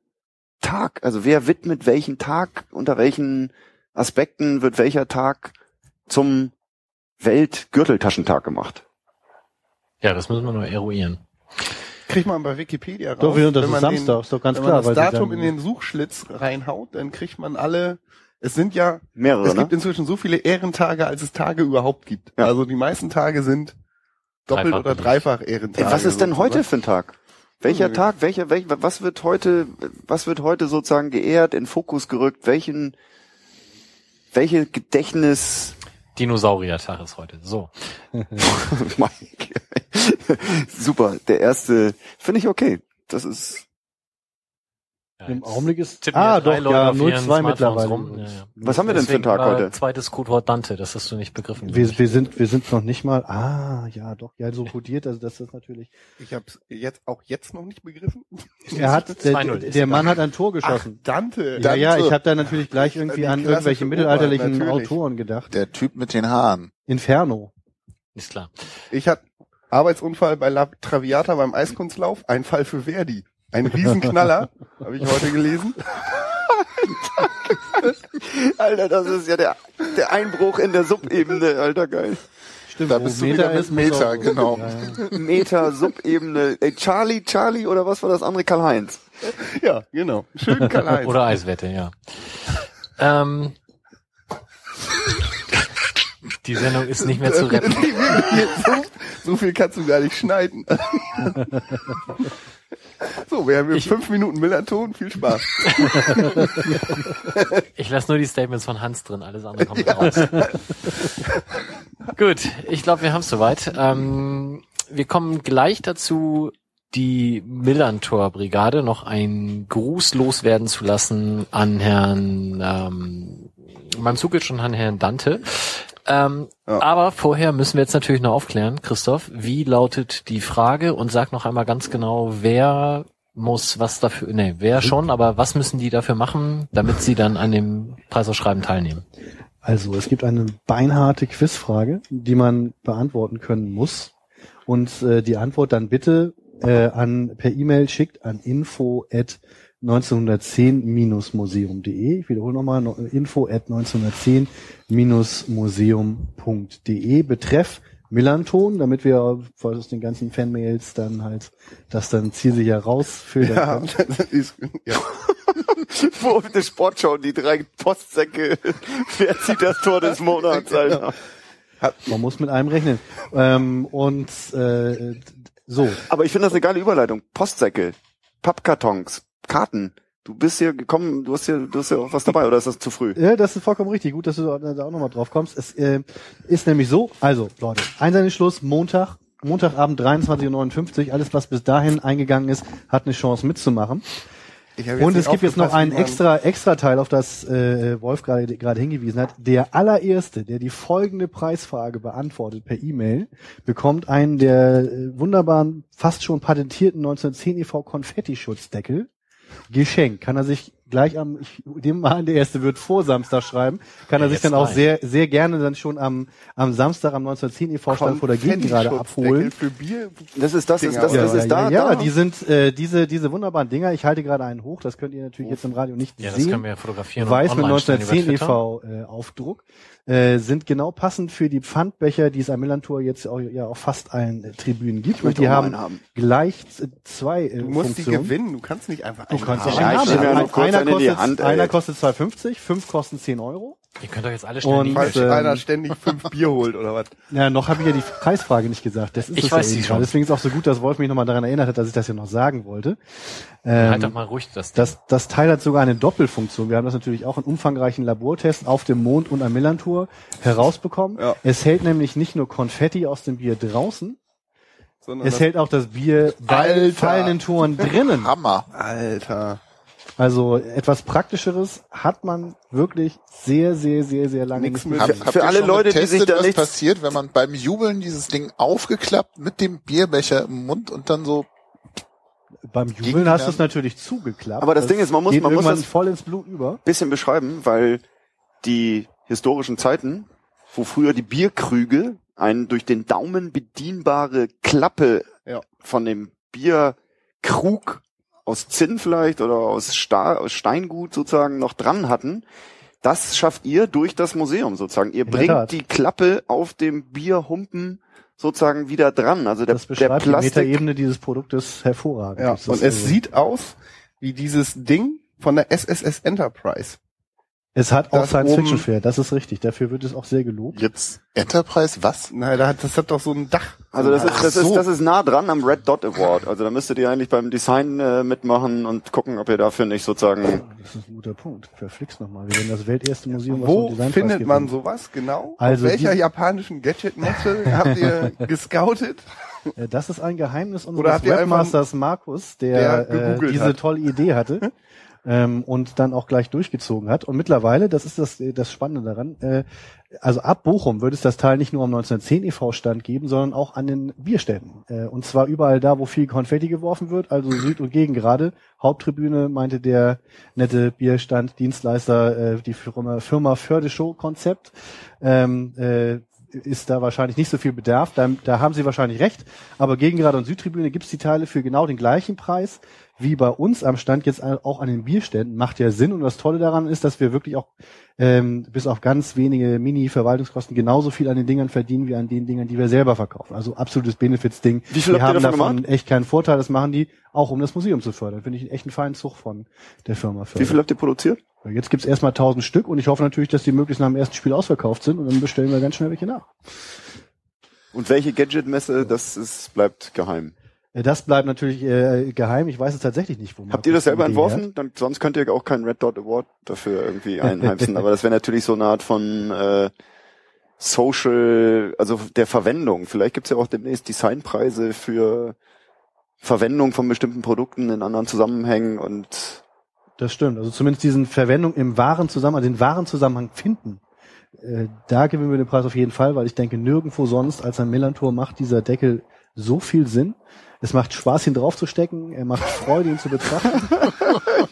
Tag, also wer widmet welchen Tag, unter welchen Aspekten wird welcher Tag zum Weltgürteltaschentag gemacht.
Ja, das müssen wir nur eruieren.
Kriegt man bei Wikipedia raus.
Doch, wir- das
wenn
ist
man den-
Samstag, ist doch ganz
wenn
klar.
man
weil
das Datum in den Suchschlitz reinhaut, dann kriegt man alle, es sind ja,
Mehrere,
es
ne?
gibt inzwischen so viele Ehrentage, als es Tage überhaupt gibt.
Ja.
Also die meisten Tage sind doppelt
Dreifach
oder dreifach
Ey,
Ehrentage.
was ist denn heute für ein Tag? Welcher. Tag, welcher, welch, was wird heute, was wird heute sozusagen geehrt, in Fokus gerückt? Welchen, welche Gedächtnis,
Dinosauriertag ist heute. So. *laughs* *laughs*
Super, der erste, finde ich okay. Das ist,
Ja,
Im Augenblick ist, ah doch,
Leute
ja,
auf ihren
0-2
Smartphones
mittlerweile.
rum. Ja, ja.
was haben wir denn für einen Tag heute?
Zweites Codewort Dante, das hast du nicht begriffen.
Wir, wir sind, wir sind noch nicht mal, ah, ja, doch, ja, so kodiert, also das ist natürlich.
Ich habe es jetzt auch jetzt noch nicht begriffen.
Er hat, *laughs* der,
2-0
der, Mann hat ein Tor geschossen.
Dante.
ja, ja, ich habe da natürlich gleich irgendwie an irgendwelche mittelalterlichen
natürlich.
Autoren gedacht.
Der Typ mit den Haaren.
Inferno.
Ist klar.
Ich hatte Arbeitsunfall bei La Traviata beim Eiskunstlauf, ein Fall für Verdi. Ein Riesenknaller, *laughs* habe ich heute gelesen. *laughs*
Alter, das ist ja der, der Einbruch in der Subebene, alter geil.
Stimmt,
Da bist du wieder mit Meter,
auch-
genau.
Ja, ja.
Meter, Subebene. Ey, Charlie, Charlie oder was war das andere? Karl-Heinz.
Ja, genau. Schön Karl-Heinz.
Oder Eiswette, ja. Ähm, die Sendung ist nicht mehr zu retten. *laughs*
so, so viel kannst du gar nicht schneiden. *laughs* so, wir haben
Ich-
fünf Minuten Millerton. Viel Spaß. *laughs*
Ich lasse nur die Statements von Hans drin, alles andere kommt raus. Gut, ich glaube, wir haben es soweit. Ähm, wir kommen gleich dazu, die Millantor-Brigade noch einen Gruß loswerden zu lassen an Herrn ähm, Mamsukic und an Herrn Dante. Ähm,
Ja.
Aber vorher müssen wir jetzt natürlich noch aufklären, Christoph, wie lautet die Frage und sag noch einmal ganz genau, wer muss was dafür, nee, wer schon, aber was müssen die dafür machen, damit sie dann an dem Preisausschreiben teilnehmen?
Also, es gibt eine beinharte Quizfrage, die man beantworten können muss. Und äh, die Antwort dann bitte äh, an per E-Mail schickt an info at 1910-museum.de. Ich wiederhole nochmal, no- info at 1910-museum.de. Betreff Millanton, damit wir aus den ganzen Fanmails dann halt das dann zielsicher rausfiltern
Ja,
können. *laughs*
das ist, ja. *laughs*
Wo der Sportschau die drei Postsäcke, *laughs* wer zieht das Tor des Monats, Alter.
Man muss mit einem rechnen. Ähm, und äh, so,
Aber ich finde das eine geile Überleitung. Postsäcke, Pappkartons, Karten. Du bist hier gekommen, du hast hier, du hast ja auch was dabei, oder ist das zu früh?
Ja, das ist vollkommen richtig. Gut, dass du da auch nochmal drauf kommst. Es äh, ist nämlich so, also Leute, Einsendeschluss Montag, Montagabend 23.59 Uhr. Alles, was bis dahin eingegangen ist, hat eine Chance mitzumachen. Und es gibt jetzt noch einen extra, extra Teil, auf das äh, Wolf gerade gerade hingewiesen hat. Der allererste, der die folgende Preisfrage beantwortet per E-Mail, bekommt einen der äh, wunderbaren, fast schon patentierten 1910 EV Konfettischutzdeckel geschenkt. Kann er sich gleich am, ich nehme mal an, der erste wird vor Samstag schreiben, kann er
Ja,
sich dann auch sehr, sehr gerne dann schon am, am Samstag am 1910 EV Stand vor der Gegend gerade abholen.
Für Bier.
Das ist das, ist das, das ist da,
ja,
da.
die sind äh, diese diese wunderbaren Dinger. Ich halte gerade einen hoch. Das könnt ihr natürlich jetzt im Radio nicht
Ja, das
sehen.
können wir ja fotografieren. und
Weiß mit
online stellen über
1910
Twitter.
EV äh, Aufdruck. Äh, sind genau passend für die Pfandbecher, die es am Millantor jetzt auch, ja auf fast allen äh, Tribünen gibt. Und die haben,
haben.
gleich zwei äh,
Du musst die
Funktionen.
gewinnen, du kannst nicht einfach
Du kannst
einen
Ja, einen haben. einer,
einen in die
kostet,
Hand,
einer kostet 2,50, fünf kosten 10 Euro.
Ihr könnt doch jetzt alle schnell
Und-
die
Falls
ähm,
einer ständig fünf Bier holt oder was. *laughs*
Ja, noch habe ich ja die Preisfrage nicht gesagt. Das ist
Ich
es
weiß
ja
schon.
Deswegen ist auch so gut, dass Wolf mich nochmal daran erinnert hat, dass ich das ja noch sagen wollte. Ähm,
Halt doch mal ruhig das. Ding.
Das, das Teil hat sogar eine Doppelfunktion. Wir haben das natürlich auch in umfangreichen Labortests auf dem Mond und am Millantor herausbekommen.
Ja.
Es hält nämlich nicht nur Konfetti aus dem Bier draußen,
Sondern
es
das-
hält auch das Bier bei fallenden Toren *laughs* drinnen.
Hammer.
Alter.
Also etwas Praktischeres hat man wirklich sehr, sehr, sehr, sehr lange
Nix
nicht
mit-
mehr.
Für- für alle Leute, die
getestet,
sich da
was
nichts-
passiert, wenn man beim Jubeln dieses Ding aufgeklappt mit dem Bierbecher im Mund und dann so
Beim Jubeln
die
hast du es natürlich zugeklappt.
Aber das Ding ist, man muss- man muss das-
voll ins Blut über.
bisschen beschreiben, weil die historischen Zeiten, wo früher die Bierkrüge eine durch den Daumen bedienbare Klappe
Ja.
von dem Bierkrug aus Zinn vielleicht oder aus, Sta aus Steingut sozusagen noch dran hatten, das schafft ihr durch das Museum sozusagen. Ihr
In der
bringt die Klappe auf dem Bierhumpen sozusagen wieder dran. Also der,
Das
der
beschreibt die
Plastik.
Metaebene dieses Produktes hervorragend.
Ja, und es
also-
sieht aus wie dieses Ding von der SSS Enterprise.
Es hat auch
Das
Science
oben-
Fiction Flair, das ist richtig. Dafür wird es auch sehr gelobt.
jetzt Enterprise, was?
Nein, da hat, das hat doch so ein Dach.
Also das ist, das
so.
ist, das ist nah dran am Red Dot Award. Also da müsstet ihr eigentlich beim Design äh, mitmachen und gucken, ob ihr dafür nicht sozusagen
Das ist ein guter Punkt. Verflixt nochmal. Wir werden das welterste Museum, was
Wo
Designpreis
findet man sowas genau?
Also
Auf welcher japanischen Gadget-Messe habt ihr *laughs* gescoutet?
Äh, Das ist ein Geheimnis unseres Webmasters Markus, der,
der
äh, diese
hat?
tolle Idee hatte *laughs* ähm, und dann auch gleich durchgezogen hat. Und mittlerweile, das ist das, das Spannende daran, äh, also ab Bochum wird es das Teil nicht nur am 1910 e.V.-Stand geben, sondern auch an den Bierständen. Äh, und zwar überall da, wo viel Konfetti geworfen wird, also Süd und Gegend gerade. Haupttribüne meinte der nette Bierstand, Dienstleister, äh, die Firma, Firma Fördeshow Konzept. Ähm, äh, ist da wahrscheinlich nicht so viel Bedarf. Da, da haben Sie wahrscheinlich recht. Aber Gegengrade und Südtribüne gibt's die Teile für genau den gleichen Preis wie bei uns am Stand jetzt auch an den Bierständen. Macht ja Sinn. Und das Tolle daran ist, dass wir wirklich auch ähm, bis auf ganz wenige Mini-Verwaltungskosten genauso viel an den Dingern verdienen wie an den Dingern, die wir selber verkaufen. Also absolutes Benefits-Ding.
Wie viel
die
habt ihr
haben
davon
davon
gemacht?
echt keinen Vorteil. Das machen die auch, um das Museum zu fördern. Finde ich einen echten feinen Zug von der Firma.
Wie
Förder.
viel habt ihr produziert?
Jetzt gibt's erstmal 1000 Stück und ich hoffe natürlich, dass die möglichst nach dem ersten Spiel ausverkauft sind und dann bestellen wir ganz schnell welche nach.
Und welche Gadget-Messe, das ist, bleibt geheim.
Äh, Das bleibt natürlich äh, geheim. Ich weiß es tatsächlich nicht, wo
Habt
Markus
ihr das selber entworfen? Dann, sonst könnt ihr auch keinen Red Dot Award dafür irgendwie *laughs* einheimsen. Aber das wäre natürlich so eine Art von äh, Social, also der Verwendung. Vielleicht gibt's ja auch demnächst Designpreise für Verwendung von bestimmten Produkten in anderen Zusammenhängen und.
Das stimmt. Also zumindest diesen Verwendung im wahren Zusammenhang, den wahren Zusammenhang finden. Äh, da gewinnen wir den Preis auf jeden Fall, weil ich denke, nirgendwo sonst als ein Millantor macht dieser Deckel so viel Sinn. Es macht Spaß, ihn draufzustecken. Er macht Freude, ihn zu betrachten.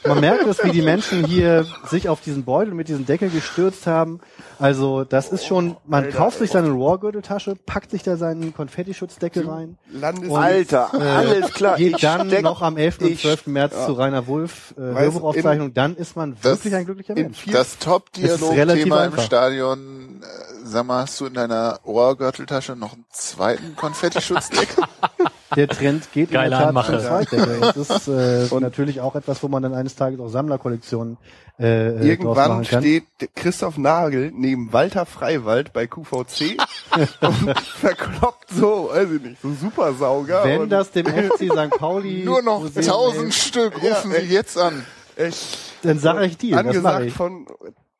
Man merkt es, wie die Menschen hier sich auf diesen Beutel mit diesem Deckel gestürzt haben. Also das ist schon, man kauft sich seine Raw-Gürteltasche, packt sich da seinen Konfettischutzdeckel rein.
Landes
Und,
Alter,
äh,
alles klar.
Geht
Ich
dann
steck-
noch am 11. und
ich-
12. März zu Rainer Wulff äh, Hörbuchaufzeichnung. Dann ist man
Das-
wirklich ein glücklicher Mensch.
Das Top-Dialog-Thema im. Stadion. äh, Sag mal, hast du in deiner Ohrgürteltasche noch einen zweiten Konfettischutzdeckel? *laughs*
Der Trend geht
Geile
in der Tat zum Zweitdeckel. Das ist äh, natürlich auch etwas, wo man dann eines Tages auch Sammlerkollektionen äh, äh,
irgendwann
machen kann.
steht Christoph Nagel neben Walter Freiwald bei QVC *laughs* und verkloppt so, weiß ich nicht, so Supersauger.
Wenn
und
das dem *laughs* FC St. Pauli
Nur noch tausend Stück,
Ja,
rufen
echt.
Sie jetzt an.
echt
dann sage ich dir,
angesagt
ich.
von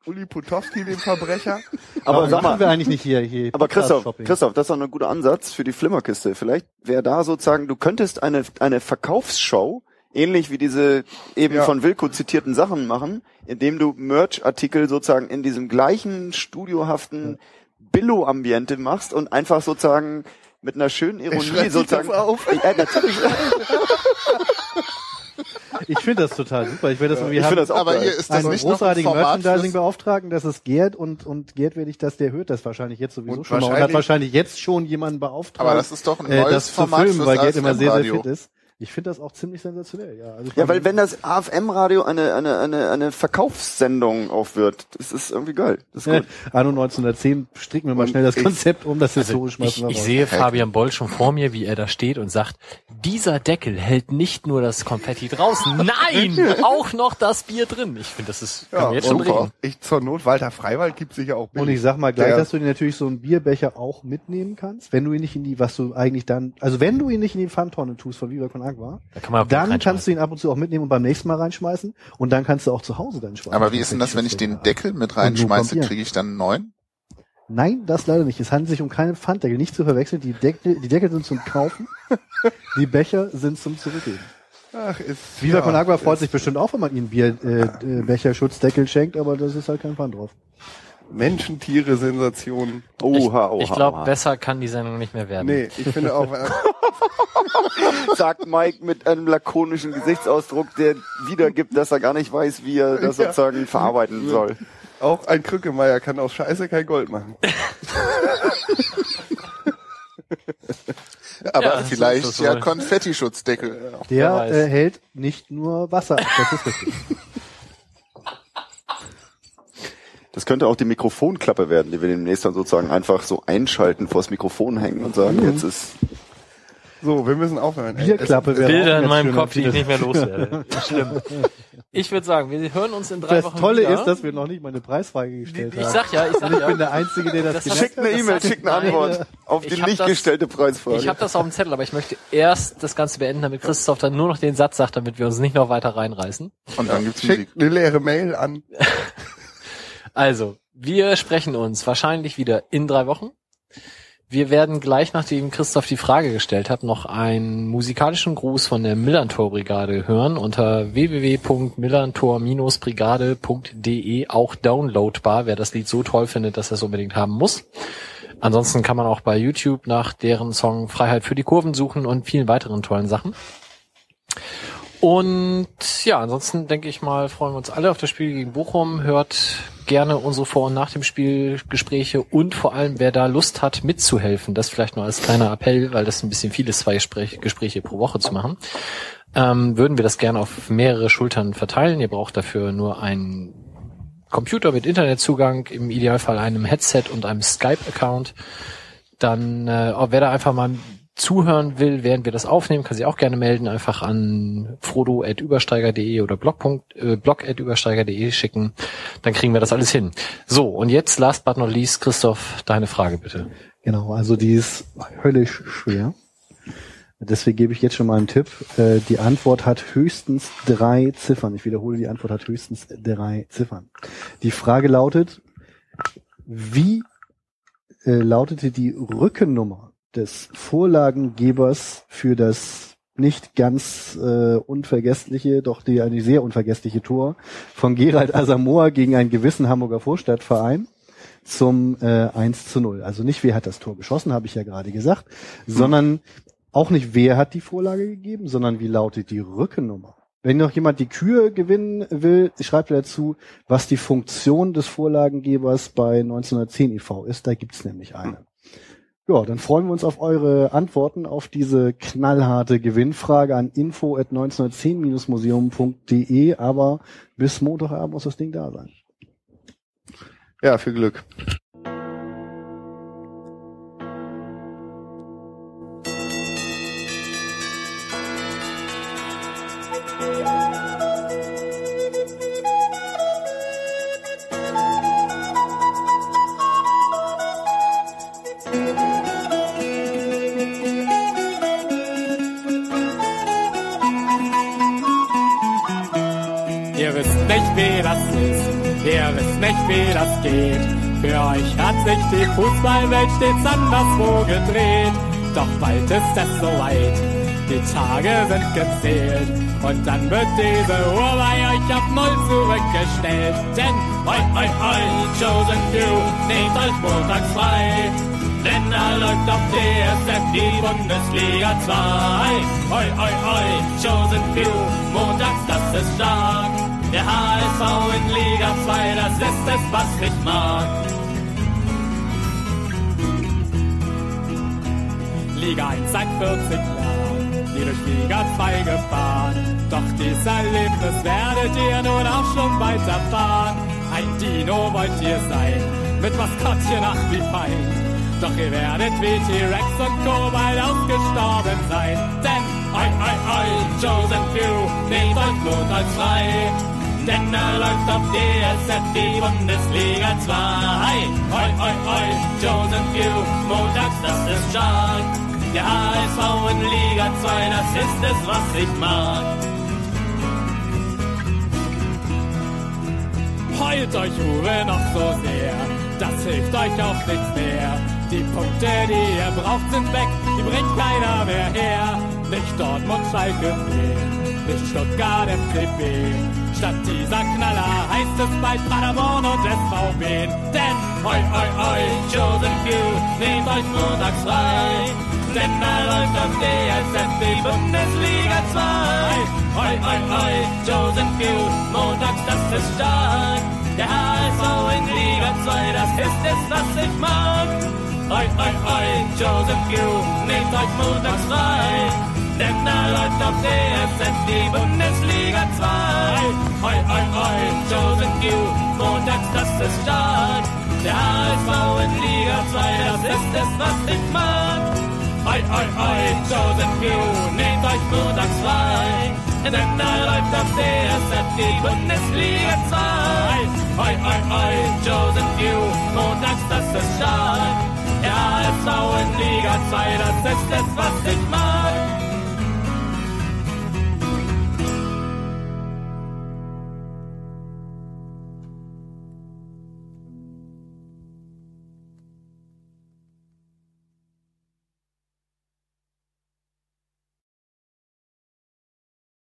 Uli Putowski, dem Verbrecher. *laughs*
Aber
Warum
sag
machen wir
mal,
eigentlich nicht hier, hier
aber Christoph? Christoph, das ist doch ein guter Ansatz für die Flimmerkiste. Vielleicht wäre da sozusagen, du könntest eine, eine Verkaufsshow, ähnlich wie diese eben
Ja.
von Wilko zitierten Sachen machen, indem du Merch-Artikel sozusagen in diesem gleichen studiohaften Billo-Ambiente machst und einfach sozusagen mit einer schönen Ironie sozusagen.
auf.
Ja, natürlich. *laughs*
Ich finde das total super. Ich werde das irgendwie
Ich
haben.
finde das auch
Aber
geil.
hier ist das
einen
nicht noch ein
großartigen
Format
Merchandising-Beauftragten, das ist Gerd und, und Gerd werde ich das, der hört das wahrscheinlich jetzt sowieso
Und
schon mal und hat
wahrscheinlich-
jetzt schon jemanden beauftragt,
Aber das ist doch ein
äh,
neues
das zu
Format
filmen,
fürs
weil Gerd immer sehr, sehr fit ist. Ich finde das auch ziemlich sensationell, ja. Also ich
Ja, weil wenn das AFM-Radio eine, eine, eine, eine Verkaufssendung auch wird, das ist irgendwie geil. Das ist
Ja,
gut.
Anno 1910 stricken wir mal
Und
schnell das
ich-
Konzept um, das historisch
Ich,
schmeißen wir
ich
raus.
sehe Fabian Boll schon vor mir, wie er da steht und sagt, dieser Deckel hält nicht nur das Konfetti draußen, *laughs* nein, auch noch das Bier drin. Ich finde, das ist, kann
Ja,
man jetzt schon bringen.
Ich zur Not, Walter Freiwald gibt sicher auch
Und ich sag mal gleich,
Der-
dass du dir natürlich so einen Bierbecher auch mitnehmen kannst, wenn du ihn nicht in die, was du eigentlich dann, also wenn du ihn nicht in die Pfandtonne tust von Viva Con Agua,
Da kann man auch
dann kannst du ihn ab und zu auch mitnehmen und beim nächsten Mal reinschmeißen und dann kannst du auch zu Hause dann schmeißen.
Aber wie ist denn das, wenn ich den Deckel mit reinschmeiße, kriege ich dann einen neuen?
Nein, das leider nicht. Es handelt sich um keine Pfanddeckel, nicht zu verwechseln. Die Deckel, die Deckel sind zum Kaufen, *laughs* die Becher sind zum Zurückgeben.
Ach, ist,
Viva
ja,
Agua freut
ist
sich bestimmt auch, wenn man ihnen Bierbecher, äh, Becher, Schutzdeckel schenkt, aber das ist halt kein Pfand drauf.
Menschen, Tiere, Sensationen.
Oha, oha.
Ich glaube, besser kann die Sendung nicht mehr werden.
Nee, ich finde auch, äh, *laughs*
sagt Mike mit einem lakonischen Gesichtsausdruck, der wiedergibt, dass er gar nicht weiß, wie er das
Ja.
sozusagen verarbeiten soll.
auch ein Krückemeier kann aus Scheiße kein Gold machen. *laughs*
Aber
Ja,
vielleicht ja. Konfettischutzdeckel.
Der äh, hält nicht nur Wasser das ist richtig. *laughs*
Das könnte auch die Mikrofonklappe werden, die wir demnächst dann sozusagen einfach so einschalten, vors Mikrofon hängen und sagen,
Mhm.
jetzt ist
So, wir müssen aufhören.
Bierklappe wäre
Bilder
auch
in meinem Kopf, die ich nicht mehr loswerde. Schlimm. *laughs* Ich würde sagen, wir hören uns in drei
Das
Wochen
Tolle
wieder.
ist, dass wir noch nicht mal eine Preisfrage gestellt
ich
haben.
sag ja, ich sag
ich
ja.
bin der Einzige, der das,
Das
schickt eine
das
E-Mail, schickt eine Antwort auf
Ich
die nicht
das-
gestellte Preisfrage.
Ich habe das auf dem Zettel, aber ich möchte erst das Ganze beenden, damit Christoph dann nur noch den Satz sagt, damit wir uns nicht noch weiter reinreißen.
Und dann gibt's Musik.
Schickt eine leere Mail an. *laughs*
Also, wir sprechen uns wahrscheinlich wieder in drei Wochen. Wir werden gleich, nachdem Christoph die Frage gestellt hat, noch einen musikalischen Gruß von der Millantor-Brigade hören unter www.millantor-brigade.de, auch downloadbar, wer das Lied so toll findet, dass er es unbedingt haben muss. Ansonsten kann man auch bei YouTube nach deren Song Freiheit für die Kurven suchen und vielen weiteren tollen Sachen. Und ja, ansonsten denke ich mal, freuen wir uns alle auf das Spiel gegen Bochum. Hört gerne unsere Vor- und nach dem Spiel Gespräche und vor allem, wer da Lust hat, mitzuhelfen, das vielleicht nur als kleiner Appell, weil das ein bisschen viel ist, zwei Gespräche, pro Woche zu machen, ähm, würden wir das gerne auf mehrere Schultern verteilen. Ihr braucht dafür nur einen Computer mit Internetzugang, im Idealfall einem Headset und einem Skype-Account. Dann, äh, wer da einfach mal zuhören will, während wir das aufnehmen, kann sich auch gerne melden, einfach an frodo.übersteiger.de oder blog. Äh, blog.übersteiger.de schicken. Dann kriegen wir das alles hin. So, und jetzt, last but not least, Christoph, deine Frage bitte.
Genau, also die ist höllisch schwer. Deswegen gebe ich jetzt schon mal einen Tipp. Äh, Die Antwort hat höchstens drei Ziffern. Ich wiederhole, die Antwort hat höchstens drei Ziffern. Die Frage lautet, wie äh, lautete die Rückennummer des Vorlagengebers für das nicht ganz äh, unvergessliche, doch die eine sehr unvergessliche Tor von Gerald Asamoah gegen einen gewissen Hamburger Vorstadtverein zum äh, 1 zu 0. Also nicht, wer hat das Tor geschossen, habe ich ja gerade gesagt, sondern auch nicht, wer hat die Vorlage gegeben, sondern wie lautet die Rückennummer. Wenn noch jemand die Kühe gewinnen will, schreibt dazu, was die Funktion des Vorlagengebers bei 1910 e.V. ist. Da gibt's nämlich eine. Ja, dann freuen wir uns auf eure Antworten auf diese knallharte Gewinnfrage an info at 1910-museum.de, aber bis Montagabend muss das Ding da sein.
Ja, viel Glück.
Stets anderswo gedreht. Doch bald ist es soweit, die Tage sind gezählt. Und dann wird diese Uhr bei euch auf Null zurückgestellt. Denn, oi, oi, oi, Chosen Few, nehmt euch montags frei. Denn da läuft auf DSF die Bundesliga 2. Oi, oi, oi, Chosen Few, montags, das ist stark. Der HSV in Liga 2, das ist es, was ich mag. Liga 1 seit 40 Jahren, durch Liga 2 gefahren. Doch dieses Erlebnis werdet ihr nun auch schon weiterfahren. Ein Dino wollt ihr sein, mit Maskottchen ach wie fein. Doch ihr werdet wie T-Rex und Co. bald ausgestorben sein. Denn, oi, oi, oi, Chosen Few, nehmt euch montags frei. Denn da läuft auf DSF die Bundesliga 2. Oi, oi, oi, Chosen Few, montags, das ist stark. Der HSV in Liga 2, das ist es, was ich mag. Heult euch Uwe noch so sehr, das hilft euch auch nichts mehr. Die Punkte, die ihr braucht, sind weg, die bringt keiner mehr her. Nicht Dortmund, Schalke, nicht Stuttgart, FCB. Statt dieser Knaller heißt es bald Paderborn und SVB. Denn, oi, oi, oi, Chosen Few, nehmt euch montags frei. Denn da läuft auf DSF die Bundesliga 2. Oi, oi, oi, Chosen Few, montags, das ist stark. Der HSV in Liga 2, das ist es, was ich mag. Oi, oi, oi, Chosen Few, nehmt euch montags frei. Denn da läuft auf DSF die Bundesliga 2. Oi, oi, oi, Chosen Few, montags, das ist stark. Der HSV in Liga 2, das ist es, was ich mag. Oi, oi, oi, Chosen Few, nehmt euch montags frei. Denn da läuft auf DSF die Bundesliga 2. Oi, oi, oi, Chosen Few, montags, das ist stark. Der HSV in Liga 2, das ist es, was ich mag.